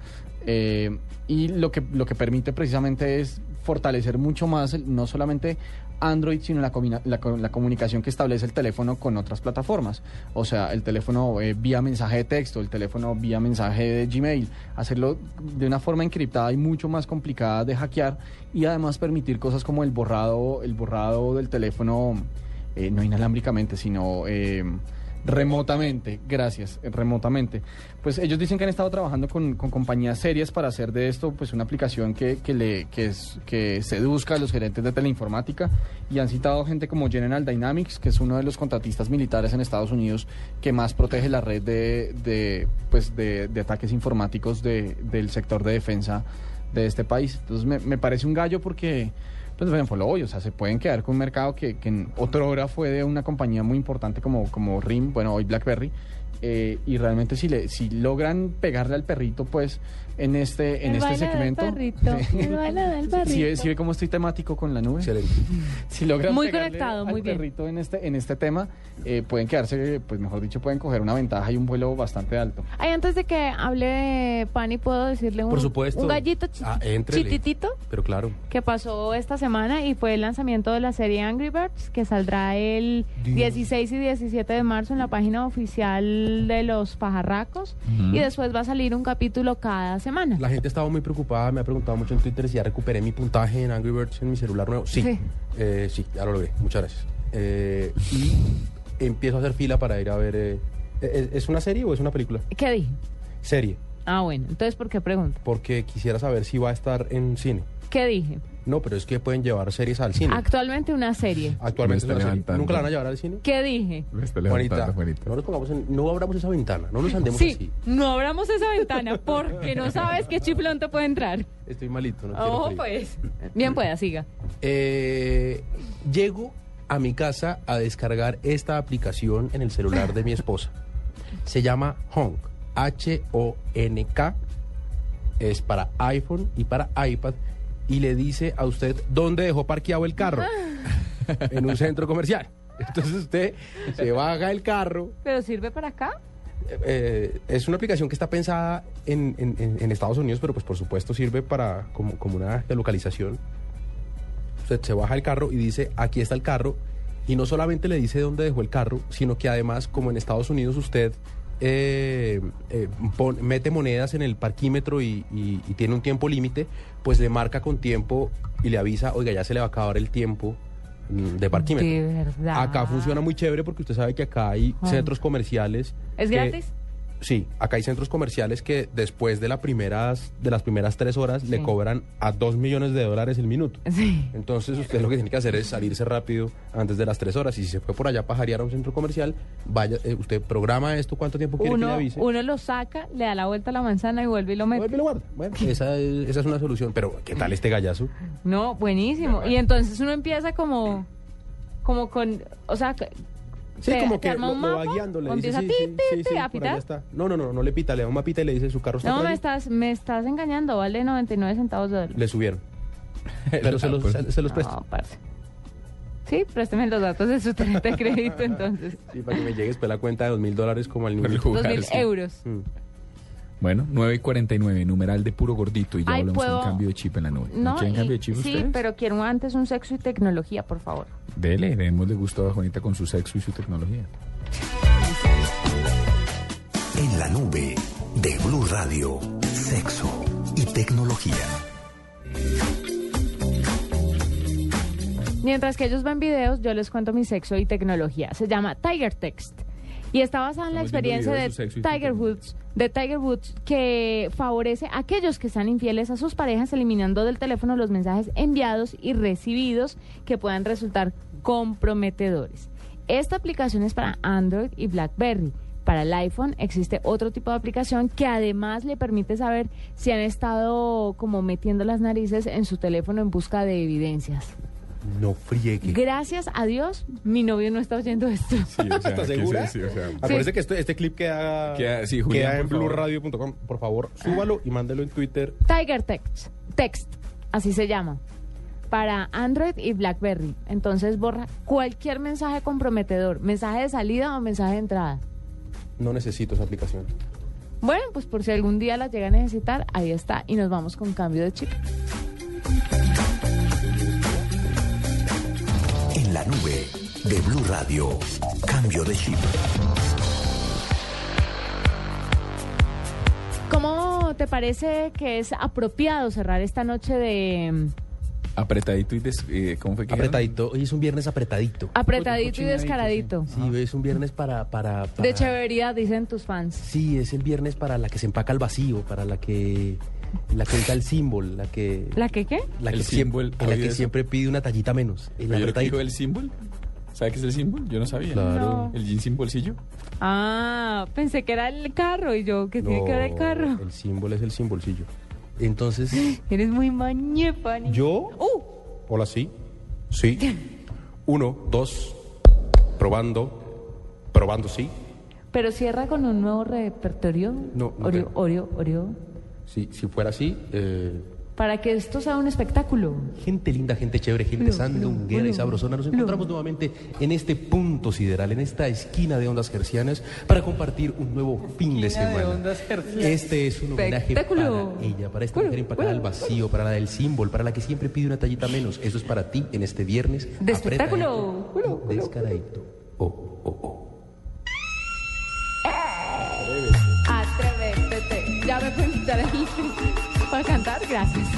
Speaker 4: Eh, y lo que, lo que permite precisamente es fortalecer mucho más, no solamente Android, sino la, la, la comunicación que establece el teléfono con otras plataformas. O sea, el teléfono eh, vía mensaje de texto, el teléfono vía mensaje de Gmail. Hacerlo de una forma encriptada y mucho más complicada de hackear y además permitir cosas como el borrado, el borrado del teléfono, eh, no inalámbricamente, sino... eh, Remotamente, gracias, remotamente. Pues ellos dicen que han estado trabajando con, con compañías serias para hacer de esto pues una aplicación que, que le, que, es, que seduzca a los gerentes de teleinformática y han citado gente como General Dynamics, que es uno de los contratistas militares en Estados Unidos que más protege la red de, de, pues de, de ataques informáticos de- del sector de defensa de este país. Entonces me, me parece un gallo porque pues bueno, fue lo obvio, o sea, se pueden quedar con un mercado que, que en otra hora fue de una compañía muy importante como, como RIM, bueno, hoy BlackBerry, eh, y realmente si, le, si logran pegarle al perrito, pues en este, en
Speaker 2: El
Speaker 4: este segmento...
Speaker 2: perrito,
Speaker 4: Sí.
Speaker 2: el
Speaker 4: Si ve, si ve cómo estoy temático con la nube. <laughs> Si logran
Speaker 2: Muy conectado,
Speaker 4: al
Speaker 2: muy bien.
Speaker 4: perrito en este, en este tema, eh, pueden quedarse, pues mejor dicho, pueden coger una ventaja y un vuelo bastante alto.
Speaker 2: Ay, antes de que hable Pani, ¿puedo decirle un,
Speaker 3: Por supuesto.
Speaker 2: un gallito chi-
Speaker 3: Ah,
Speaker 2: chititito?
Speaker 3: Pero claro.
Speaker 2: que pasó esta semana y fue el lanzamiento de la serie Angry Birds que saldrá el 16 y 17 de marzo en la página oficial de los pajarracos y después va a salir un capítulo cada semana.
Speaker 3: La gente estaba muy preocupada, me ha preguntado mucho en Twitter si ya recuperé mi puntaje en Angry Birds en mi celular nuevo. Sí,
Speaker 2: Sí.
Speaker 3: Eh, sí, ya lo logré, muchas gracias. Eh, y empiezo a hacer fila para ir a ver... eh, ¿es, es una serie o es una película?
Speaker 2: ¿Qué dije?
Speaker 3: Serie,
Speaker 2: Ah, bueno, entonces ¿por qué pregunto?
Speaker 3: porque quisiera saber si va a estar en cine.
Speaker 2: ¿Qué dije?
Speaker 3: No, pero es que pueden llevar series al cine.
Speaker 2: Actualmente una serie.
Speaker 3: Actualmente una serie. ¿Nunca la van a llevar al cine?
Speaker 2: ¿Qué dije?
Speaker 5: Juanita,
Speaker 3: no nos pongamos en- no abramos esa ventana, no nos andemos
Speaker 2: Sí,
Speaker 3: así.
Speaker 2: no abramos esa ventana porque no sabes qué chiflón te puede entrar.
Speaker 3: Estoy malito, no
Speaker 2: Ojo,
Speaker 3: frío.
Speaker 2: pues. Bien pueda, siga.
Speaker 3: Eh, llego a mi casa a descargar esta aplicación en el celular de mi esposa. Se llama Honk, H-O-N-K. Es para iPhone y para iPad. Y le dice a usted dónde dejó parqueado el carro. en un centro comercial. Entonces usted se baja el carro.
Speaker 2: ¿Pero sirve para acá?
Speaker 3: eh, es una aplicación que está pensada en, en- Estados Unidos, pero pues por supuesto sirve para como, como una geolocalización. Usted se baja el carro y dice, aquí está el carro, y no solamente le dice dónde dejó el carro, sino que además, como en Estados Unidos usted eh, eh, pon- mete monedas en el parquímetro y, y- y tiene un tiempo límite, pues le marca con tiempo y le avisa, oiga, ya se le va a acabar el tiempo mm, de parquímetro.
Speaker 2: De verdad.
Speaker 3: Acá funciona muy chévere porque usted sabe que acá hay centros comerciales.
Speaker 2: ¿Es
Speaker 3: que-
Speaker 2: gratis?
Speaker 3: Sí, acá hay centros comerciales que después de, la primeras, de las primeras tres horas le cobran a dos millones de dólares el minuto.
Speaker 2: Sí.
Speaker 3: Entonces usted lo que tiene que hacer es salirse rápido antes de las tres horas. Y si se fue por allá a pajarear a un centro comercial, vaya, eh, usted programa esto, cuánto tiempo quiere que le
Speaker 2: Uno,
Speaker 3: avise.
Speaker 2: uno lo saca, le da la vuelta a la manzana y vuelve y lo mete.
Speaker 3: Vuelve y lo guarda. Bueno, esa es, esa es una solución. Pero, ¿qué tal este gallazo?
Speaker 2: No, buenísimo. Y entonces uno empieza como, como con, o sea, que-
Speaker 3: Sí,
Speaker 2: te-
Speaker 3: como
Speaker 2: te
Speaker 3: que
Speaker 2: arma
Speaker 3: lo,
Speaker 2: un
Speaker 3: lo va
Speaker 2: mapa,
Speaker 3: guiando, le
Speaker 2: o
Speaker 3: dice,
Speaker 2: empieza
Speaker 3: sí,
Speaker 2: ti,
Speaker 3: sí,
Speaker 2: a
Speaker 3: por
Speaker 2: pitar.
Speaker 3: está. No, no, no, no le pita, le da un mapita y le dice su carro está
Speaker 2: No,
Speaker 3: por
Speaker 2: me estás, me estás engañando, vale 99 centavos de dólar.
Speaker 3: Le subieron. <laughs> Pero se los, se, se los presto.
Speaker 2: No, parce. Sí, présteme los datos de su tarjeta de crédito <laughs> entonces.
Speaker 3: Sí, para que me llegue después la cuenta de dos mil dólares como al niño.
Speaker 2: Dos mil euros.
Speaker 3: Mm.
Speaker 5: Bueno, 9 y 49, numeral de puro gordito y ya
Speaker 2: Ay,
Speaker 5: hablamos de
Speaker 2: ¿puedo?
Speaker 5: un cambio de chip en la nube.
Speaker 2: No,
Speaker 5: quieren
Speaker 2: y-
Speaker 5: cambio de chip
Speaker 2: sí,
Speaker 5: ustedes?
Speaker 2: pero quiero antes un sexo y tecnología, por favor.
Speaker 5: Dele, démosle gusto a Juanita con su sexo y su tecnología.
Speaker 40: En la nube de Blue Radio, sexo y tecnología.
Speaker 2: Mientras que ellos ven videos, yo les cuento mi sexo y tecnología. Se llama Tiger Text. Y está basada en la experiencia de Tiger Woods, de Tiger Woods, que favorece a aquellos que están infieles a sus parejas, eliminando del teléfono los mensajes enviados y recibidos que puedan resultar comprometedores. Esta aplicación es para Android y BlackBerry. Para el iPhone existe otro tipo de aplicación que además le permite saber si han estado como metiendo las narices en su teléfono en busca de evidencias.
Speaker 3: No friegue.
Speaker 2: Gracias a Dios, mi novio no está oyendo esto.
Speaker 3: ¿Estás segura?
Speaker 5: sí, o sea,
Speaker 3: Acuérdese que este, este clip queda,
Speaker 5: Queda- sí, Julián,
Speaker 3: queda en
Speaker 5: por favor.
Speaker 3: blueradio.com. Por favor, súbalo y mándelo en Twitter.
Speaker 2: Tiger Text, Text, así se llama, para Android y BlackBerry. Entonces borra cualquier mensaje comprometedor, mensaje de salida o mensaje de entrada.
Speaker 3: No necesito esa aplicación.
Speaker 2: Bueno, pues por si algún día la llega a necesitar, ahí está. Y nos vamos con cambio de chip.
Speaker 40: En la nube de Blue Radio, cambio de chip.
Speaker 2: ¿Cómo te parece que es apropiado cerrar esta noche de
Speaker 5: Apretadito y des, eh, ¿cómo fue que
Speaker 3: Apretadito. Hoy es un viernes apretadito.
Speaker 2: apretadito y descaradito?
Speaker 3: Sí, hoy es un viernes para, para, para-
Speaker 2: De chéveridad, dicen tus fans.
Speaker 3: Sí, es el viernes para la que se empaca al vacío, para la que la que el símbolo, la que
Speaker 2: ¿La que qué?
Speaker 3: la que
Speaker 5: El
Speaker 3: siempre,
Speaker 5: símbolo,
Speaker 3: la que
Speaker 5: eso.
Speaker 3: siempre pide una tallita menos. El
Speaker 5: ¿Oye lo que
Speaker 3: apretadito.
Speaker 5: dijo el símbolo? ¿Sabe qué es el símbolo? Yo no sabía.
Speaker 3: Claro.
Speaker 5: El jean sin bolsillo.
Speaker 2: Ah, pensé que era el carro y yo, ¿qué tiene que ver el carro?
Speaker 3: El símbolo es el simbolcillo. Entonces, <gasps>
Speaker 2: Eres muy mañepa.
Speaker 3: ¿Yo?
Speaker 2: ¡Uh!
Speaker 3: hola, sí. Sí. <laughs> Uno, dos. Probando. Probando, sí.
Speaker 2: Pero cierra con un nuevo repertorio.
Speaker 3: No, no
Speaker 2: Oreo. Oreo, Oreo.
Speaker 3: Sí, si fuera así, eh,
Speaker 2: Para que esto sea un espectáculo.
Speaker 3: Gente linda, gente chévere, gente sandunguera y sabrosona. Nos
Speaker 2: lo.
Speaker 3: encontramos nuevamente en este punto sideral, en esta esquina de ondas gercianas, para compartir un nuevo fin de semana. Este es un homenaje para ella, para esta mujer empacada al vacío, para la del símbolo, para la que siempre pide una tallita menos. Eso es para ti en este viernes.
Speaker 2: De espectáculo.
Speaker 3: Descaradito. Oh, oh, oh.
Speaker 2: Gracias.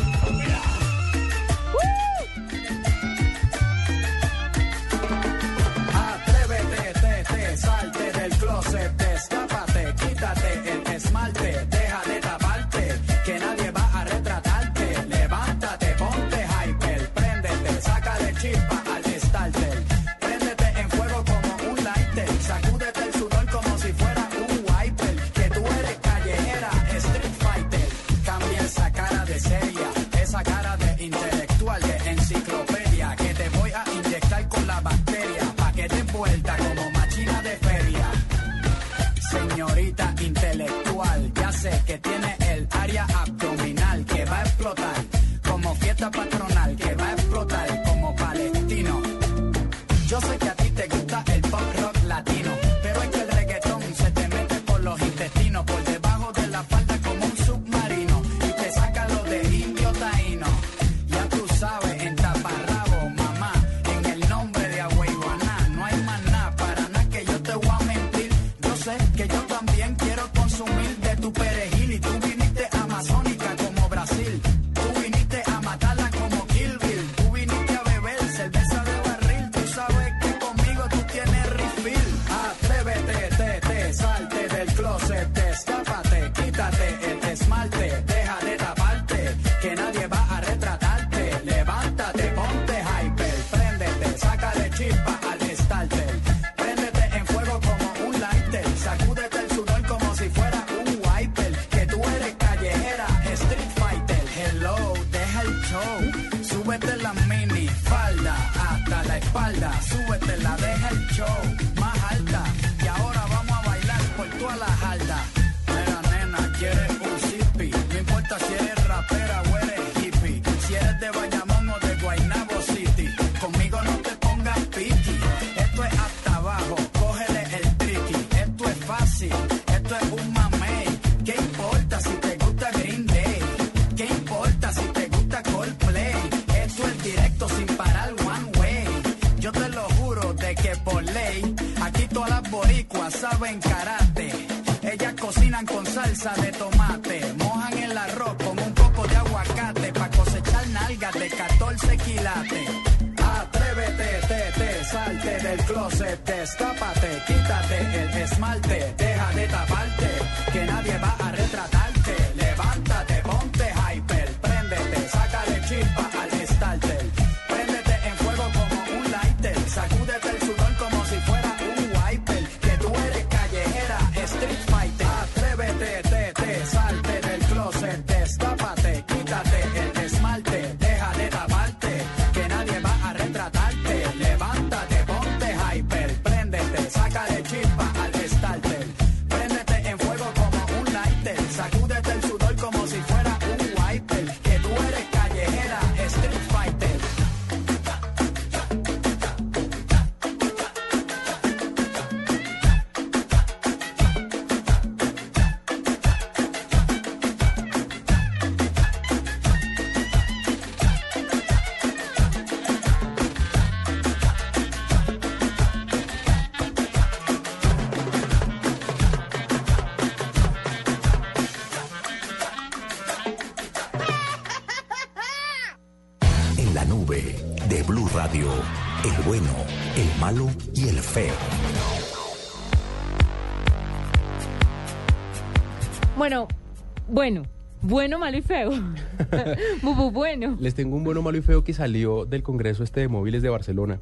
Speaker 40: Bueno,
Speaker 2: bueno, malo y feo. <laughs> Bu, bu, bueno.
Speaker 3: Les tengo un bueno, malo y feo que salió del Congreso este de móviles de Barcelona.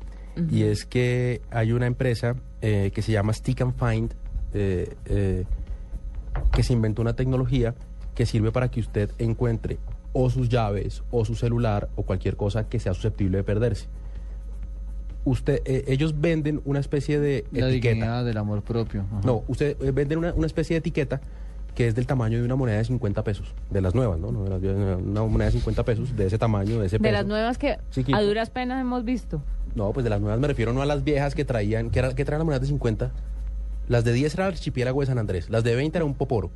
Speaker 3: Y es que hay una empresa eh, que se llama Stick and Find, eh, eh, que se inventó una tecnología que sirve para que usted encuentre o sus llaves, o su celular, o cualquier cosa que sea susceptible de perderse. Usted, eh, ellos venden una especie de
Speaker 4: La
Speaker 3: etiqueta.
Speaker 4: dignidad del amor propio. ajá.
Speaker 3: No, usted eh, venden una, una especie de etiqueta que es del tamaño de una moneda de 50 pesos, de las nuevas, ¿no? No de las viejas, una moneda de 50 pesos, de ese tamaño, de ese
Speaker 2: De
Speaker 3: peso.
Speaker 2: las nuevas que
Speaker 3: Chiquito.
Speaker 2: a duras penas hemos visto.
Speaker 3: No, pues de las nuevas me refiero no a las viejas que traían, que, era, que traían las monedas de 50. Las de 10 era el archipiélago de San Andrés, las de 20 era un poporo.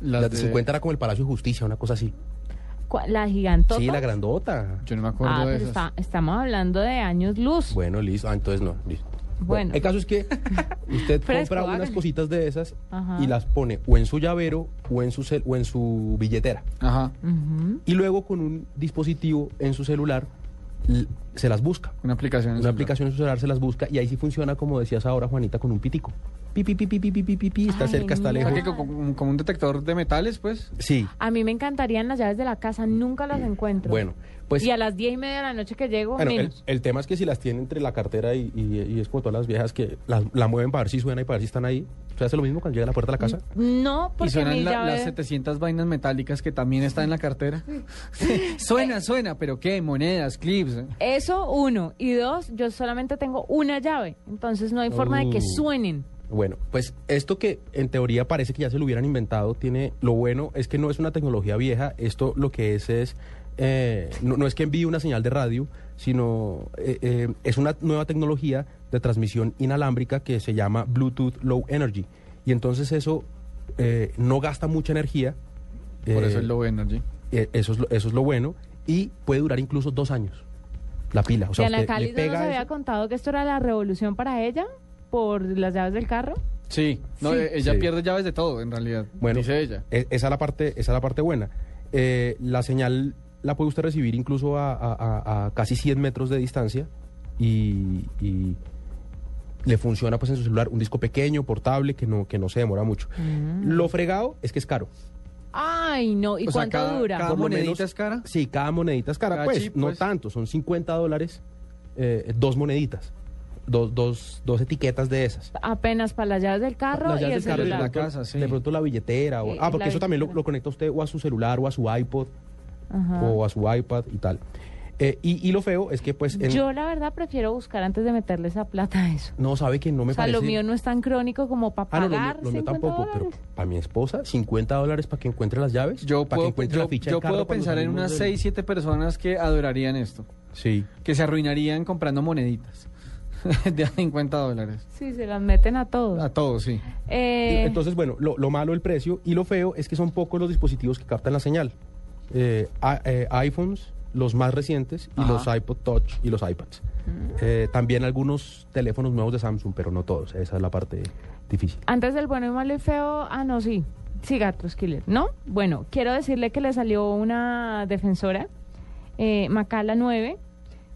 Speaker 3: Las, de
Speaker 4: de-
Speaker 3: 50 era como el Palacio de Justicia, una cosa así.
Speaker 2: La gigantota.
Speaker 3: Sí, la grandota.
Speaker 4: Yo no me
Speaker 2: Ah, pero está- estamos hablando de años luz.
Speaker 3: Bueno, listo. Ah, entonces no, listo.
Speaker 2: Bueno.
Speaker 3: el caso es que usted <laughs>
Speaker 2: Fresco,
Speaker 3: compra unas cositas de esas
Speaker 2: Ajá.
Speaker 3: y las pone o en su llavero o en su, cel- o en su billetera.
Speaker 4: Ajá.
Speaker 3: Y luego con un dispositivo en su celular se las busca.
Speaker 4: Una aplicación.
Speaker 3: Una aplicación en celular se las busca y ahí sí funciona, como decías ahora, Juanita, con un pitico. Pi, pi, pi, pi, está cerca, está lejos.
Speaker 4: Como, un detector de metales, pues.
Speaker 3: Sí.
Speaker 2: A mí me encantarían las llaves de la casa, nunca las encuentro.
Speaker 3: Bueno, pues.
Speaker 2: Y a las diez y media de la noche que llego,
Speaker 3: bueno. El, tema es que si las tiene entre la cartera y, es como todas las viejas que las, la mueven para ver si suena y para ver si están ahí, ¿Usted hace lo mismo cuando llega a la puerta de la casa?
Speaker 2: No,
Speaker 4: Y
Speaker 2: porque
Speaker 4: suenan
Speaker 2: mi
Speaker 4: la-
Speaker 2: llave...
Speaker 4: las 700 vainas metálicas que también están en la cartera. <laughs> suena, suena, pero ¿qué? Monedas, clips.
Speaker 2: Eso, uno. Y dos, yo solamente tengo una llave. Entonces no hay forma de que
Speaker 3: Uh.
Speaker 2: suenen.
Speaker 3: Bueno, pues esto que en teoría parece que ya se lo hubieran inventado, tiene lo bueno es que no es una tecnología vieja, esto lo que es es, eh, no, no es que envíe una señal de radio, sino eh, eh, es una nueva tecnología de transmisión inalámbrica que se llama Bluetooth Low Energy. Y entonces eso eh, no gasta mucha energía.
Speaker 4: Por
Speaker 3: eh,
Speaker 4: eso es low energy.
Speaker 3: eh, eso, es lo, eso es lo bueno. Y puede durar incluso dos años la pila. O sea,
Speaker 2: Diana
Speaker 3: usted
Speaker 2: Cali no nos había
Speaker 3: eso-
Speaker 2: contado que esto era la revolución para ella por las llaves del carro.
Speaker 4: Sí, no,
Speaker 2: Sí.
Speaker 4: eh, ella
Speaker 3: Sí.
Speaker 4: pierde llaves de todo, en realidad.
Speaker 3: Bueno,
Speaker 4: dice ella.
Speaker 3: e- esa es la parte, esa es la parte buena. Eh, la señal la puede usted recibir incluso a, a- a- a casi 100 metros de distancia y, y le funciona pues en su celular un disco pequeño, portable, que no, que no se demora mucho.
Speaker 2: Mm.
Speaker 3: Lo fregado es que es caro.
Speaker 2: Ay, no. ¿Y
Speaker 4: O sea,
Speaker 2: cuánto
Speaker 4: cada-
Speaker 2: dura?
Speaker 4: cada
Speaker 3: Por
Speaker 4: monedita
Speaker 3: menos-
Speaker 4: es cara?
Speaker 3: Sí, cada monedita es cara.
Speaker 4: Cada
Speaker 3: Pues
Speaker 4: chip,
Speaker 3: no
Speaker 4: pues.
Speaker 3: tanto, son 50 dólares, eh, dos moneditas, dos, dos, dos etiquetas de esas.
Speaker 2: Apenas para las llaves del carro
Speaker 3: Las
Speaker 2: y el
Speaker 3: llaves del carro
Speaker 2: celular.
Speaker 3: de pronto-
Speaker 4: casa, sí.
Speaker 3: De pronto la billetera. O, ah, porque
Speaker 2: la
Speaker 3: eso también lo conecta usted o a su celular o a su iPod
Speaker 2: Ajá.
Speaker 3: o a su iPad y tal. Eh, y, y lo feo es que pues en-
Speaker 2: Yo la verdad prefiero buscar antes de meterle esa plata a eso.
Speaker 3: no sabe que no me
Speaker 2: o sea,
Speaker 3: parece.
Speaker 2: lo mío no es tan crónico como para
Speaker 3: Ah, no, lo mío-
Speaker 2: pagar
Speaker 3: lo mío
Speaker 2: 50
Speaker 3: tampoco, pero para mi esposa, 50 dólares para que encuentre las llaves.
Speaker 4: Yo
Speaker 3: para que encuentre
Speaker 4: yo,
Speaker 3: la ficha
Speaker 4: yo puedo pensar en unas
Speaker 3: del-
Speaker 4: 6, 7 personas que adorarían esto.
Speaker 3: Sí.
Speaker 4: Que se arruinarían comprando moneditas <laughs> de a 50 dólares.
Speaker 2: Sí, se las meten a todos.
Speaker 4: A todos, sí.
Speaker 2: Eh,
Speaker 3: Entonces, bueno, lo, lo malo el precio y lo feo es que son pocos los dispositivos que captan la señal. Eh, a- eh, iPhones, los más recientes, y los iPod Touch y los iPads. Eh, también algunos teléfonos nuevos de Samsung, pero no todos. Esa es la parte difícil.
Speaker 2: Antes del bueno y malo y feo, ah, no, sí. Sí, Gatos Killer, ¿no? Bueno, quiero decirle que le salió una defensora, eh, Macala 9.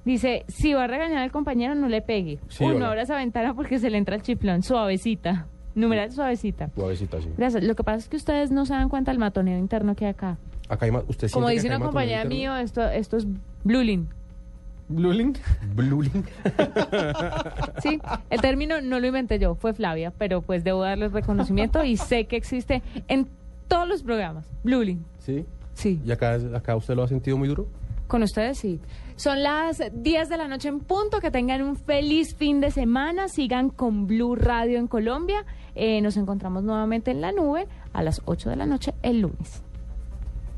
Speaker 2: Dice, si va a regañar al compañero, no le pegue.
Speaker 3: Sí,
Speaker 2: Uy, no abra esa ventana porque se le entra el chiflón. Suavecita. Numeral suavecita.
Speaker 3: Suavecita, sí.
Speaker 2: Gracias. Lo que pasa es que ustedes no se dan cuenta del matoneo interno que hay acá.
Speaker 3: Acá hay ma- usted
Speaker 2: Como dice una
Speaker 3: matoneo
Speaker 2: mío, esto, esto es blueling.
Speaker 4: ¿Blueling?
Speaker 3: Blueling.
Speaker 2: Sí, el término no lo inventé yo, fue Flavia, pero pues debo darles reconocimiento y sé que existe en todos los programas. Blueling.
Speaker 3: ¿Sí?
Speaker 2: Sí.
Speaker 3: ¿Y acá, acá usted lo ha sentido muy duro?
Speaker 2: Con ustedes sí. Son las 10 de la noche en punto. Que tengan un feliz fin de semana. Sigan con Blue Radio en Colombia. Eh, nos encontramos nuevamente en la nube a las 8 de la noche el lunes.